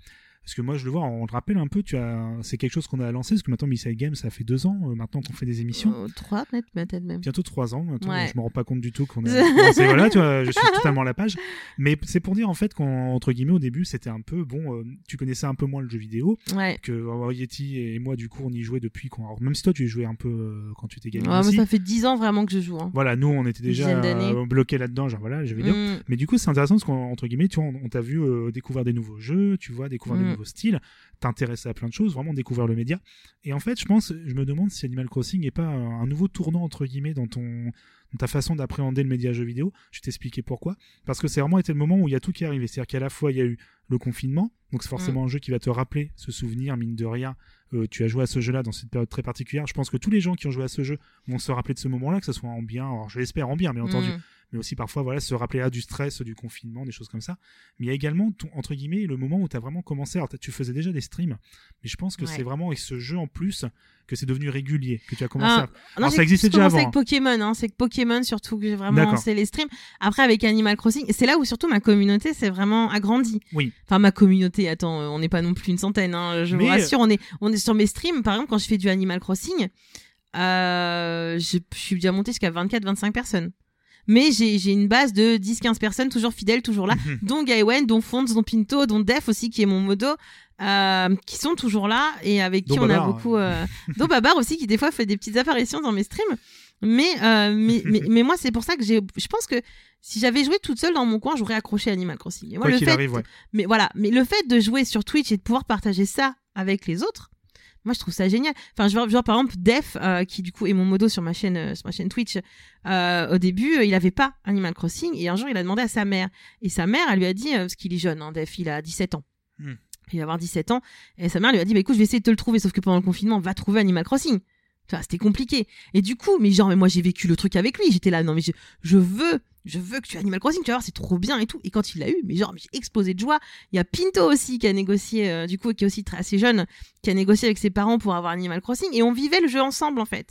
Parce que moi, je le vois, on le rappelle un peu, tu as, c'est quelque chose qu'on a lancé, parce que maintenant, Missile Games, ça fait deux ans, euh, maintenant qu'on fait des émissions. Euh, trois peut-être peut-être même. bientôt trois ans. Maintenant, Ouais. Je me rends pas compte du tout qu'on est. <laughs> Non, c'est- voilà, tu vois, je suis totalement à la page. Mais c'est pour dire en fait qu'entre guillemets au début c'était un peu bon. euh, tu connaissais un peu moins le jeu vidéo Ouais. que Yeti et moi du coup on y jouait depuis. Qu'on... alors, même si toi tu y jouais un peu quand tu étais gamin Ouais, aussi. ça fait dix ans vraiment que je joue. hein. Voilà, nous on était déjà bloqués là-dedans, genre voilà, les jeux vidéo. Mm. Mais du coup, c'est intéressant parce qu'entre guillemets, tu vois, on, on t'a vu découvrir des nouveaux jeux, tu vois, découvrir Mm. des nouveaux styles, t'intéresser à plein de choses, vraiment découvrir le média. Et en fait, je pense, je me demande si Animal Crossing n'est pas un, nouveau tournant entre guillemets dans ton dans ta façon d'appréhender le média jeu vidéo. Je vais t'expliquer pourquoi. Parce que c'est vraiment été le moment où il y a tout qui est arrivé. C'est-à-dire qu'à la fois il y a eu le confinement, donc c'est forcément un jeu qui va te rappeler ce souvenir, mine de rien. Euh, tu as joué à ce jeu-là dans cette période très particulière. Je pense que tous les gens qui ont joué à ce jeu vont se rappeler de ce moment-là, que ce soit en bien, alors je l'espère en bien, bien entendu, Mm. Mais aussi parfois voilà se rappeler ah, du stress, du confinement, des choses comme ça. Mais il y a également ton, entre guillemets le moment où tu as vraiment commencé. Alors tu faisais déjà des streams, mais je pense que Ouais. c'est vraiment avec ce jeu en plus que c'est devenu régulier, que tu as commencé Ah, à. Non, Alors, ça existait déjà avant, avec hein. Pokémon, hein. c'est que Pokémon surtout que j'ai vraiment lancé les streams. Après avec Animal Crossing, c'est là où surtout ma communauté s'est vraiment agrandie. Oui. Enfin ma communauté, attends, on n'est pas non plus une centaine, hein, je Mais, vous rassure, on est on est sur mes streams. Par exemple, quand je fais du Animal Crossing, euh, je, je suis déjà montée jusqu'à 24-25 personnes. Mais j'ai j'ai une base de 10-15 personnes toujours fidèles, toujours là, dont Gaëwen, dont Fonts, dont Pinto, dont Def aussi qui est mon modo, euh, qui sont toujours là et avec qui on a beaucoup. Euh... dont Babar aussi qui des fois fait des petites apparitions dans mes streams. Mais euh, mais, mais <laughs> mais moi c'est pour ça que j'ai. Je pense que si j'avais joué toute seule dans mon coin, j'aurais accroché Animal Crossing. Et moi, Quoi le fait, arrive, ouais. mais voilà, mais le fait de jouer sur Twitch et de pouvoir partager ça avec les autres. Moi, je trouve ça génial. Enfin, je vois, genre, par exemple, Def, euh, qui du coup est mon modo sur ma chaîne, euh, sur ma chaîne Twitch. euh, au début, il avait pas Animal Crossing et un jour, il a demandé à sa mère. Et sa mère, elle lui a dit, parce qu'il est jeune, hein, Def, il a 17 ans. Hmm. Il va avoir 17 ans. Et sa mère lui a dit, bah écoute, je vais essayer de te le trouver, sauf que pendant le confinement, va trouver Animal Crossing. Vois, c'était compliqué. Et du coup, mais genre, mais moi j'ai vécu le truc avec lui. J'étais là, non mais je, je veux, je veux que tu aies Animal Crossing, tu vas voir, c'est trop bien et tout. Et quand il l'a eu, mais genre, mais j'ai explosé de joie. Il y a Pinto aussi qui a négocié, euh, du coup, qui est aussi très, assez jeune, qui a négocié avec ses parents pour avoir Animal Crossing. Et on vivait le jeu ensemble, en fait.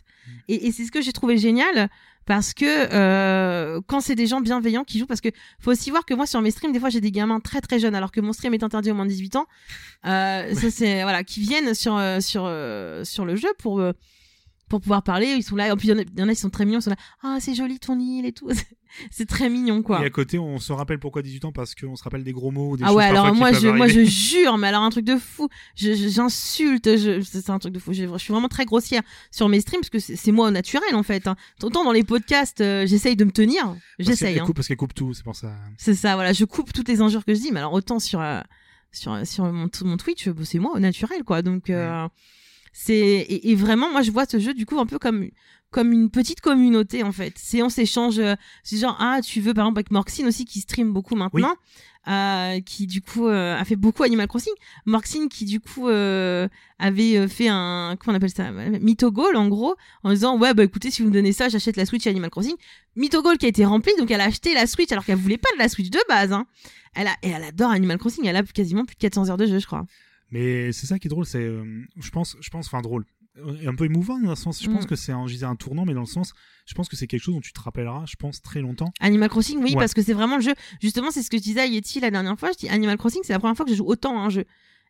Et, et c'est ce que j'ai trouvé génial. Parce que euh, quand c'est des gens bienveillants qui jouent, parce que faut aussi voir que moi sur mes streams, des fois j'ai des gamins très très jeunes, alors que mon stream est interdit au moins de 18 ans. Euh, Ça c'est voilà, qui viennent sur euh, sur euh, sur le jeu pour euh, pour pouvoir parler. Ils sont là. En plus, il y en a- il y en a qui sont très mignons. Ils sont là. Ah, c'est joli ton île et tout. <laughs> c'est très mignon, quoi. Et à côté, on se rappelle pourquoi 18 ans parce qu'on se rappelle des gros mots, des Ah ouais, alors moi je, moi je <laughs> jure, mais alors un truc de fou. Je- je- J'insulte, je, c'est un truc de fou. Je, je suis vraiment très grossière sur mes streams parce que c'est moi au naturel en fait. Hein. Autant dans les podcasts, euh, j'essaye de me tenir. J'essaye. Hein. parce qu'elle coupe tout, c'est pour ça. C'est ça, voilà. Je coupe toutes les injures que je dis, mais alors autant sur euh, sur sur mon, mon Twitch, c'est moi au naturel quoi. Donc euh, c'est et, et vraiment moi je vois ce jeu du coup un peu comme comme une petite communauté en fait. C'est on s'échange, euh, c'est genre ah tu veux par exemple avec Morxine aussi qui stream beaucoup maintenant. euh, qui du coup euh, a fait beaucoup Animal Crossing. Morxine qui du coup euh, avait euh, fait un comment on appelle ça? Mythogol en gros en disant ouais bah écoutez si vous me donnez ça j'achète la Switch Animal Crossing. Mythogol qui a été rempli donc elle a acheté la Switch alors qu'elle voulait pas de la Switch de base. Hein. Elle a et elle adore Animal Crossing. Elle a quasiment plus de 400 heures de jeu je crois. Mais c'est ça qui est drôle, c'est, euh, je pense, je pense, enfin drôle, un peu émouvant dans le sens, je pense Mm. que c'est un, un tournant, mais dans le sens, je pense que c'est quelque chose dont tu te rappelleras, je pense, très longtemps. Animal Crossing, oui, Ouais. parce que c'est vraiment le jeu. Justement, c'est ce que je disais à Yeti la dernière fois. Je dis Animal Crossing, c'est la première fois que je joue autant à un jeu.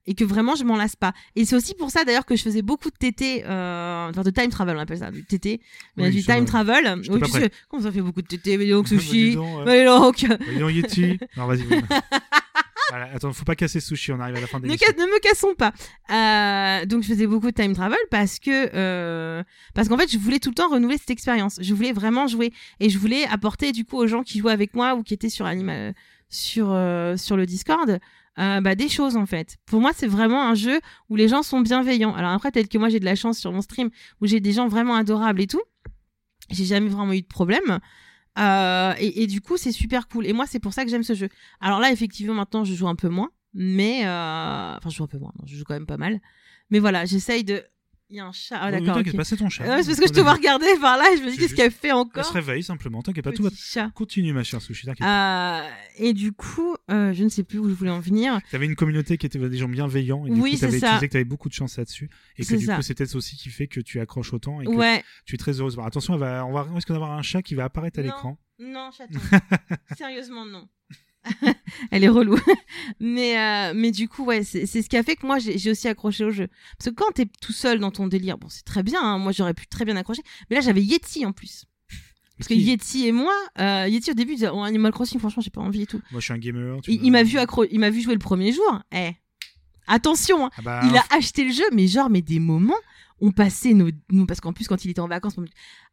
Et que vraiment, je m'en lasse pas. Et c'est aussi pour ça, d'ailleurs, que je faisais beaucoup de TT, euh, enfin, de time travel, on appelle ça, du TT. Mais Oui, du time travel. Oui, tu sais, comment ça fait beaucoup de TT, mais donc <laughs> sushi. Mais donc, Yeti. Non, vas-y. <laughs> Voilà, attends, faut pas casser sushi, on arrive à la fin de ne, ne me cassons pas. Euh, donc je faisais beaucoup de time travel parce que euh, parce qu'en fait je voulais tout le temps renouveler cette expérience. Je voulais vraiment jouer et je voulais apporter du coup aux gens qui jouaient avec moi ou qui étaient sur Anima, sur euh, sur le Discord euh, bah, des choses en fait. Pour moi c'est vraiment un jeu où les gens sont bienveillants. Alors après peut-être que moi j'ai de la chance sur mon stream où j'ai des gens vraiment adorables et tout. J'ai jamais vraiment eu de problème. Euh, et, du coup, c'est super cool. Et moi, c'est pour ça que j'aime ce jeu. Alors là, effectivement, maintenant, je joue un peu moins. Mais. euh, Enfin, je joue un peu moins. Je joue quand même pas mal. Mais voilà, j'essaye de. Il y a un chat. Ah, d'accord. T'inquiète ok. pas, c'est ton chat. C'est parce que je te vois regarder par là et je me dis qu'est-ce qu'elle fait Elle encore se réveille simplement, t'inquiète pas, tout va. Chat. Continue, ma chère sushi, t'inquiète pas. Euh, et du coup, euh, je ne sais plus où je voulais en venir. T'avais une communauté qui était des gens bienveillants, et du Oui, coup, t'avais, disais que t'avais beaucoup de chance là-dessus, et que du ça. coup, c'est peut-être aussi qui fait que tu accroches autant, et que Ouais. tu es très heureuse. Attention, elle va, on va on risque d'avoir un chat qui va apparaître à l'écran? Non, chaton. <laughs> Sérieusement, non. <laughs> Elle est relou. <laughs> mais, euh, mais du coup, ouais, c'est ce qui a fait que moi, j'ai aussi accroché au jeu. Parce que quand t'es tout seul dans ton délire, bon, c'est très bien, hein, moi j'aurais pu très bien accrocher. Mais là, j'avais Yeti en plus. Parce que Yeti et moi, euh, Yeti au début, disait, oh, Animal Crossing, franchement, j'ai pas envie et tout. Moi, je suis un gamer. tu Il, m'a vu accro il m'a vu jouer le premier jour. Eh, attention, hein, Ah bah, il a acheté le jeu, mais genre, mais des moments, on passait nos, nous, parce qu'en plus, quand il était en vacances, on-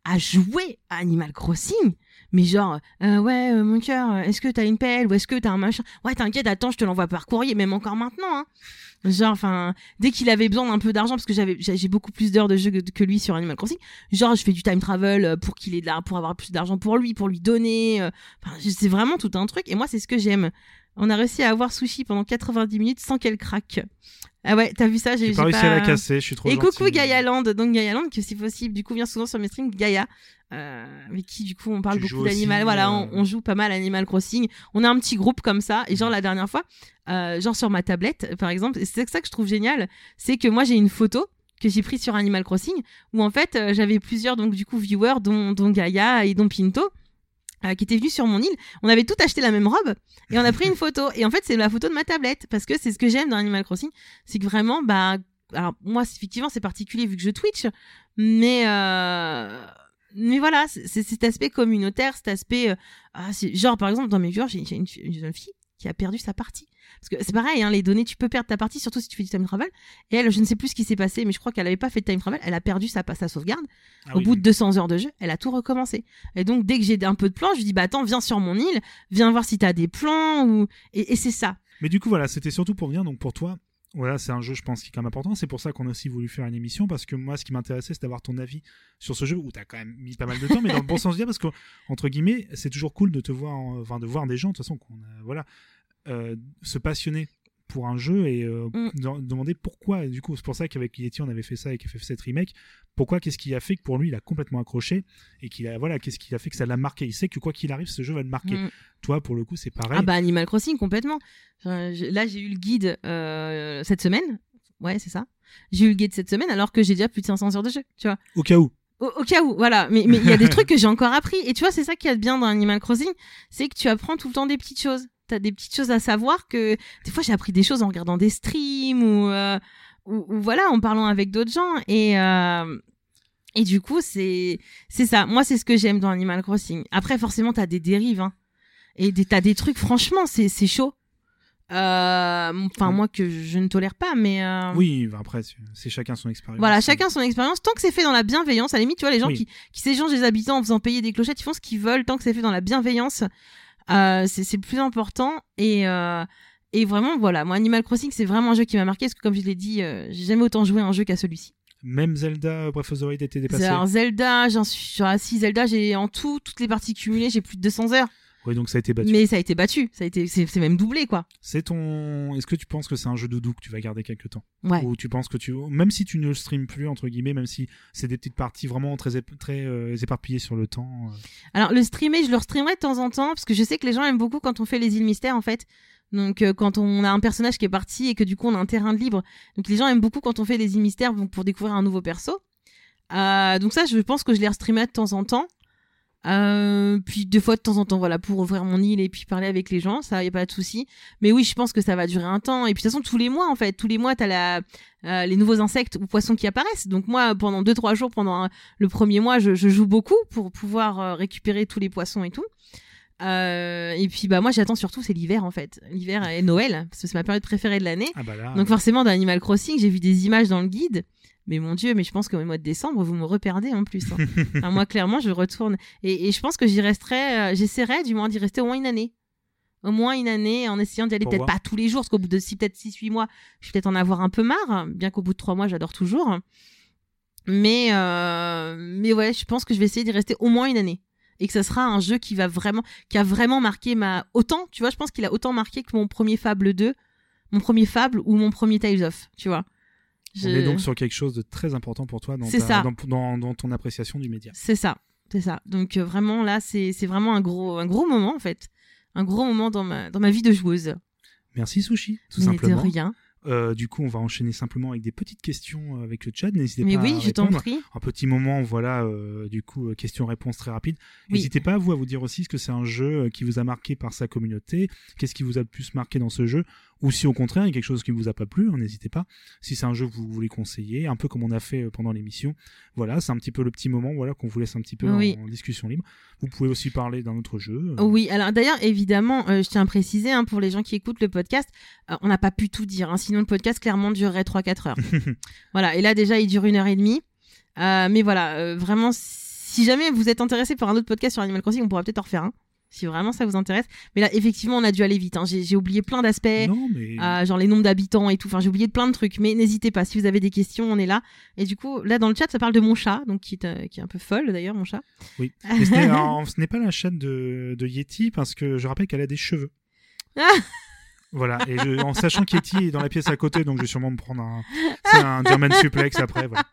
à jouer à Animal Crossing, mais genre, euh, ouais, euh, mon cœur, euh, est-ce que t'as une pelle ou est-ce que t'as un machin? Ouais, t'inquiète, attends, je te l'envoie par courrier, même encore maintenant, hein. Genre, enfin, dès qu'il avait besoin d'un peu d'argent, parce que j'avais, j'ai beaucoup plus d'heures de jeu que, que lui sur Animal Crossing. Genre, je fais du time travel euh, pour qu'il ait de la, pour avoir plus d'argent pour lui, pour lui donner. euh, Enfin, c'est vraiment tout un truc. Et moi, c'est ce que j'aime. On a réussi à avoir sushi pendant 90 minutes sans qu'elle craque. Ah ouais, t'as vu ça? J'ai J'ai pas réussi à la casser, je suis trop Et coucou Gaia Land, donc Gaia Land, que si possible, du coup, vient souvent sur mes streams, Gaia, euh, avec qui, du coup, on parle Tu beaucoup d'animal. Voilà, euh, on, on joue pas mal Animal Crossing. On a un petit groupe comme ça, et genre, la dernière fois, euh, genre sur ma tablette, par exemple, c'est ça que je trouve génial, c'est que moi, j'ai une photo que j'ai prise sur Animal Crossing, où en fait, euh, j'avais plusieurs, donc, du coup, viewers, dont, dont Gaia et dont Pinto. euh, qui étaient venus sur mon île, on avait tout acheté la même robe et on a pris une <laughs> photo. Et en fait, c'est la photo de ma tablette parce que c'est ce que j'aime dans Animal Crossing, c'est que vraiment, bah, alors moi, effectivement, c'est particulier vu que je Twitch, mais euh, mais voilà, c'est cet aspect communautaire, cet aspect, euh, ah, genre par exemple dans mes viewers, j'ai une, jeune fille qui a perdu sa partie. Parce que c'est pareil, hein, les données, tu peux perdre ta partie, surtout si tu fais du time travel. Et elle, je ne sais plus ce qui s'est passé, mais je crois qu'elle avait pas fait de time travel. Elle a perdu sa, sa sauvegarde. Ah Au oui, bout de 200 heures de jeu, elle a tout recommencé. Et donc, dès que j'ai un peu de plans, je lui dis, bah attends, viens sur mon île, viens voir si t'as des plans, ou... et, et c'est ça. Mais du coup, voilà, c'était surtout pour venir. Donc pour toi, voilà, c'est un jeu, je pense, qui est quand même important. C'est pour ça qu'on a aussi voulu faire une émission parce que moi, ce qui m'intéressait, c'est d'avoir ton avis sur ce jeu où t'as quand même mis pas mal de temps, mais dans le bon sens du parce que entre guillemets, c'est toujours cool de te voir, en- enfin, de voir des gens, de toute façon, qu'on voilà, euh, se passionner pour un jeu et euh, Mm. de- demander pourquoi. Et du coup, c'est pour ça qu'avec Yeti, on avait fait ça avec FF7 Remake. Pourquoi Qu'est-ce qui a fait que pour lui, il a complètement accroché et qu'il a voilà, qu'est-ce qui a fait que ça l'a marqué? Il sait que quoi qu'il arrive, ce jeu va le marquer. Mm. Toi, pour le coup, c'est pareil. Ah bah Animal Crossing complètement. Enfin, je- Là j'ai eu le guide euh, cette semaine. Ouais c'est ça. J'ai eu le guide cette semaine alors que j'ai déjà plus de 500 heures de jeu. Tu vois. Au cas où. Au, au cas où, voilà. Mais mais il y a des trucs que j'ai encore appris. Et tu vois c'est ça qui est bien dans Animal Crossing, c'est que tu apprends tout le temps des petites choses. T'as des petites choses à savoir que des fois j'ai appris des choses en regardant des streams ou euh, ou, ou voilà en parlant avec d'autres gens et euh, et du coup c'est c'est ça. Moi c'est ce que j'aime dans Animal Crossing. Après forcément t'as des dérives hein. et des, t'as des trucs franchement c'est c'est chaud. Euh, Enfin moi que je ne tolère pas mais euh, Oui, bah, après, c'est- c'est chacun son expérience. voilà, chacun son expérience. Tant que c'est fait dans la bienveillance, à la limite, tu vois, les gens Oui. qui, qui s'échangent des habitants en faisant payer des clochettes, ils font ce qu'ils veulent. Tant que c'est fait dans la bienveillance, euh, c'est le plus important. Et, euh, et vraiment, voilà, moi, Animal Crossing, c'est vraiment un jeu qui m'a marqué parce que, comme je l'ai dit, euh, j'ai jamais autant joué à un jeu qu'à celui-ci. Même Zelda Breath of the Wild était dépassé. Alors, Zelda, j'en suis sur la 6 Zelda, j'ai en tout, toutes les parties cumulées, j'ai plus de 200 heures. Oui, donc ça a été battu. Mais ça a été battu. Ça a été, c'est même doublé, quoi. C'est ton. Est-ce que tu penses que c'est un jeu doudou que tu vas garder quelques temps? Ouais. Ou tu penses que tu. Même si tu ne le streams plus, entre guillemets, même si c'est des petites parties vraiment très, très euh, éparpillées sur le temps. euh, Alors le streamer, je le streamerai de temps en temps parce que je sais que les gens aiment beaucoup quand on fait les îles mystères en fait. Donc euh, quand on a un personnage qui est parti et que du coup on a un terrain de libre. Donc les gens aiment beaucoup quand on fait les îles mystères donc pour découvrir un nouveau perso. Donc ça je pense que je les restreamerai de temps en temps. Euh, puis deux fois de temps en temps voilà pour ouvrir mon île et puis parler avec les gens ça y a pas de souci. Mais oui je pense que ça va durer un temps. Et puis de toute façon tous les mois en fait tous les mois t'as la euh, les nouveaux insectes ou poissons qui apparaissent. Donc moi pendant deux trois jours pendant un- le premier mois je, je joue beaucoup pour pouvoir euh, récupérer tous les poissons et tout. Euh, et puis bah moi j'attends surtout c'est l'hiver en fait. L'hiver et Noël parce que c'est ma période préférée de l'année. Ah bah là. donc forcément dans Animal Crossing j'ai vu des images dans le guide mais mon dieu mais je pense qu'au mois de décembre vous me reperdez en plus hein. <laughs> Moi clairement je retourne. Et, et je pense que j'y resterai euh, j'essaierai du moins d'y rester au moins une année. Au moins une année en essayant d'y aller peut-être pas tous les jours parce qu'au bout de six peut-être 6 8 mois je vais peut-être en avoir un peu marre bien qu'au bout de trois mois j'adore toujours. Mais euh, mais ouais je pense que je vais essayer d'y rester au moins une année. Et que ça sera un jeu qui va vraiment qui a vraiment marqué ma autant tu vois je pense qu'il a autant marqué que mon premier Fable 2 mon premier Fable ou mon premier Tales of tu vois On est donc sur quelque chose de très important pour toi dans, C'est ta- ça. dans, dans- dans ton appréciation du média. C'est ça, c'est ça. Donc euh, vraiment là, c'est vraiment un gros un gros moment en fait, un gros moment dans ma dans ma vie de joueuse. Merci Sushi, tout Mais de simplement. rien. Euh, du coup, on va enchaîner simplement avec des petites questions euh, avec le chat. N'hésitez pas oui, à je t'en répondre. prie. Un petit moment, voilà, euh, du coup, questions-réponses très rapides. Oui. N'hésitez pas, vous, à vous dire aussi ce que c'est un jeu qui vous a marqué par sa communauté. Qu'est-ce qui vous a le plus marqué dans ce jeu? Ou si au contraire, il y a quelque chose qui ne vous a pas plu, hein, n'hésitez pas. Si c'est un jeu que vous voulez conseiller, un peu comme on a fait euh, pendant l'émission. Voilà, c'est un petit peu le petit moment voilà, qu'on vous laisse un petit peu Oui. en, en discussion libre. Vous pouvez aussi parler d'un autre jeu. euh, Oui, alors d'ailleurs, évidemment, euh, je tiens à préciser hein, pour les gens qui écoutent le podcast, euh, on n'a pas pu tout dire. hein, sinon, le podcast clairement durerait 3-4 heures. <laughs> voilà, et là déjà, il dure une heure et demie. Mais voilà, vraiment, si jamais vous êtes intéressé par un autre podcast sur Animal Crossing, on pourra peut-être en refaire un. Si vraiment ça vous intéresse. Mais là, effectivement, on a dû aller vite. hein. J'ai oublié plein d'aspects. Mais. Euh, genre les nombres d'habitants et tout. Enfin, j'ai oublié plein de trucs, mais n'hésitez pas. Si vous avez des questions, on est là. Et du coup, là dans le chat, ça parle de mon chat, donc qui est, euh, qui est un peu folle d'ailleurs, mon chat. Oui. <laughs> Mais ce n'est- pas la chaîne de, de Yeti parce que je rappelle qu'elle a des cheveux. Ah. <laughs> Voilà, et je- en sachant qu'Yeti est dans la pièce à côté, donc je vais sûrement me prendre un, c'est un German suplex après. Voilà.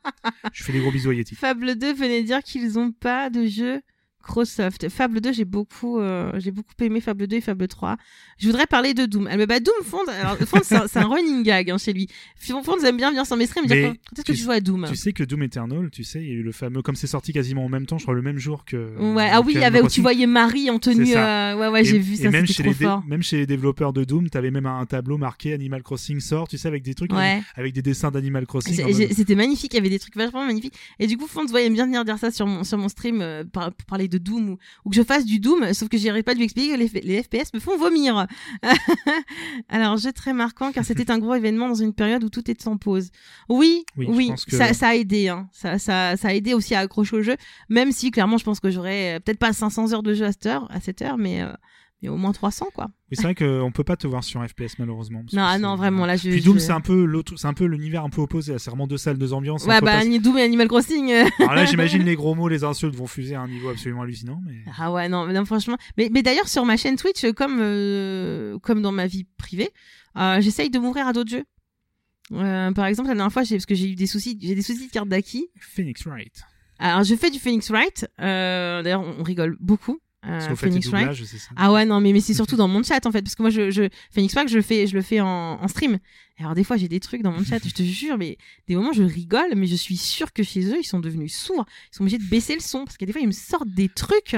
Je fais des gros bisous à Yeti. Fable 2 venait dire qu'ils ont pas de jeu Microsoft. Fable 2, j'ai beaucoup, euh, j'ai beaucoup aimé Fable 2 et Fable 3. Je voudrais parler de Doom. Elle me bat Doom, Fond. Alors, <laughs> Fond, c'est un, un running gag hein, chez lui. Fond, Fond aime bien venir sur mes streams et me dire quand est-ce que tu- joues à Doom Tu sais que Doom Eternal, tu sais, il y a eu le fameux, comme c'est sorti quasiment en même temps, je crois le même jour que. Ouais, ah oui, il y avait où tu voyais Marie en tenue. Euh, Ouais, ouais, j'ai vu et ça, même chez, trop les fort. même chez les développeurs de Doom, t'avais même un tableau marqué Animal Crossing sort, tu sais, avec des trucs, Ouais. avec des dessins d'Animal Crossing. C'était magnifique, il y avait des trucs vachement magnifiques. Et du coup, Fonz voyait bien venir dire ça sur mon, sur mon stream euh, par- pour parler de Doom ou, ou que je fasse du Doom, sauf que j'arrive pas de lui expliquer que les, FPS me font vomir. <laughs> Alors, jeu très marquant car c'était un gros événement dans une période où tout est en pause. Oui, Oui, que- ça, ça a aidé. Hein. Ça, ça, ça a aidé aussi à accrocher au jeu, même si clairement, je pense que j'aurais euh, peut-être pas 500 heures de jeu à cette heure, à cette heure mais, euh, mais au moins 300 quoi. Oui, c'est vrai qu'on peut pas te voir sur FPS malheureusement. Non, ah non, vraiment là je. Puis Doom, je- c'est un peu l'autre, c'est un peu l'univers un peu opposé. C'est vraiment deux salles, deux ambiances. Ouais, bah pas- Doom et Animal Crossing. euh, Alors là, <laughs> j'imagine les gros mots, les insultes vont fuser à un niveau absolument hallucinant. Mais Ah ouais, non, non franchement. Mais, mais d'ailleurs, sur ma chaîne Twitch, comme, euh, comme dans ma vie privée, euh, j'essaye de m'ouvrir à d'autres jeux. Euh, par exemple, la dernière fois, parce que j'ai eu des soucis, j'ai des soucis de carte d'acquis. Phoenix Wright. Alors, je fais du Phoenix Wright. Euh, d'ailleurs, on rigole beaucoup. Euh, vous Phoenix Wright. ça. Ah ouais, non, mais, mais c'est surtout dans mon chat en fait, parce que moi, je, je Phoenix Wright, je le fais, je le fais en, en stream. Alors, des fois, j'ai des trucs dans mon chat, je te jure, mais des moments, je rigole, mais je suis sûre que chez eux, ils sont devenus sourds. Ils sont obligés de baisser le son, parce que des fois, ils me sortent des trucs.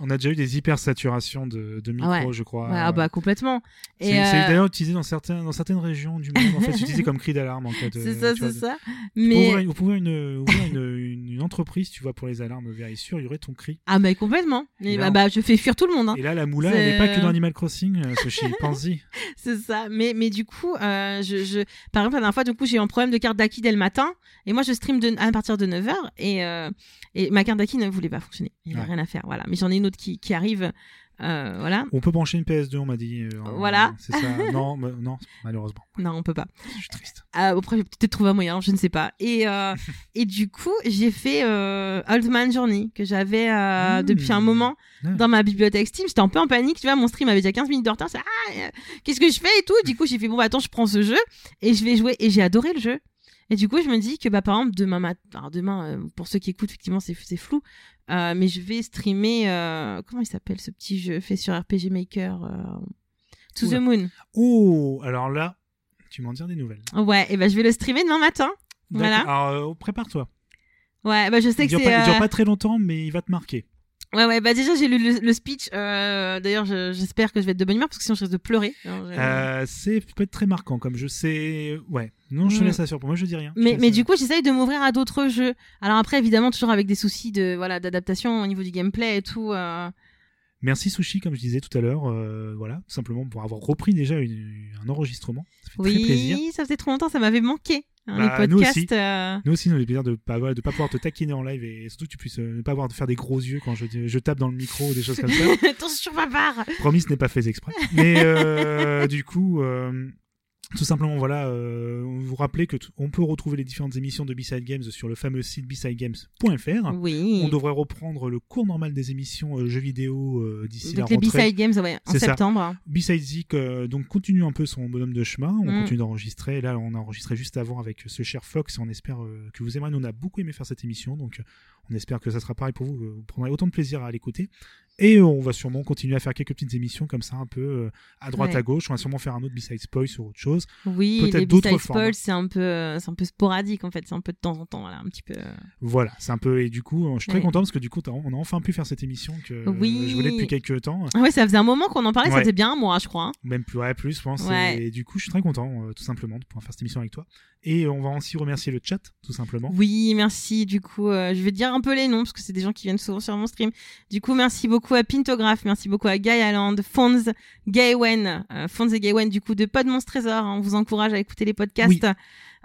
On a déjà eu des hypersaturations de, de Ah ouais. je crois. Ouais, ah bah, complètement. C'est euh, d'ailleurs utilisé dans, certains, dans certaines régions du monde, en fait, c'est <laughs> utilisé comme cri d'alarme en cas de. c'est ça, c'est ça. Mais, ouvrir, pour ouvrir une, ouvrir une, une- une entreprise, tu vois, pour les alarmes very sûr, il y aurait ton cri. ah, bah, complètement. Et bah, bah, je fais fuir tout le monde, hein. Et là, la moula, C'est- elle n'est pas que dans Animal Crossing, euh, Sushi, pense-y. <laughs> C'est ça. Mais, mais du coup, euh, je, je, par exemple, la dernière fois, du coup, j'ai eu un problème de carte d'acquis dès le matin. Et moi, je stream de, à partir de 9h. Et, euh, et ma carte d'acquis ne voulait pas fonctionner. Il n'y avait Ouais. rien à faire. Voilà. Mais j'en ai une autre qui, qui arrive. Euh, voilà. On peut brancher une PS2, on m'a dit. euh, Voilà. C'est ça. <laughs> Non, non, malheureusement. Non, on peut pas. Je suis triste. Euh, après, peut-être trouvé un moyen, je ne sais pas. Et, et du coup, j'ai fait Old Man Journey, que j'avais Mmh. depuis un moment Ouais. dans ma bibliothèque Steam. J'étais un peu en panique, tu vois, mon stream avait déjà 15 minutes de retard. Ah, qu'est-ce que je fais et tout. Du coup, j'ai fait, bon, bah, attends, je prends ce jeu et je vais jouer. Et j'ai adoré le jeu. Et du coup, je me dis que, bah, par exemple, demain matin, alors demain, euh, pour ceux qui écoutent, effectivement, c'est, flou. Euh, mais je vais streamer, euh, comment il s'appelle ce petit jeu fait sur RPG Maker To Oula. the Moon. Oh, alors là, tu m'en dire des nouvelles. Ouais, et ben je vais le streamer demain matin. Voilà. Alors, prépare-toi. Ouais, bah je sais Il que c'est. il dure pas très longtemps, mais il va te marquer. Ouais, ouais, bah déjà j'ai lu le, le speech. euh, D'ailleurs, je- j'espère que je vais être de bonne humeur parce que sinon je risque de pleurer. Euh, c'est peut être très marquant, comme je sais. Ouais. Non, je te Mm. laisse assurer. Pour moi, je dis rien. Je Mais, mais du coup, j'essaye de m'ouvrir à d'autres jeux. Alors après, évidemment, toujours avec des soucis de voilà d'adaptation au niveau du gameplay et tout. euh, Merci Sushi, comme je disais tout à l'heure. euh, voilà, tout simplement pour avoir repris déjà une- un enregistrement. Ça fait très plaisir. Oui, ça faisait trop longtemps, ça m'avait manqué. Hein, Bah, les nous podcasts. aussi. euh, Nous aussi, nous plaisir de pas de pas pouvoir te taquiner en live et surtout que tu puisses euh, ne pas avoir de faire des gros yeux quand je, je tape dans le micro ou des choses comme ça. <laughs> Attention, ma barre. Promis, ce n'est pas fait exprès. Mais euh, du coup, euh, tout simplement, voilà, euh, vous rappelez que on peut retrouver les différentes émissions de B-Side Games sur le fameux site bsidegames.fr. Oui. On devrait reprendre le cours normal des émissions euh, jeux vidéo euh, d'ici la Donc les rentrée. B-Side Games, ouais, en septembre. B-Side Zik donc continue un peu son bonhomme de chemin. On Mm. continue d'enregistrer. Là, on a enregistré juste avant avec ce cher Fox et on espère que vous aimerez. Nous, on a beaucoup aimé faire cette émission, donc on espère que ça sera pareil pour vous. euh, Vous prendrez autant de plaisir à l'écouter. Et euh, on va sûrement continuer à faire quelques petites émissions comme ça, un peu euh, à droite Ouais. à gauche. On va sûrement faire un autre B-Side Spoil sur autre chose. Oui, Peut-être d'autres. Spoils, c'est un peu, euh, un peu sporadique en fait, c'est un peu de temps en temps, voilà, un petit peu. Voilà, c'est un peu. Et du coup, je suis très Ouais. content parce que du coup, on a enfin pu faire cette émission que Oui. je voulais depuis quelques temps. Ouais, ça faisait un moment qu'on en parlait, ça Ouais. faisait bien un mois, je crois. hein. Même plus, ouais, plus, je pense. Et du coup, je suis très content, tout simplement, de pouvoir faire cette émission avec toi. Et on va aussi remercier le chat, tout simplement. Oui, merci. Du coup, euh, je vais dire un peu les noms parce que c'est des gens qui viennent souvent sur mon stream. Du coup, merci beaucoup à Pintograph, merci beaucoup à Guy Alland, Fonz, Gaywen, euh, Fonz et Gaywen, du coup, de Pod Monstre Trésor. hein, on vous encourage à écouter les podcasts. Oui.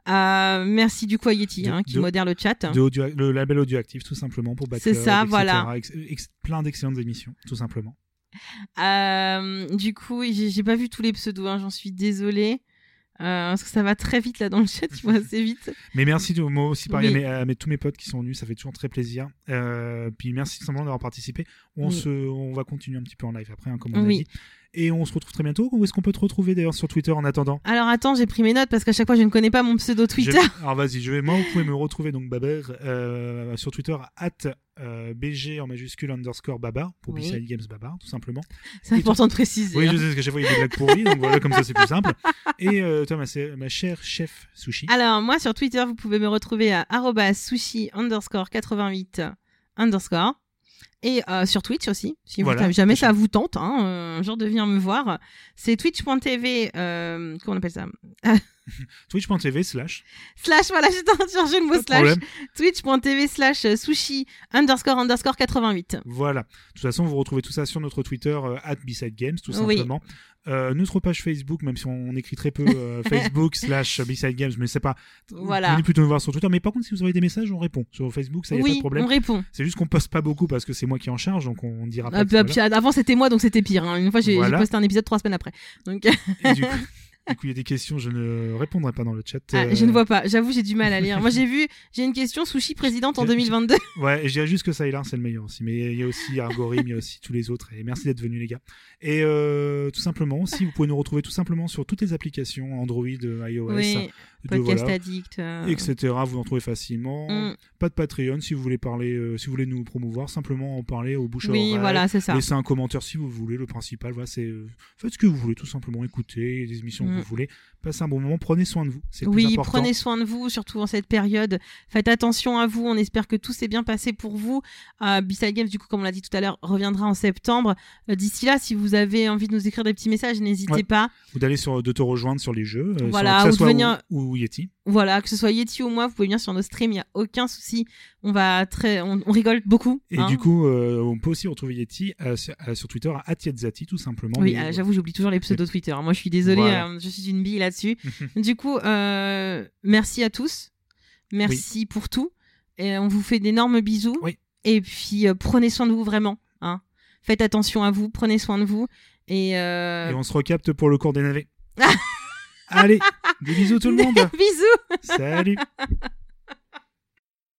Euh, merci du coup à Yeti De- hein, qui de- modère le chat. De audio, le label audioactif, tout simplement, pour Backlog, C'est ça, etc. voilà. Ex- ex- plein d'excellentes émissions, tout simplement. Euh, du coup, j'ai j'ai pas vu tous les pseudos, hein, j'en suis désolée. Euh, parce que ça va très vite là dans le chat, tu vois <laughs> assez vite. Mais merci de, moi aussi pareil Oui. à, mes, à mes- tous mes potes qui sont venus, ça fait toujours très plaisir. Euh, puis merci tout simplement d'avoir participé. On, Oui. se, on va continuer un petit peu en live après, hein, comme on a dit. Et on se retrouve très bientôt. Où est-ce qu'on peut te retrouver d'ailleurs sur Twitter en attendant? Alors attends, j'ai pris mes notes parce qu'à chaque fois je ne connais pas mon pseudo Twitter. Je- Alors vas-y, je vais. Moi, vous pouvez me retrouver donc Baber euh, sur Twitter at euh, BG en majuscule underscore Babar pour Oui. Games Babar, tout simplement. C'est important de préciser. Oui, hein. je sais parce que chaque fois il y a des blagues pourries, donc voilà, comme ça c'est plus simple. Et euh, toi, ma, ma chère chef sushi. Alors, moi, sur Twitter, vous pouvez me retrouver à sushi underscore 88 underscore. Et euh, sur Twitch aussi, si vous- Voilà. jamais ça vous tente, hein, euh, un jour de venir me voir. C'est twitch.tv, euh, comment on appelle ça? Twitch.tv slash. Slash, voilà, j'étais en train de chercher le mot slash. Twitch.tv slash euh, sushi underscore underscore 88. Voilà. De toute façon, vous retrouvez tout ça sur notre Twitter euh, at B-Side Games, tout Oui. simplement. Euh, notre page Facebook, même si on écrit très peu, euh, <laughs> Facebook slash B-Side Games, mais c'est pas. Voilà. Vous pouvez plutôt nous voir sur Twitter. Mais par contre, si vous avez des messages, on répond. Sur Facebook, ça y a pas de problème. on répond. C'est juste qu'on poste pas beaucoup parce que c'est moi qui en charge, donc on dira pas. Puis avant c'était moi donc c'était pire. hein. Une fois j'ai j'ai Voilà. posté un épisode trois semaines après. Donc Et du coup, <laughs> du coup, il y a des questions, je ne répondrai pas dans le chat. ah, Euh, je ne vois pas. J'avoue j'ai du mal à lire. Moi j'ai vu j'ai une question sushi présidente en J'ai- 2022. Ouais, et je dirais juste que ça et là, c'est le meilleur aussi. Mais il y a aussi Argorim, il y a aussi tous les autres. Et merci d'être venus, les gars. Et euh, tout simplement, si vous pouvez nous retrouver tout simplement sur toutes les applications Android, euh, iOS, oui. De- Podcast voilà, addict. euh, etc. Vous en trouvez facilement. mm. Pas de Patreon si vous voulez parler, euh, si vous voulez nous promouvoir, simplement en parler au bouche à Oui oreille. voilà c'est ça. Laissez un commentaire si vous voulez. Le principal, voilà, c'est euh, faites ce que vous voulez, tout simplement. Écoutez les émissions que Mm. vous voulez. Passez un bon moment. Prenez soin de vous. Oui, prenez soin de vous, surtout en cette période. Faites attention à vous. On espère que tout s'est bien passé pour vous. Euh, Games, du coup, comme on l'a dit tout à l'heure, reviendra en septembre. Euh, D'ici là, si vous avez envie de nous écrire des petits messages, n'hésitez Ouais. pas. Ou d'aller sur, de te rejoindre sur les jeux. euh, Voilà, sur, que ou de venir- ou, ou Yeti. Voilà, que ce soit Yeti ou moi, vous pouvez venir sur nos streams, il n'y a aucun souci. On va très, on, on rigole beaucoup. Et hein. du coup, euh, on peut aussi retrouver Yeti euh, sur, euh, sur Twitter à @yetzati tout simplement. Oui, j'avoue, j'oublie toujours les pseudos Twitter. Moi, je suis désolée, Voilà. je suis une bille là-dessus. <laughs> du coup, merci à tous. Merci pour tout. Et on vous fait d'énormes bisous. Oui. Et puis, prenez soin de vous vraiment. Hein. Faites attention à vous, prenez soin de vous. Et, Et on se recapte pour le cours des navets. <laughs> Allez, des bisous tout le monde. <laughs> bisous Salut.